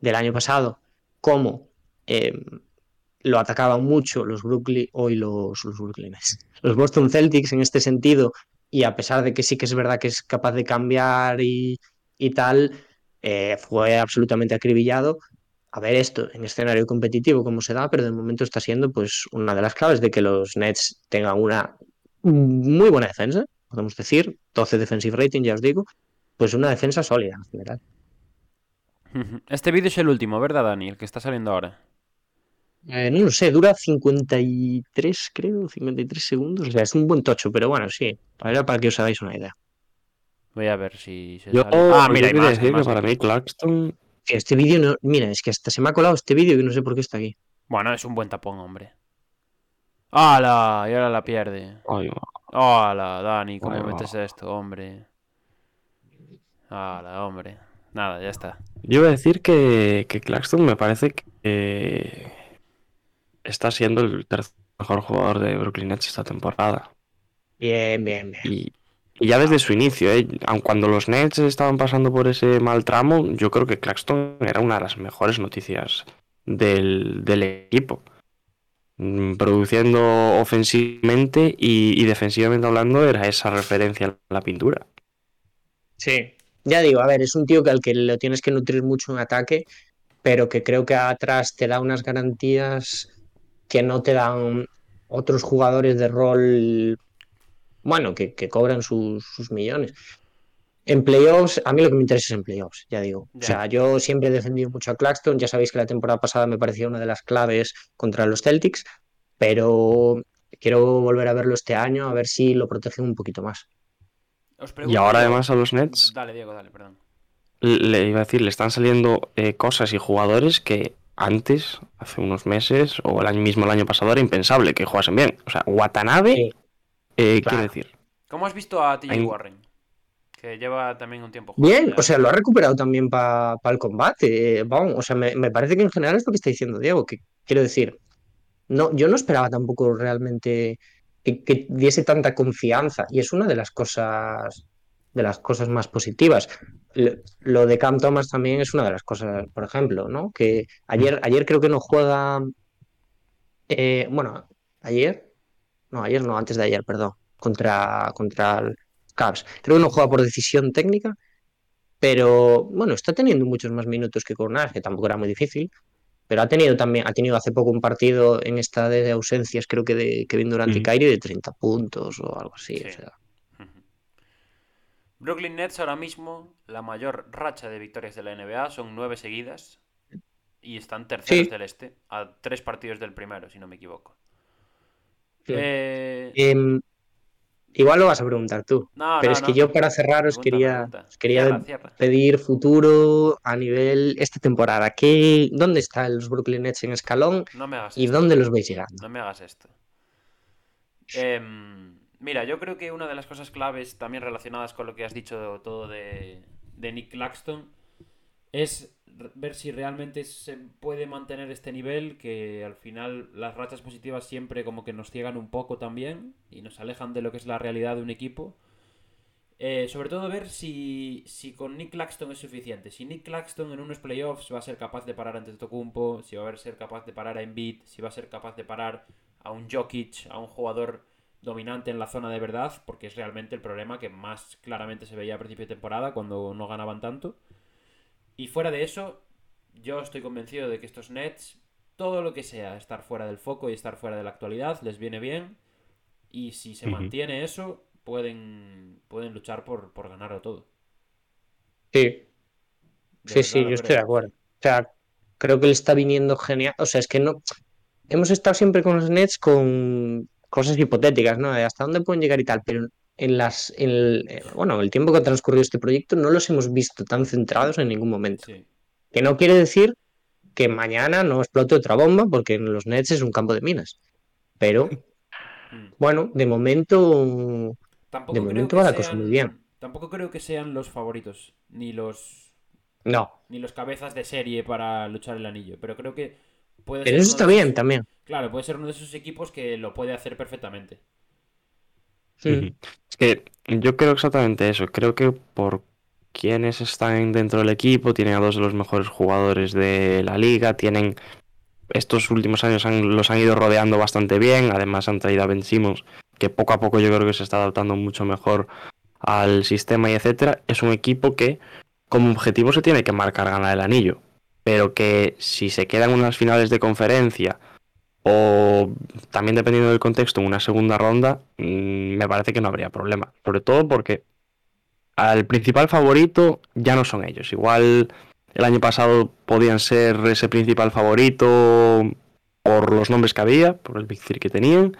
del año pasado cómo eh, lo atacaban mucho los Brooklyn, hoy los, los los Boston Celtics en este sentido, y a pesar de que sí que es verdad que es capaz de cambiar y, y tal, eh, fue absolutamente acribillado. A ver esto en escenario competitivo, cómo se da, pero de momento está siendo pues una de las claves de que los Nets tengan una muy buena defensa, podemos decir, 12 defensive rating, ya os digo, pues una defensa sólida en general. Este vídeo es el último, ¿verdad, Dani? El que está saliendo ahora. Eh, no lo sé, dura 53, creo, 53 segundos. O sea, es un buen tocho, pero bueno, sí. Para, para que os hagáis una idea. Voy a ver si se Yo, sale. Ah, mira, yo hay que para mí Claxton Este vídeo no. Mira, es que hasta se me ha colado este vídeo y no sé por qué está aquí. Bueno, es un buen tapón, hombre. ¡Hala! Y ahora la pierde. ay, ¡Hala, Dani! ¿Cómo Bueno. metes esto, hombre? Hala, hombre. Nada, ya está. Yo iba a decir que, que Claxton me parece que eh, está siendo el tercer mejor jugador de Brooklyn Nets esta temporada. Bien, bien, bien. Y, y ya desde su inicio, ¿eh? aun cuando los Nets estaban pasando por ese mal tramo, yo creo que Claxton era una de las mejores noticias del, del equipo. Mm, Produciendo ofensivamente y, y defensivamente hablando, era esa referencia en la pintura. Sí. Ya digo, a ver, es un tío que al que lo tienes que nutrir mucho en ataque, pero que creo que atrás te da unas garantías que no te dan otros jugadores de rol, bueno, que, que cobran sus, sus millones. En playoffs, a mí lo que me interesa es en playoffs, ya digo. O sea, yo siempre he defendido mucho a Claxton, ya sabéis que la temporada pasada me parecía una de las claves contra los Celtics, pero quiero volver a verlo este año, a ver si lo protegen un poquito más. Os Y ahora además a los Nets, Dale, Diego, dale, perdón. le iba a decir, le están saliendo eh, cosas y jugadores que antes, hace unos meses, o el año mismo el año pasado, era impensable que jugasen bien. O sea, Watanabe, Sí. eh, Claro. quiero decir, ¿Cómo has visto a TJ Warren? Que lleva también un tiempo jugando Bien, o sea, lo ha recuperado también para el combate. eh, vamos, o sea, me, me parece que en general es lo que está diciendo Diego, que quiero decir, no, yo no esperaba tampoco realmente que, diese tanta confianza, y es una de las cosas, de las cosas más positivas. Lo, de Cam Thomas también es una de las cosas, por ejemplo, ¿no? Que ayer, ayer creo que no juega, eh, bueno, ayer, no, ayer no, antes de ayer, perdón, contra, contra el Cavs. Creo que no juega por decisión técnica pero bueno, está teniendo muchos más minutos que Cornaz, que tampoco era muy difícil, pero ha tenido también, ha tenido hace poco un partido en esta de ausencias, creo que de Kevin Durant y Ujú. Kyrie de 30 puntos o algo así, Sí. o sea, Ujú. Brooklyn Nets ahora mismo, la mayor racha de victorias de la NBA son nueve seguidas y están terceros Sí. del este, a tres partidos del primero, si no me equivoco. Sí. Eh, Em, igual lo vas a preguntar tú, no, pero no, es que no. yo para cerrar os Pregunta, quería, os quería Cierra, cierra. pedir futuro a nivel esta temporada. ¿Qué, ¿Dónde están los Brooklyn Nets en escalón No me hagas y esto. dónde los veis llegando? No me hagas esto. Em, mira, yo creo que una de las cosas claves también relacionadas con lo que has dicho todo de, de Nick Claxton es ver si realmente se puede mantener este nivel, que al final las rachas positivas siempre como que nos ciegan un poco también y nos alejan de lo que es la realidad de un equipo. Eh, sobre todo ver si, si con Nick Claxton es suficiente. Si Nick Claxton en unos playoffs va a ser capaz de parar a Antetokounmpo, si va a ser capaz de parar a Embiid, si va a ser capaz de parar a un Jokic, a un jugador dominante en la zona de verdad, porque es realmente el problema que más claramente se veía a principio de temporada cuando no ganaban tanto. Y fuera de eso, yo estoy convencido de que estos Nets, todo lo que sea estar fuera del foco y estar fuera de la actualidad, les viene bien. Y si se mantiene eso, pueden, pueden luchar por, por ganarlo todo. Sí, De Sí, verdad sí, yo estoy de acuerdo. O sea, creo que le está viniendo genial. O sea, es que no. Hemos estado siempre con los Nets con cosas hipotéticas, ¿no? De hasta dónde pueden llegar y tal, pero en las. En el, eh, bueno, el tiempo que ha transcurrido este proyecto no los hemos visto tan centrados en ningún momento. Sí. Que no quiere decir que mañana no explote otra bomba, porque en los Nets es un campo de minas. Pero, Mm. bueno, de momento. Tampoco De momento va la cosa muy bien. Tampoco creo que sean los favoritos, ni los No. ni los cabezas de serie para luchar el anillo, pero creo que puede Pero ser eso está bien esos- también. Claro, puede ser uno de esos equipos que lo puede hacer perfectamente. Mm. Es que yo creo exactamente eso. Creo que por quienes están dentro del equipo, tienen a dos de los mejores jugadores de la liga, tienen estos últimos años han- los han ido rodeando bastante bien, además han traído a Ben Simmons, que poco a poco yo creo que se está adaptando mucho mejor al sistema y etcétera. Es un equipo que como objetivo se tiene que marcar ganar el anillo, pero que si se quedan unas finales de conferencia o también dependiendo del contexto, en una segunda ronda, mm, me parece que no habría problema. Sobre todo porque al principal favorito ya no son ellos. Igual el año pasado podían ser ese principal favorito por los nombres que había, por el Big Three que tenían,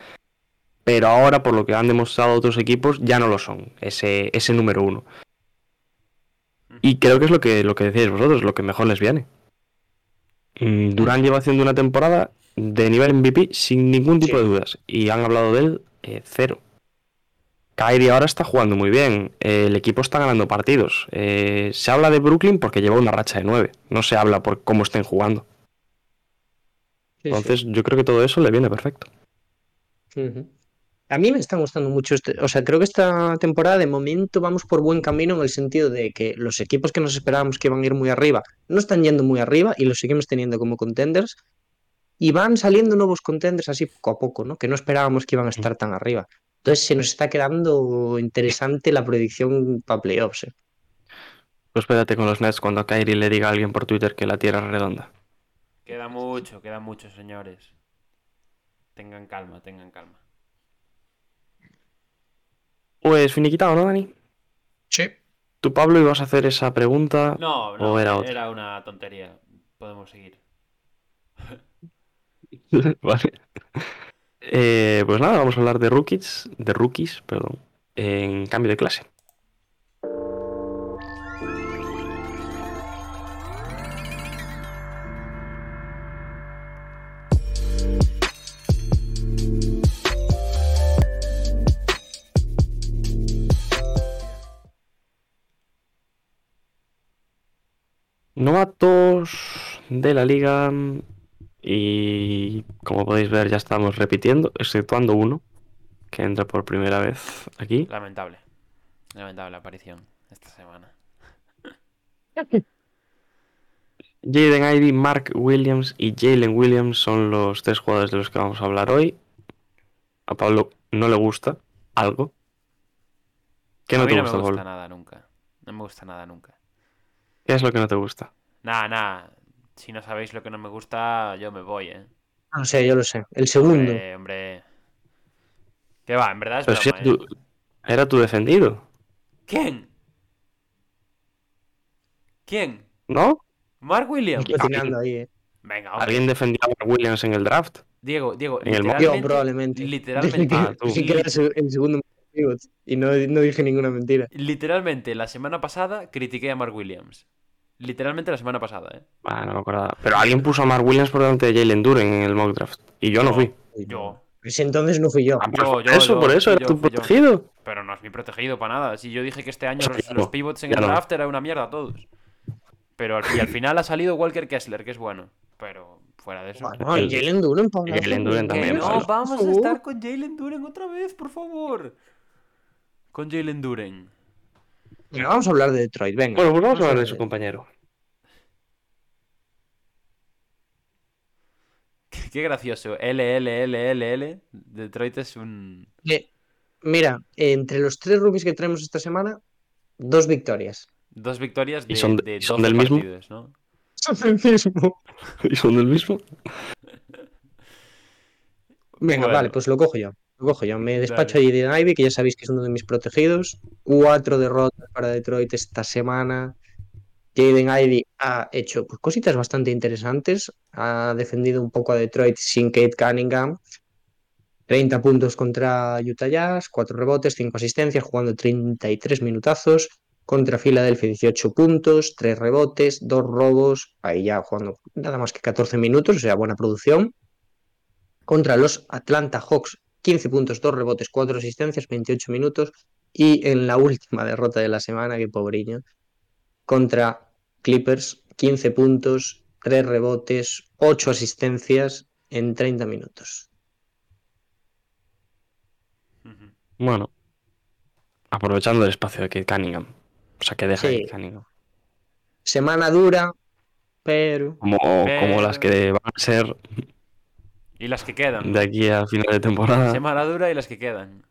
pero ahora por lo que han demostrado otros equipos ya no lo son, ese, ese número uno. Y creo que es lo que, lo que decíais vosotros, lo que mejor les viene. Mm, Durán lleva haciendo una temporada de nivel MVP sin ningún tipo Sí. de dudas. Y han hablado de él eh, cero. Kyrie ahora está jugando muy bien. eh, el equipo está ganando partidos. Eh, se habla de Brooklyn porque lleva una racha de 9. No se habla por cómo estén jugando. Sí, sí. Entonces, yo creo que todo eso le viene perfecto. A mí me está gustando mucho este, o sea, creo que esta temporada de momento vamos por buen camino en el sentido de que los equipos que nos esperábamos que iban a ir muy arriba no están yendo muy arriba y los seguimos teniendo como contenders y van saliendo nuevos contenders así poco a poco, ¿no? Que no esperábamos que iban a estar tan arriba. Entonces se nos está quedando interesante la predicción para playoffs. ¿eh? Pues espérate con los Nets cuando a Kyrie le diga a alguien por Twitter que la Tierra es redonda. Queda mucho, queda mucho, señores. Tengan calma, tengan calma. Pues finiquitado, ¿no, Dani? Sí. ¿Tú, Pablo, ibas a hacer esa pregunta? No, no, ¿O era era, otra? una tontería. Podemos seguir. Eh, pues nada, vamos a hablar de rookies, de rookies, perdón, en cambio de clase. Novatos de la liga y como podéis ver ya estamos repitiendo, exceptuando uno que entra por primera vez aquí. Lamentable. Lamentable aparición esta semana. Jaden Ivey, Mark Williams y Jalen Williams son los tres jugadores de los que vamos a hablar hoy. A Pablo no le gusta algo. ¿Qué a no mí te no gusta, me gusta Pablo? nada nunca. No me gusta nada nunca. ¿Qué es lo que no te gusta? Nada, nada. Si no sabéis lo que no me gusta, yo me voy, ¿eh? No sé, yo lo sé. El segundo. Hombre, hombre. ¿Qué va? En verdad es Pero si ¿eh? tu, era tu defendido, ¿Quién? ¿Quién? ¿no? ¿Mark Williams? Ahí, ¿eh? Venga, hombre. ¿Alguien defendió a Mark Williams en el draft? Diego, Diego, En el literalmente, Yo, probablemente. Literalmente, Ah, tú. Sí que era el se- el segundo pivot, y no, no dije ninguna mentira. literalmente la semana pasada critiqué a Mark Williams. Literalmente la semana pasada, ¿eh? Ah, no me acordaba. Pero alguien puso a Mark Williams por delante de Jalen Duren en el mock draft. Y yo no No. fui. Yo. Pues entonces no fui yo. Ah, pues Yo, eso, yo, por eso era yo, tu protegido. Pero no es mi protegido para nada. Si yo dije que este año los, pivots en Ya el no. draft era una mierda todos. Pero al, y al final ha salido Walker Kessler, que es bueno. Pero fuera de eso. Bueno, y Jalen Duren, Jalen Duren también, no, vamos a estar con Jalen Duren otra vez, por favor. Con Jalen Duren. Vamos a hablar de Detroit, venga. Bueno, pues vamos a hablar de de- su compañero. Qué gracioso. L, L, L, L, L. Detroit es un. Eh, Mira, entre los tres rookies que tenemos esta semana, dos victorias. Dos victorias ¿Y de, son de- de y son 12 del mismo? ¿no? Son el mismo. ¿Y son del mismo? Venga, Bueno. vale, pues lo cojo yo. Cojo yo. Me despacho Dale. a Jaden Ivey, que ya sabéis que es uno de mis protegidos. Cuatro derrotas para Detroit esta semana. Jaden Ivey ha hecho pues, cositas bastante interesantes. Ha defendido un poco a Detroit sin Kate Cunningham. 30 puntos contra Utah Jazz, 4 rebotes, 5 asistencias, jugando 33 minutazos. Contra Filadelfia 18 puntos, 3 rebotes, 2 robos. Ahí ya jugando nada más que 14 minutos, o sea, buena producción. Contra los Atlanta Hawks, 15 puntos, 2 rebotes, 4 asistencias, 28 minutos. Y en la última derrota de la semana, que pobriño, contra Clippers, 15 puntos, 3 rebotes, 8 asistencias en 30 minutos. Bueno. Aprovechando el espacio de Kate Cunningham. O sea, que deja Sí. Kate Cunningham. Semana dura, pero Como, como Pero- las que van a ser Y las que quedan. de aquí a final de temporada. Semana dura y las que quedan.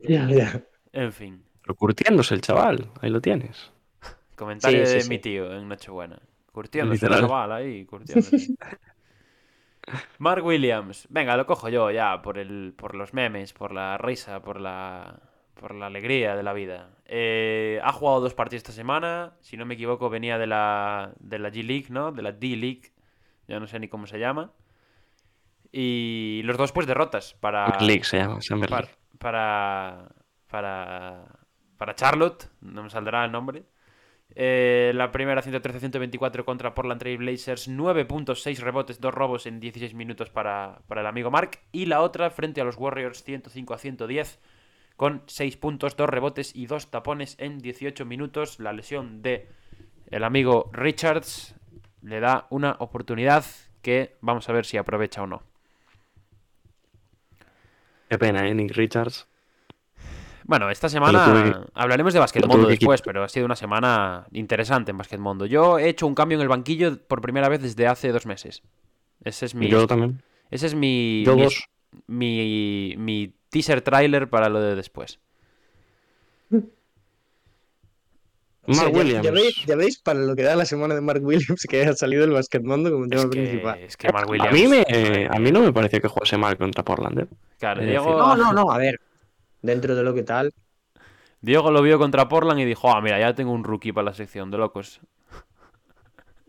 ya, ya. En fin. Pero curtiéndose el chaval. Ahí lo tienes. Comentario Sí, sí, de sí. mi tío en Nochebuena. Curtiéndose el chaval ahí, curtiéndose. Mark Williams. Venga, lo cojo yo ya por el, por los memes, por la risa, por la, por la alegría de la vida. Eh, ha jugado dos partidos esta semana. Si no me equivoco, venía de la, de la G-League, ¿no? De la D-League. Ya no sé ni cómo se llama. Y los dos, pues, derrotas para... League se llama. Summer para, League. para, para, para Charlotte, no me saldrá el nombre. Eh, la primera 113-124 contra Portland Trail Blazers, 9 puntos, 6 rebotes, 2 robos en 16 minutos para, para el amigo Mark. Y la otra frente a los Warriors, 105 a 110, con 6 puntos, 2 rebotes y 2 tapones en 18 minutos. La lesión de el amigo Richards le da una oportunidad que vamos a ver si aprovecha o no. Qué pena, ¿eh? Nick Richards. Bueno, esta semana que- hablaremos de tuve que después, pero ha sido una semana interesante en Basquetmundo. Yo he hecho un cambio en el banquillo por primera vez desde hace dos meses. Ese es mi, Yo también. ese es mi, Yo mi, dos. mi, mi teaser trailer para lo de después. O sea, Mark ya- Williams. Ya, veis, ya veis para lo que da la semana de Mark Williams que ha salido el Basquetmundo como tema Es principal. que, es que Mark A mí, me, a mí no me pareció que jugase mal contra Portland. ¿eh? Claro, Diego, No, no, no, a ver. Dentro de lo que tal. Diego lo vio contra Portland y dijo: Ah, mira, ya tengo un rookie para la sección de locos.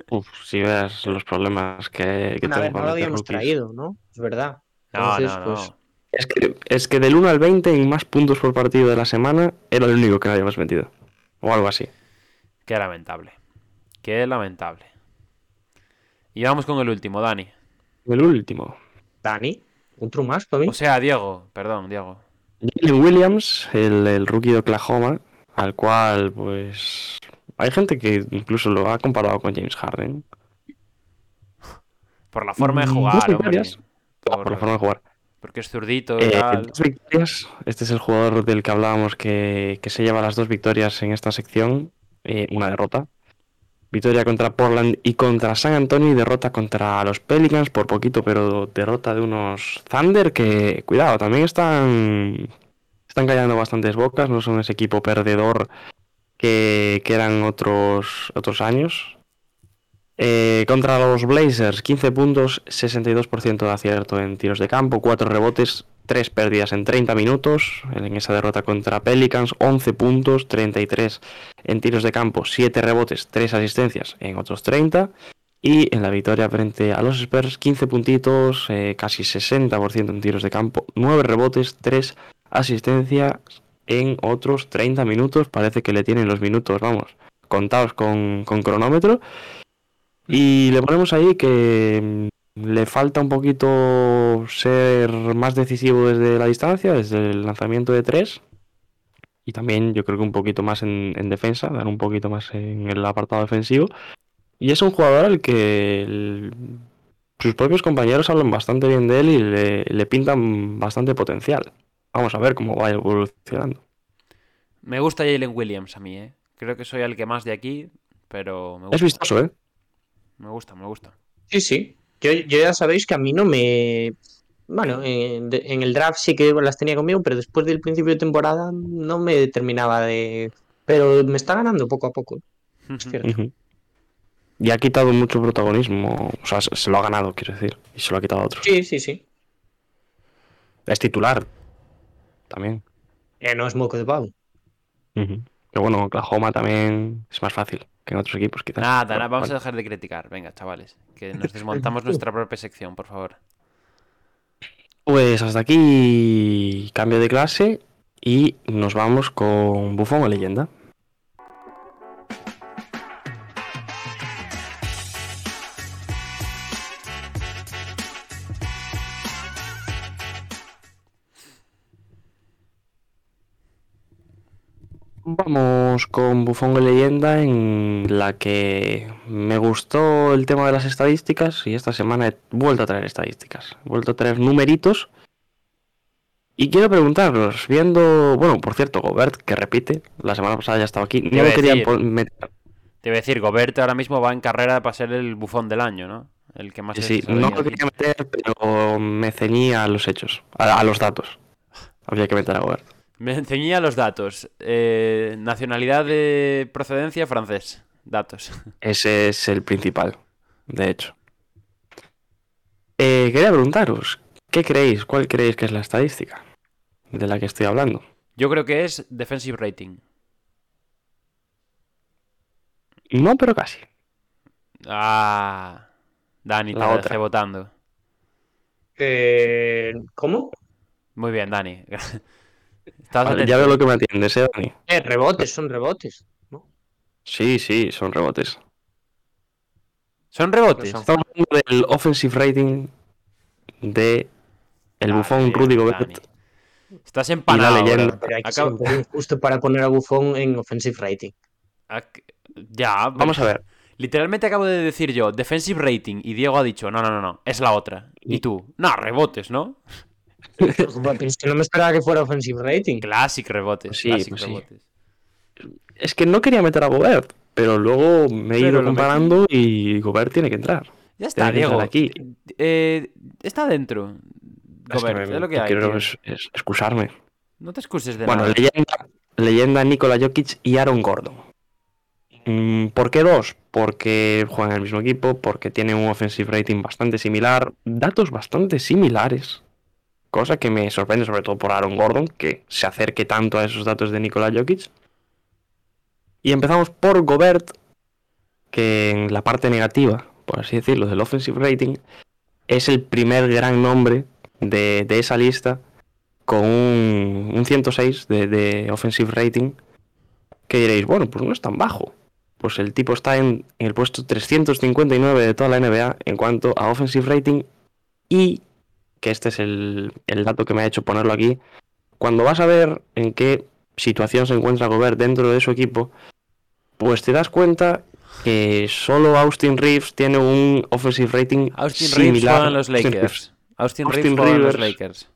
Uf, si ves los problemas que, que Bueno, a ver, tengo no lo habíamos rookies. traído, ¿no? Es verdad. No, Entonces, no, no. pues, Es que, es que del 1 al 20 en más puntos por partido de la semana era el único que no habíamos metido. O algo así. Qué lamentable. Qué lamentable. Y vamos con el último, Dani. El último. Dani, otro más mí. O sea, Diego, perdón, Diego. Jalen Williams, el, el rookie de Oklahoma, al cual, pues. Hay gente que incluso lo ha comparado con James Harden. Por la forma de jugar, dos hombre. victorias. Por, Por la forma de jugar. Porque es zurdito y Eh, dos victorias. Este es el jugador del que hablábamos que, que se lleva las dos victorias en esta sección. Eh, una derrota. Victoria contra Portland y contra San Antonio y derrota contra los Pelicans por poquito, pero derrota de unos Thunder que, cuidado, también están, están callando bastantes bocas, no son ese equipo perdedor que, que eran otros, otros años. Eh, contra los Blazers, 15 puntos, 62% de acierto en tiros de campo, 4 rebotes, 3 pérdidas en 30 minutos. En esa derrota contra Pelicans, 11 puntos, 33 en tiros de campo, 7 rebotes, 3 asistencias en otros 30. Y en la victoria frente a los Spurs, 15 puntitos, eh, casi 60% en tiros de campo, 9 rebotes, 3 asistencias en otros 30 minutos. Parece que le tienen los minutos, vamos, contados con, con cronómetro. Y le ponemos ahí que mm, le falta un poquito ser más decisivo desde la distancia, desde el lanzamiento de tres. Y también yo creo que un poquito más en, en defensa, dar un poquito más en el apartado defensivo. Y es un jugador al que el- sus propios compañeros hablan bastante bien de él y le, le pintan bastante potencial. Vamos a ver cómo va evolucionando. Me gusta Jalen Williams a mí, ¿eh? Creo que soy el que más de aquí, pero me Es gusta. vistoso, ¿eh? Me gusta, me gusta. Sí, sí. Yo, yo ya sabéis que a mí no me. Bueno, en, el draft sí que las tenía conmigo, pero después del principio de temporada no me terminaba de. Pero me está ganando poco a poco. Es cierto. Y ha quitado mucho protagonismo. O sea, se lo ha ganado, quiero decir. Y se lo ha quitado a otros. Sí, sí, sí. Es titular. También. Eh, no es moco de pavo. Que bueno, Oklahoma también es más fácil que en otros equipos, quizás. Nada, nada, vamos a dejar de criticar. Venga, chavales. Que nos desmontamos nuestra propia sección, por favor. Pues hasta aquí cambio de clase y nos vamos con Bufón o leyenda. Vamos con Bufón o leyenda en la que me gustó el tema de las estadísticas y esta semana he vuelto a traer estadísticas, he vuelto a traer numeritos y quiero preguntaros, viendo, bueno, por cierto, Gobert, que repite, la semana pasada ya estaba aquí, no lo a quería meter. Te iba a decir, Gobert ahora mismo va en carrera para ser el bufón del año, ¿no? El que más Sí, ha no lo quería meter, pero me ceñía a los hechos, a, a los datos. Había que meter a Gobert. Me enseñía los datos. Eh, nacionalidad de procedencia francés. Datos. Ese es el principal, de hecho. Eh, quería preguntaros, ¿qué creéis? ¿Cuál creéis que es la estadística de la que estoy hablando? Yo creo que es defensive rating. No, pero casi. Ah. Dani, te La dejé votando. Eh, ¿Cómo? Muy bien, Dani. Estás Vale, atento. ya veo lo que me atiendes, ¿eh, Dani? Eh, rebotes, son rebotes. ¿no? Sí, sí, son rebotes. ¿Son rebotes? Son. Estamos hablando del offensive rating de el Ah, bufón Rudy Gobert. Estás empanado. leyenda. Pero hay que pelín justo para poner a Buffon en offensive rating. ac- Ya, Vamos a ver. Literalmente acabo de decir yo, defensive rating, y Diego ha dicho, no, no, no, no, es la otra. Y Y- tú, no, rebotes, ¿no? Pero es que no me esperaba que fuera offensive rating. Classic rebotes. Sí, classic pues sí. rebotes. Es que no quería meter a Gobert, pero luego me he Pero ido comparando y Gobert tiene que entrar. Ya está, Tiene Diego. aquí. Eh, está dentro. Es que Gobert, me- es lo que hay. quiero tío. es- es excusarme. No te excuses de Bueno, nada. leyenda, leyenda Nikola Jokic y Aaron Gordon. Mm, ¿Por qué dos? Porque juegan en el mismo equipo, porque tienen un offensive rating bastante similar, datos bastante similares. Cosa que me sorprende sobre todo por Aaron Gordon, que se acerque tanto a esos datos de Nikola Jokic. Y empezamos por Gobert, que en la parte negativa, por así decirlo, del offensive rating, es el primer gran nombre de, de esa lista con un, un 106 de, offensive rating, que diréis, bueno, pues no es tan bajo. Pues el tipo está en el puesto 359 de toda la NBA en cuanto a offensive rating y, que este es el, el dato que me ha hecho ponerlo aquí, cuando vas a ver en qué situación se encuentra Gobert dentro de su equipo, pues te das cuenta que solo Austin Reeves tiene un offensive rating Austin Reeves similar en los Reeves. Lakers. Austin, Austin Reeves los. Lakers.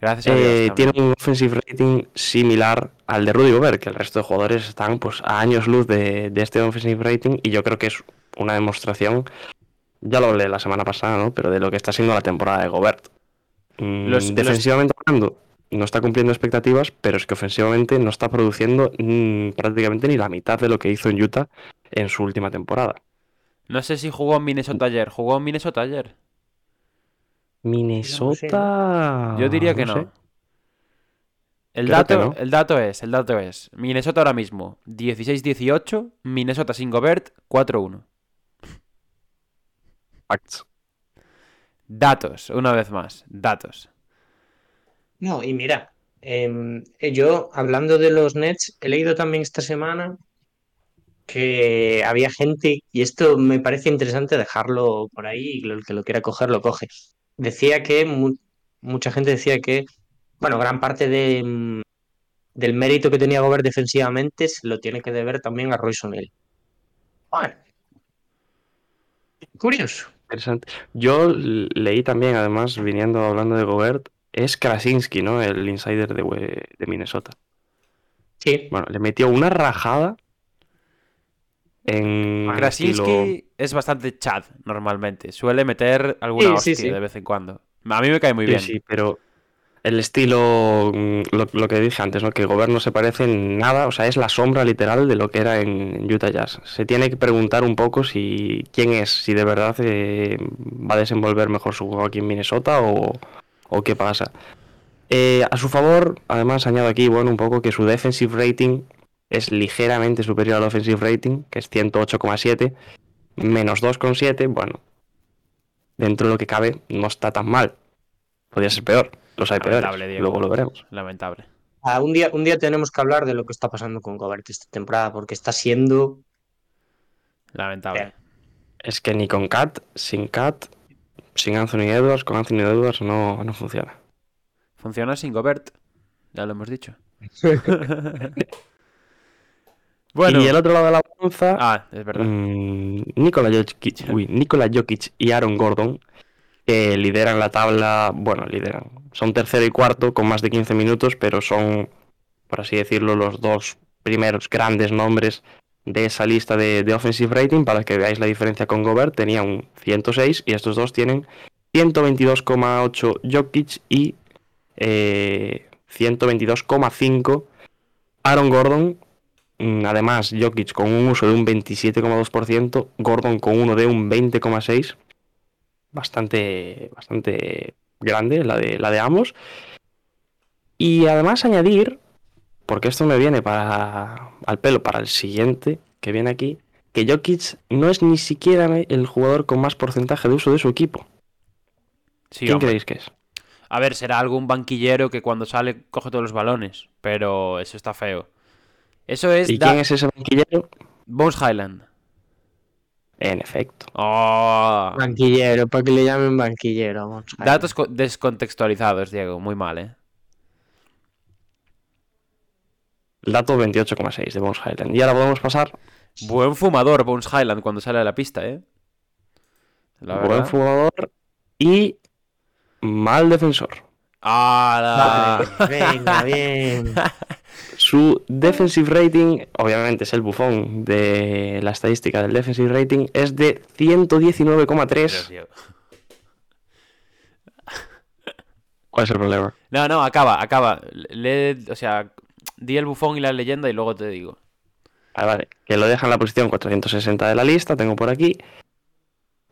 Gracias a Dios. Eh, también. tiene un offensive rating similar al de Rudy Gobert, que el resto de jugadores están pues a años luz de, de este offensive rating y yo creo que es una demostración, ya lo hablé la semana pasada, ¿no? Pero de lo que está siendo la temporada de Gobert. Mm, Los- los- defensivamente hablando, no está cumpliendo expectativas, pero es que ofensivamente no está produciendo mm, prácticamente ni la mitad de lo que hizo en Utah en su última temporada. No sé si jugó en Minnesota ayer. ¿Jugó en Minnesota ayer? Minnesota. Yo diría que no no. sé. El Creo dato, no. el dato es, el dato es, Minnesota ahora mismo 16-18, Minnesota sin Gobert 4-1. Facts. Datos, una vez más, datos. No, y mira, em, eh, yo hablando de los Nets, he leído también esta semana que había gente, y esto me parece interesante dejarlo por ahí, y el que lo quiera coger lo coge. Decía que mu- mucha gente decía que, bueno, gran parte de, mm, del mérito que tenía Gobert defensivamente se lo tiene que deber también a Royce O'Neal. Bueno, curioso. Interesante. Yo leí también, además, viniendo hablando de Gobert, es Krasinski, ¿no? El insider de, de Minnesota. Sí, Bueno, le metió una rajada en Krasinski estilo- es bastante chat normalmente, suele meter alguna Sí, sí, hostia sí. de vez en cuando. A mí me cae muy Sí, bien. sí, pero el estilo, mm, lo, que dije antes, ¿no? Que Gobert no se parece en nada, o sea, es la sombra literal de lo que era en Utah Jazz. Se tiene que preguntar un poco si quién es, si de verdad eh, va a desenvolver mejor su juego aquí en Minnesota o, o qué pasa. Eh, a su favor, además añado aquí, bueno, un poco que su defensive rating es ligeramente superior al offensive rating, que es 108,7, menos 2,7, bueno, dentro de lo que cabe no está tan mal. Podría ser peor, los hay peores, Diego. luego lo veremos. Lamentable. Ah, un día, un día tenemos que hablar de lo que está pasando con Gobert esta temporada, porque está siendo Lamentable. Es que ni con Cat, sin Cat, sin Anthony Edwards, con Anthony Edwards no, no funciona. Funciona sin Gobert, ya lo hemos dicho. bueno, Y el otro lado de la balanza, ah, es verdad. mm, Nikola, Jokic, uy, Nikola Jokic y Aaron Gordon, que lideran la tabla, bueno, lideran, son tercero y cuarto con más de 15 minutos, pero son, por así decirlo, los dos primeros grandes nombres de esa lista de, offensive rating, para que veáis la diferencia con Gobert, tenía un 106 y estos dos tienen 122,8 Jokic y eh, 122,5 Aaron Gordon. Mm, Además, Jokic con un uso de un 27,2%, Gordon con uno de un 20,6%. Bastante, bastante grande la de, la de ambos. Y además añadir, porque esto me viene para, al pelo para el siguiente que viene aquí, que Jokic no es ni siquiera el jugador con más porcentaje de uso de su equipo. Sí, ¿Quién hombre. creéis que es? A ver, será algún banquillero que cuando sale coge todos los balones, pero eso está feo. Eso es, ¿Y da- quién es ese banquillero? Bones Highland. En efecto. Ah. Banquillero, para que le llamen banquillero. Vamos a Datos descontextualizados, Diego, muy mal, ¿eh? Dato 28,6 de Bones Highland. Y ahora podemos pasar. Buen fumador, Bones Highland, cuando sale de la pista, ¿eh? Buen fumador y mal defensor. ¡Hala! Venga, bien. Su defensive rating, obviamente es el bufón de la estadística del defensive rating, es de Dios 119,3. mío. ¿Cuál es el problema? No, no, acaba, acaba. Le, o sea, di el bufón y la leyenda y luego te digo. Vale, vale, que lo deja en la posición 460 de la lista, tengo por aquí.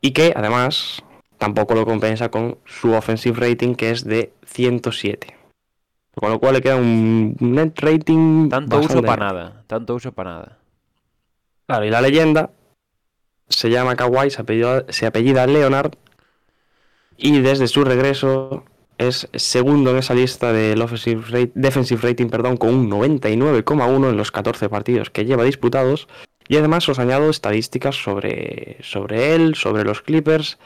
Y que además tampoco lo compensa con su offensive rating, que es de 107. Con lo cual le queda un net rating. Tanto uso para nada. Tanto uso para nada. Claro, y la leyenda se llama Kawhi, se apellida, se apellida Leonard. Y desde su regreso es segundo en esa lista del offensive rate- defensive rating perdón, con un 99,1 en los 14 partidos que lleva disputados. Y además os añado estadísticas sobre, sobre él, sobre los Clippers,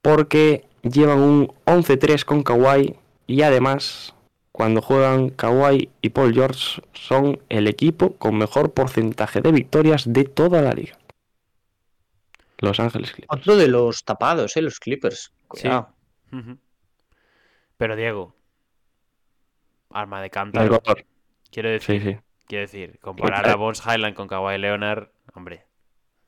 porque llevan un 11-3 con Kawhi y además cuando juegan Kawhi y Paul George son el equipo con mejor porcentaje de victorias de toda la liga. Los Ángeles Clippers. Otro de los tapados, ¿eh? Los Clippers. Sí. Pero Diego. Arma de cántaro. Quiero decir, Sí, sí. quiero decir, comparar a Bones Highland con Kawhi Leonard, hombre.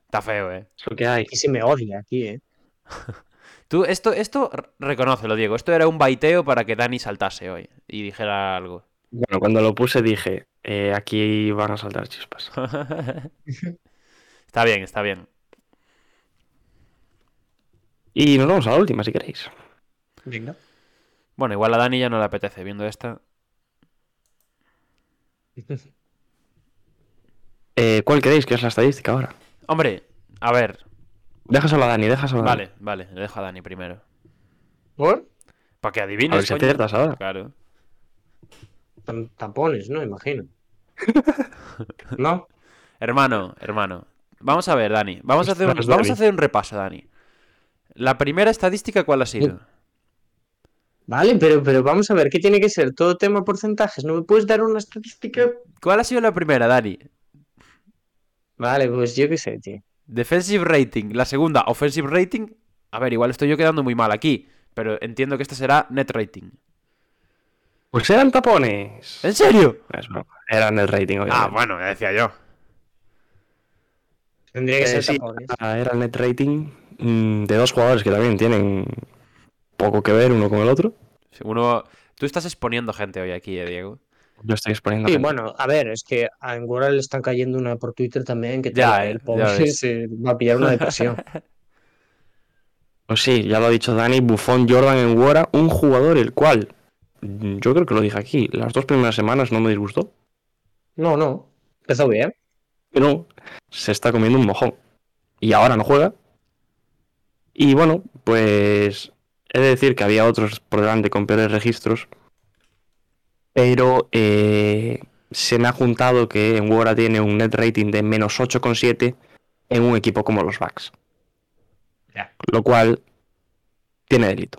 Está feo, ¿eh? Es lo que hay. Aquí se me odia, aquí, ¿eh? Tú, esto, esto, reconócelo, Diego. Esto era un baiteo para que Dani saltase hoy y dijera algo. Bueno, cuando lo puse dije, eh, aquí van a saltar chispas. está bien, está bien. Y nos vamos a la última, si queréis. Venga. Bueno, igual a Dani ya no le apetece viendo esta. Eh, ¿Cuál queréis que es la estadística ahora? Hombre, a ver. Déjaselo a Dani, déjaselo a Dani. Vale, vale, le dejo a Dani primero. ¿Por? Para que A adivines, ver si aciertas ahora. Claro. Tam- Tampones, ¿no? Imagino. ¿No? Hermano, hermano. Vamos a ver, Dani. Vamos a hacer un, Ostras, vamos a hacer un repaso, Dani. La primera estadística, ¿cuál ha sido? Vale, pero, pero vamos a ver, ¿qué tiene que ser? Todo tema porcentajes. ¿No me puedes dar una estadística? ¿Cuál ha sido la primera, Dani? Vale, pues yo qué sé, tío. Defensive rating. La segunda, offensive rating. A ver, igual estoy yo quedando muy mal aquí. Pero entiendo que esta será net rating. Pues eran tapones. ¿En serio? Es broma, Eran el rating, Ah, bueno, ya decía yo. Tendría que Eh, ser sí, tapones. ah, era el net rating mm, de dos jugadores que también tienen poco que ver uno con el otro. Uno... Tú estás exponiendo gente hoy aquí, eh, Diego. Estoy exponiendo. Sí, bueno, a ver, es que a Angora le están cayendo una por Twitter también, que Ya, eh, el ya pobre se va a pillar una depresión. Pues sí, ya lo ha dicho Dani, Buffon Jordan en Wora, un jugador el cual, mm, yo creo que lo dije aquí, las dos primeras semanas no me disgustó, No, no. Empezó bien. pero se está comiendo un mojón. Y ahora no juega. Y bueno, pues he de decir que había otros por delante con peores registros, pero eh, se me ha juntado que en Wora tiene un net rating de menos 8,7 en un equipo como los Bucks. Lo cual tiene delito.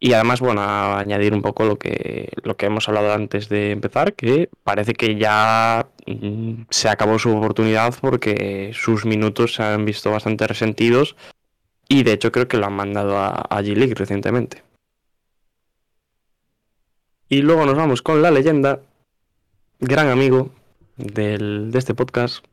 Y además, bueno, a añadir un poco lo que, lo que hemos hablado antes de empezar, que parece que ya mm, se acabó su oportunidad porque sus minutos se han visto bastante resentidos y de hecho creo que lo han mandado a, a G-League recientemente. Y luego nos vamos con la leyenda, gran amigo del- de este podcast,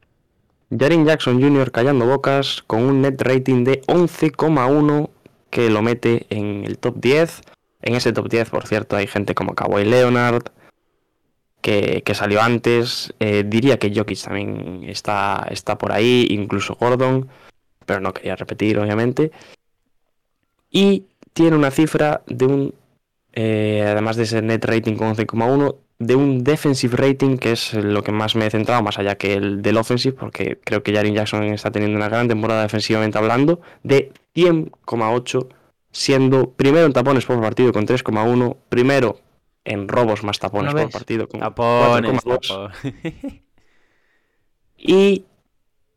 Jaren Jackson Jr. callando bocas con un net rating de 11,1 que lo mete en el top 10. En ese top 10, por cierto, hay gente como Kawhi Leonard, que, que salió antes. Eh, diría que Jokic también está, está por ahí, incluso Gordon, pero no quería repetir, obviamente. Y tiene una cifra de un, eh, además de ese net rating con 11,1, de un defensive rating, que es lo que más me he centrado, más allá que el del offensive, porque creo que Jaren Jackson está teniendo una gran temporada defensivamente hablando, de 100,8, siendo primero en tapones por partido con 3,1, primero en robos más tapones ¿No por partido con Tapones, 4,2. tapones. Y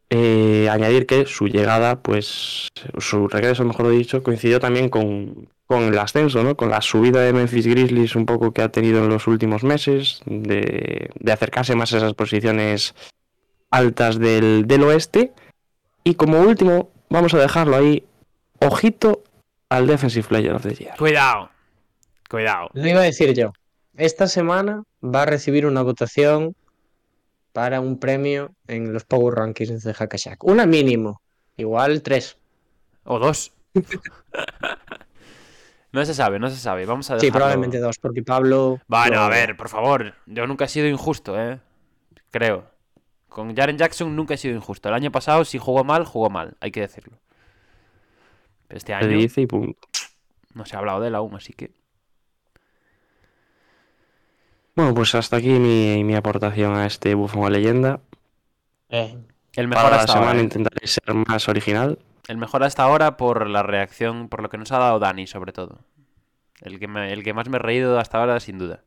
eh, añadir que su llegada, pues su regreso, mejor dicho, coincidió también con, con el ascenso, ¿no? Con la subida de Memphis Grizzlies un poco que ha tenido en los últimos meses, de, de acercarse más a esas posiciones altas del, del oeste. Y como último, vamos a dejarlo ahí, ojito al Defensive Player of the Year. Cuidado. Cuidado. Lo iba a decir yo. Esta semana va a recibir una votación para un premio en los Power Rankings de Hackashack. Una mínimo. Igual tres. O dos. no se sabe, no se sabe. Vamos a dejarlo... Sí, probablemente dos, porque Pablo. Bueno, lo- a ver, por favor. Yo nunca he sido injusto, ¿eh? Creo. Con Jaren Jackson nunca he sido injusto. El año pasado, si jugó mal, jugó mal. Hay que decirlo. Pero este Se año dice y punto. no se ha hablado de él aún, así que... Bueno, pues hasta aquí mi, mi aportación a este Bufón a leyenda. Eh, El mejor Para la hasta semana ahora. ¿eh? intentaré ser más original. El mejor hasta ahora por la reacción, por lo que nos ha dado Dani, sobre todo. El que, me- el que más me he reído hasta ahora, sin duda.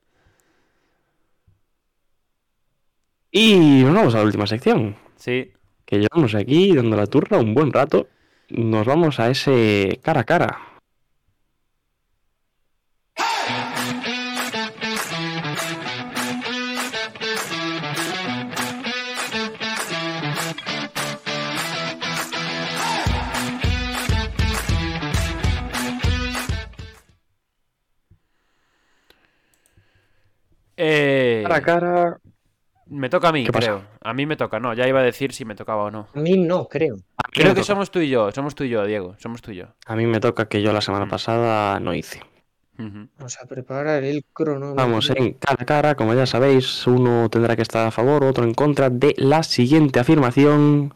Y nos vamos a la última sección. Sí. Que llevamos aquí dando la turra un buen rato. Nos vamos a ese cara a cara. Eh, Cara a cara. me toca a mí, creo. A mí me toca, no. Ya iba a decir si me tocaba o no. a mí no, creo. Mí, Creo que toca. somos tú y yo. Somos tú y yo, Diego. Somos tú y yo. a mí me toca que yo la semana Mm. pasada no hice. Vamos a preparar el cronómetro. Vamos en cara a cara, como ya sabéis, uno tendrá que estar a favor, otro en contra de la siguiente afirmación.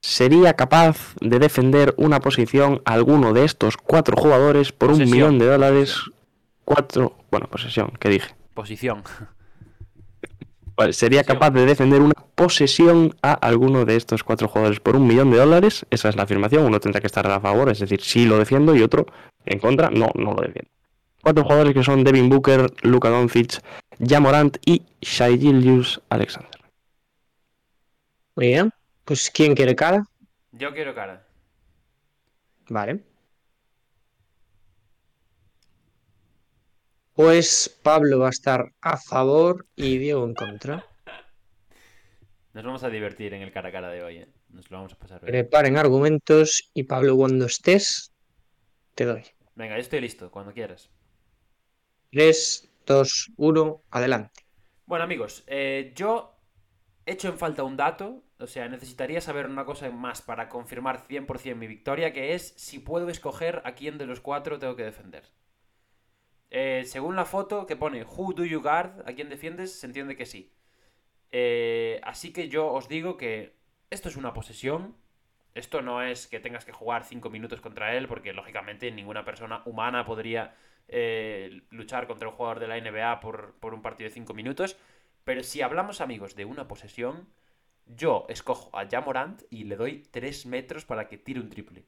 ¿Sería capaz de defender una posición a alguno de estos cuatro jugadores por un millón de dólares? Cuatro, bueno, posesión, ¿qué dije? Posición. Vale, ¿Sería capaz de defender una posesión a alguno de estos cuatro jugadores por un millón de dólares? Esa es la afirmación, uno tendrá que estar a favor, es decir, sí lo defiendo y otro en contra, no, no lo defiendo. Cuatro jugadores que son Devin Booker, Luka Doncic, Jamorant y Shai Gilgeous Alexander. Muy bien. Pues, ¿quién quiere cara? Yo quiero cara. Vale. Pues Pablo va a estar a favor y Diego en contra. Nos vamos a divertir en el cara a cara de hoy, ¿eh? Nos lo vamos a pasar hoy. Preparen argumentos y Pablo, cuando estés, te doy. Venga, yo estoy listo, cuando quieras. 3, 2, 1, adelante. Bueno, amigos, eh, yo he hecho en falta un dato. O sea, necesitaría saber una cosa más para confirmar 100% mi victoria, que es si puedo escoger a quién de los cuatro tengo que defender. Eh, según la foto que pone Who do you guard? ¿A quién defiendes? Se entiende que sí. Eh, así que yo os digo que esto es una posesión. Esto no es que tengas que jugar 5 minutos contra él, porque lógicamente ninguna persona humana podría eh, luchar contra un jugador de la NBA por, por un partido de 5 minutos. Pero si hablamos, amigos, de una posesión, yo escojo a Jamorant y le doy 3 metros para que tire un triple.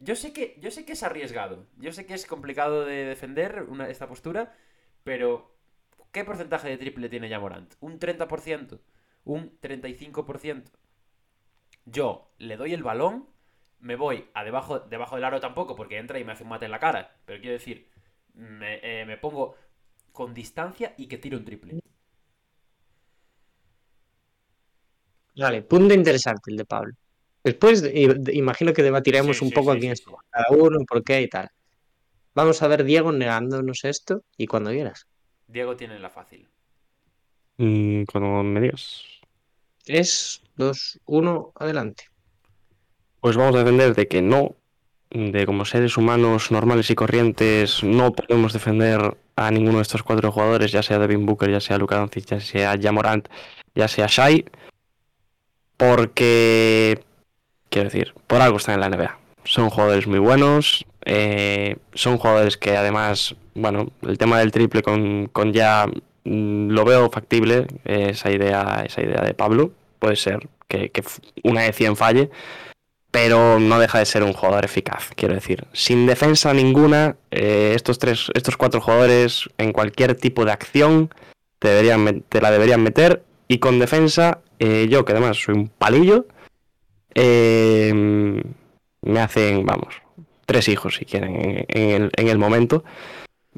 Yo sé que, yo sé que es arriesgado, yo sé que es complicado de defender esta postura, pero ¿qué porcentaje de triple tiene Jamorant? ¿Un 30%? ¿Un 35%? Yo le doy el balón, me voy a debajo, debajo del aro tampoco, porque entra y me hace un mate en la cara, pero quiero decir, me, eh, me pongo con distancia y que tire un triple. Vale, punto interesante el de Pablo. Después, imagino que debatiremos Sí, un sí, poco sí, a quién sí, es cada uno, por qué y tal. Vamos a ver, Diego, negándonos esto y cuando quieras. Diego tiene la fácil. Mm, Cuando me digas. 3, 2, 1, adelante. Pues vamos a defender de que no, de como seres humanos normales y corrientes, no podemos defender a ninguno de estos cuatro jugadores, ya sea Devin Booker, ya sea Luka Doncic, ya sea Jamorant, ya sea Shai, porque, quiero decir, por algo están en la NBA. Son jugadores muy buenos, eh, son jugadores que además, bueno, el tema del triple con, con ya mm, lo veo factible, esa idea, esa idea de Pablo, puede ser que, una de 100 falle, pero no deja de ser un jugador eficaz, quiero decir. Sin defensa ninguna, eh, estos tres, estos cuatro jugadores en cualquier tipo de acción te, deberían, te la deberían meter. Y con defensa, eh, yo que además soy un palillo, eh, me hacen, vamos, tres hijos si quieren en, en el, en el momento.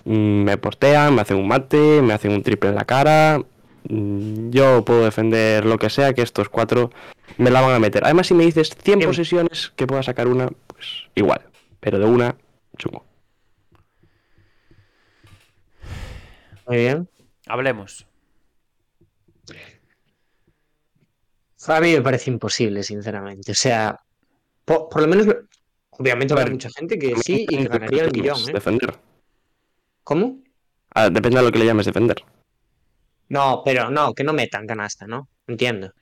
Mm, Me postean, me hacen un mate, me hacen un triple en la cara. Mm, Yo puedo defender lo que sea, que estos cuatro me la van a meter. Además, si me dices 100 Bien. posesiones que pueda sacar una, pues igual. Pero de una, chungo. Muy bien. Hablemos. A mí me parece imposible, sinceramente. O sea, po- por, lo menos, obviamente A habrá mucha gente que sí y que ganaría el millón, ¿eh? Defender. ¿Cómo? Ah, depende de lo que le llames defender. No, pero no, que no metan canasta, ¿no? Entiendo.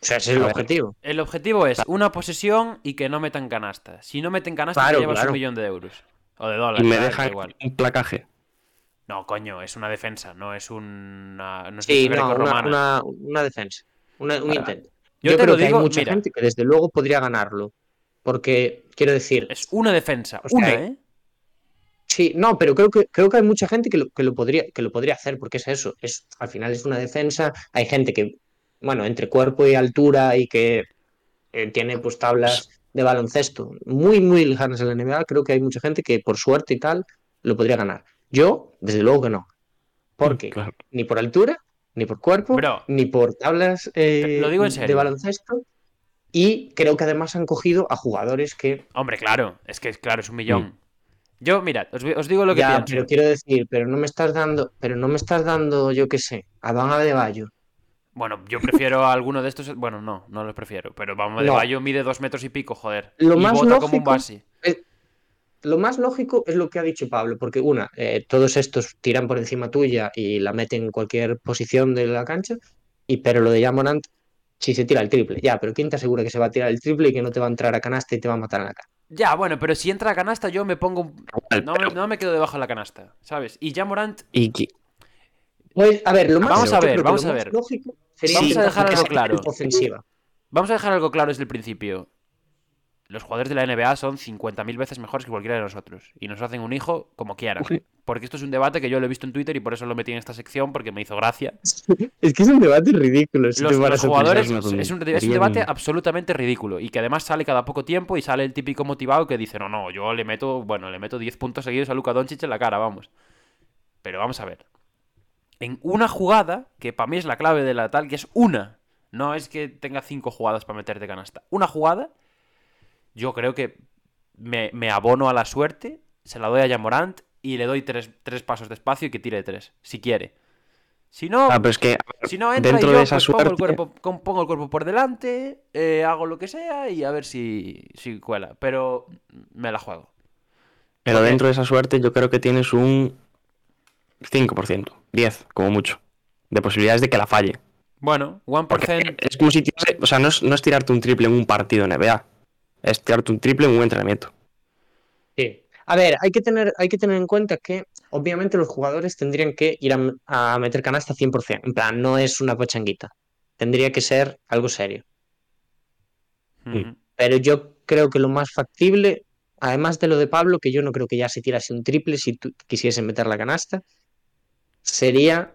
O sea, ese es el A ver. objetivo. El objetivo es una posesión y que no metan canasta. Si no meten canasta, Claro, te llevas claro. un millón de euros. O de Y dólares. me da dejan igual. un placaje. No, coño, es una defensa, no es una. No es Sí, una no, una, una, una defensa. Una- un intento. yo Yo, te creo lo que digo, hay mucha mira. gente que desde luego podría ganarlo. Porque, quiero decir, Es una defensa. O sea, una, ¿eh? Sí, no, pero creo que, creo que hay mucha gente que lo, que lo podría, que lo podría hacer, porque es eso, es, al final es una defensa, hay gente que, bueno, entre cuerpo y altura y que eh, tiene pues tablas de baloncesto muy, muy lejanas a la NBA, creo que hay mucha gente que por suerte y tal lo podría ganar. Yo, desde luego que no, porque Claro. ni por altura, ni por cuerpo, Bro. ni por tablas eh, Lo digo en de baloncesto, y creo que además han cogido a jugadores que Hombre, claro. Es que, claro, es un millón. Yo, mirad, os, os digo lo que ya, pienso. pero quiero decir, pero no me estás dando, pero no me estás dando, yo qué sé, a Van Adebayo. Bueno, yo prefiero a alguno de estos. Bueno, no, no los prefiero. Pero vamos, de No. Bayo mide dos metros y pico, joder. Lo y más bota como un lógico- base. Lo más lógico es lo que ha dicho Pablo, porque una, eh, todos estos tiran por encima tuya y la meten en cualquier posición de la cancha, y pero lo de Jamorant, si se tira el triple, ya, pero ¿quién te asegura que se va a tirar el triple y que no te va a entrar a canasta y te va a matar en la cara? Ya, bueno, pero si entra a canasta, yo me pongo. No me, no me quedo debajo de la canasta, ¿sabes? Y ya Morant. Y que- Pues, a ver, lo más, Vamos yo a ver, vamos lo a más ver. lógico sería Vamos a dejar algo claro. Ofensiva. Vamos a dejar algo claro desde el principio. Los jugadores de la NBA son 50.000 veces mejores que cualquiera de nosotros. Y nos hacen un hijo como quieran. Sí. Porque esto es un debate que yo lo he visto en Twitter y por eso lo metí en esta sección porque me hizo gracia. Es que es un debate ridículo. si Los, jugadores es un, tontería es un debate absolutamente ridículo y que además sale cada poco tiempo y sale el típico motivado que dice, no, no, yo le meto, bueno, le meto 10 puntos seguidos a Luka Doncic en la cara, vamos. Pero vamos a ver. En una jugada, que para mí es la clave de la tal, que es una, no es que tenga cinco jugadas para meterte canasta. Una jugada, yo creo que me, me abono a la suerte, se la doy a Jamorant y le doy tres, tres pasos de espacio y que tire tres, si quiere. Si no, Ah, pero es que si no entra dentro y yo de esa pues, pongo, el suerte- cuerpo, pongo el cuerpo por delante, eh, hago lo que sea y a ver si, si cuela. Pero me la juego. Pero Porque- dentro de esa suerte yo creo que tienes un 5%, 10 como mucho, de posibilidades de que la falle. Bueno, Porque 1%. es como si o sea, no es, no es tirarte un triple en un partido NBA, es tirarte un triple en un entrenamiento. Sí. A ver, hay que tener, hay que tener en cuenta que obviamente los jugadores tendrían que ir a, a meter canasta 100%. En plan, no es una pachanguita. Tendría que ser algo serio. Pero yo creo que lo más factible, además de lo de Pablo, que yo no creo que ya se tirase un triple si tú quisiese meter la canasta, sería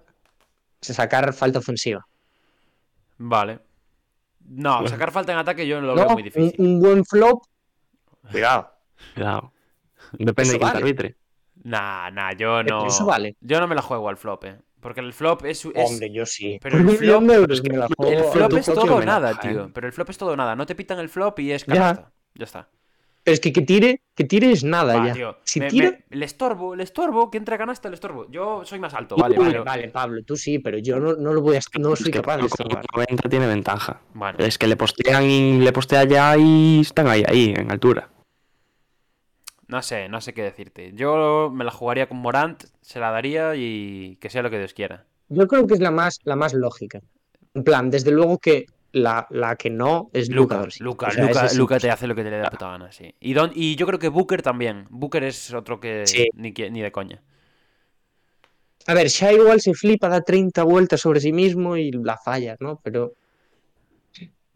sacar falta ofensiva. Vale. No, Bueno. sacar falta en ataque yo lo No, veo muy difícil. un buen flop. Cuidado. Cuidado. Depende de quién te vale. arbitre. Nah, nah, yo no. Eso vale. Yo no me la juego al flop, eh. Porque el flop es. es- Hombre, yo sí. pero el flop- de euros me la juego el flop es todo o nada, tío. Pero el flop es todo o nada. No te pitan el flop y es Ya. canasta. Ya está. Pero es que que tire, que tire es nada Va, ya. tío, Si me- tira. me- le estorbo, le estorbo, que entre a canasta, le estorbo. Yo soy más alto, Vale, vale, vale, pero- vale, Pablo, tú sí, pero yo no, no lo voy a, no Es soy que capaz de estorbar. 90 tiene ventaja. Bueno, Es que le postean y le postea ya y están ahí, ahí, en altura. no sé, no sé qué decirte. Yo me la jugaría con Morant, se la daría y que sea lo que Dios quiera. Yo creo que es la más, la más lógica. En plan, desde luego que la, la que no es Luca. Luca, O sea, Luca, ese sí. Luca te hace lo que te le da puta gana, sí. Y, Don- y yo creo que Booker también. Booker es otro que Sí. ni, que- ni de coña. A ver, Shai igual se flipa, da 30 vueltas sobre sí mismo y la falla, ¿no? Pero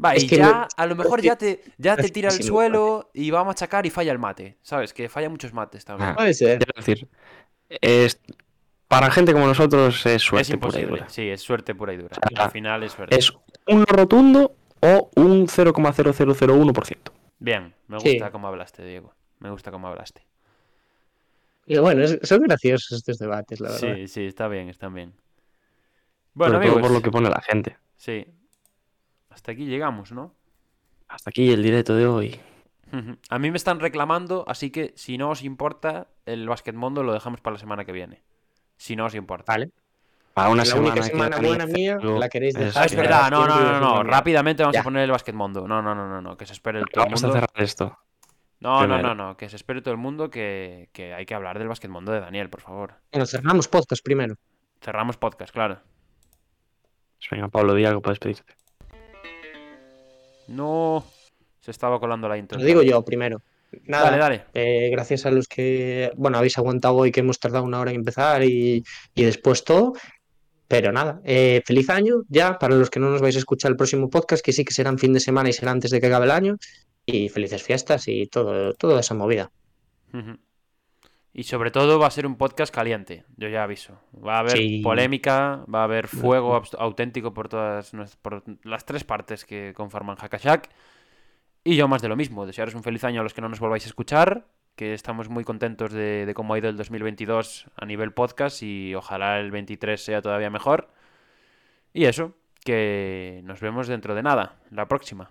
Va, Es y que ya, no- a lo mejor ya te, ya te tira al suelo y va a machacar y falla el mate. ¿Sabes? Que falla muchos mates también. Ah. puede ser. Quiero decir, es, para gente como nosotros es es suerte pura y dura. Sí, es suerte pura y dura. sea, Al final es suerte. Es un no rotundo o un 0,0001%. Bien, me Sí. gusta cómo hablaste, Diego. Me gusta cómo hablaste. Y bueno, es- son graciosos estos debates, la verdad. Sí, sí, está bien, está bien. Bueno, amigos, por lo que pone la gente. sí. Hasta aquí llegamos, ¿no? Hasta aquí el directo de hoy. A mí me están reclamando, así que si no os importa, el Mundo lo dejamos para la semana que viene. Si no os importa. Vale. Para una la semana única semana buena mía la queréis es dejar Ah, es verdad, no, no, no, no. Rápidamente vamos Ya. a poner el Mundo. No, no, no, no, no. Que se espere el todo el Vamos a mundo. cerrar esto. No, no, primero. no, no. Que se espere todo el mundo que, que hay que hablar del Mundo de Daniel, por favor. Bueno, cerramos podcast primero. Cerramos podcast, claro. Pues venga, Pablo, di algo para despedirte. No. Se estaba colando la intro. Lo digo yo primero. Nada, Dale, dale. eh, gracias a los que, bueno, habéis aguantado hoy que hemos tardado una hora en empezar y, y después todo. Pero nada, eh, feliz año ya para los que no nos vais a escuchar el próximo podcast, que sí que serán fin de semana y será antes de que acabe el año. Y felices fiestas y todo, toda esa movida. Y sobre todo va a ser un podcast caliente, yo ya aviso. Va a haber Sí. polémica, va a haber fuego auténtico por todas por las tres partes que conforman Hackashack. Y yo más de lo mismo, desearos un feliz año a los que no nos volváis a escuchar, que estamos muy contentos de, cómo ha ido el 2022 a nivel podcast y ojalá el 23 sea todavía mejor. Y eso, que nos vemos dentro de nada, la próxima.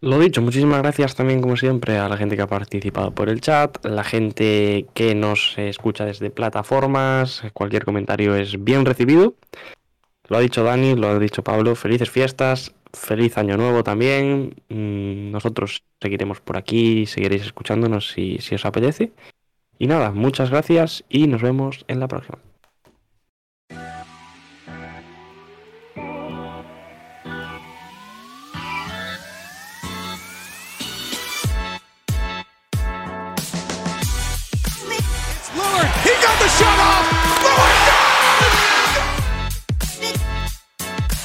Lo dicho, muchísimas gracias también, como siempre, a la gente que ha participado por el chat, la gente que nos escucha desde plataformas, cualquier comentario es bien recibido. Lo ha dicho Dani, lo ha dicho Pablo, felices fiestas, feliz año nuevo también. Mm, Nosotros seguiremos por aquí, seguiréis escuchándonos si, si os apetece. Y nada, muchas gracias y nos vemos en la próxima.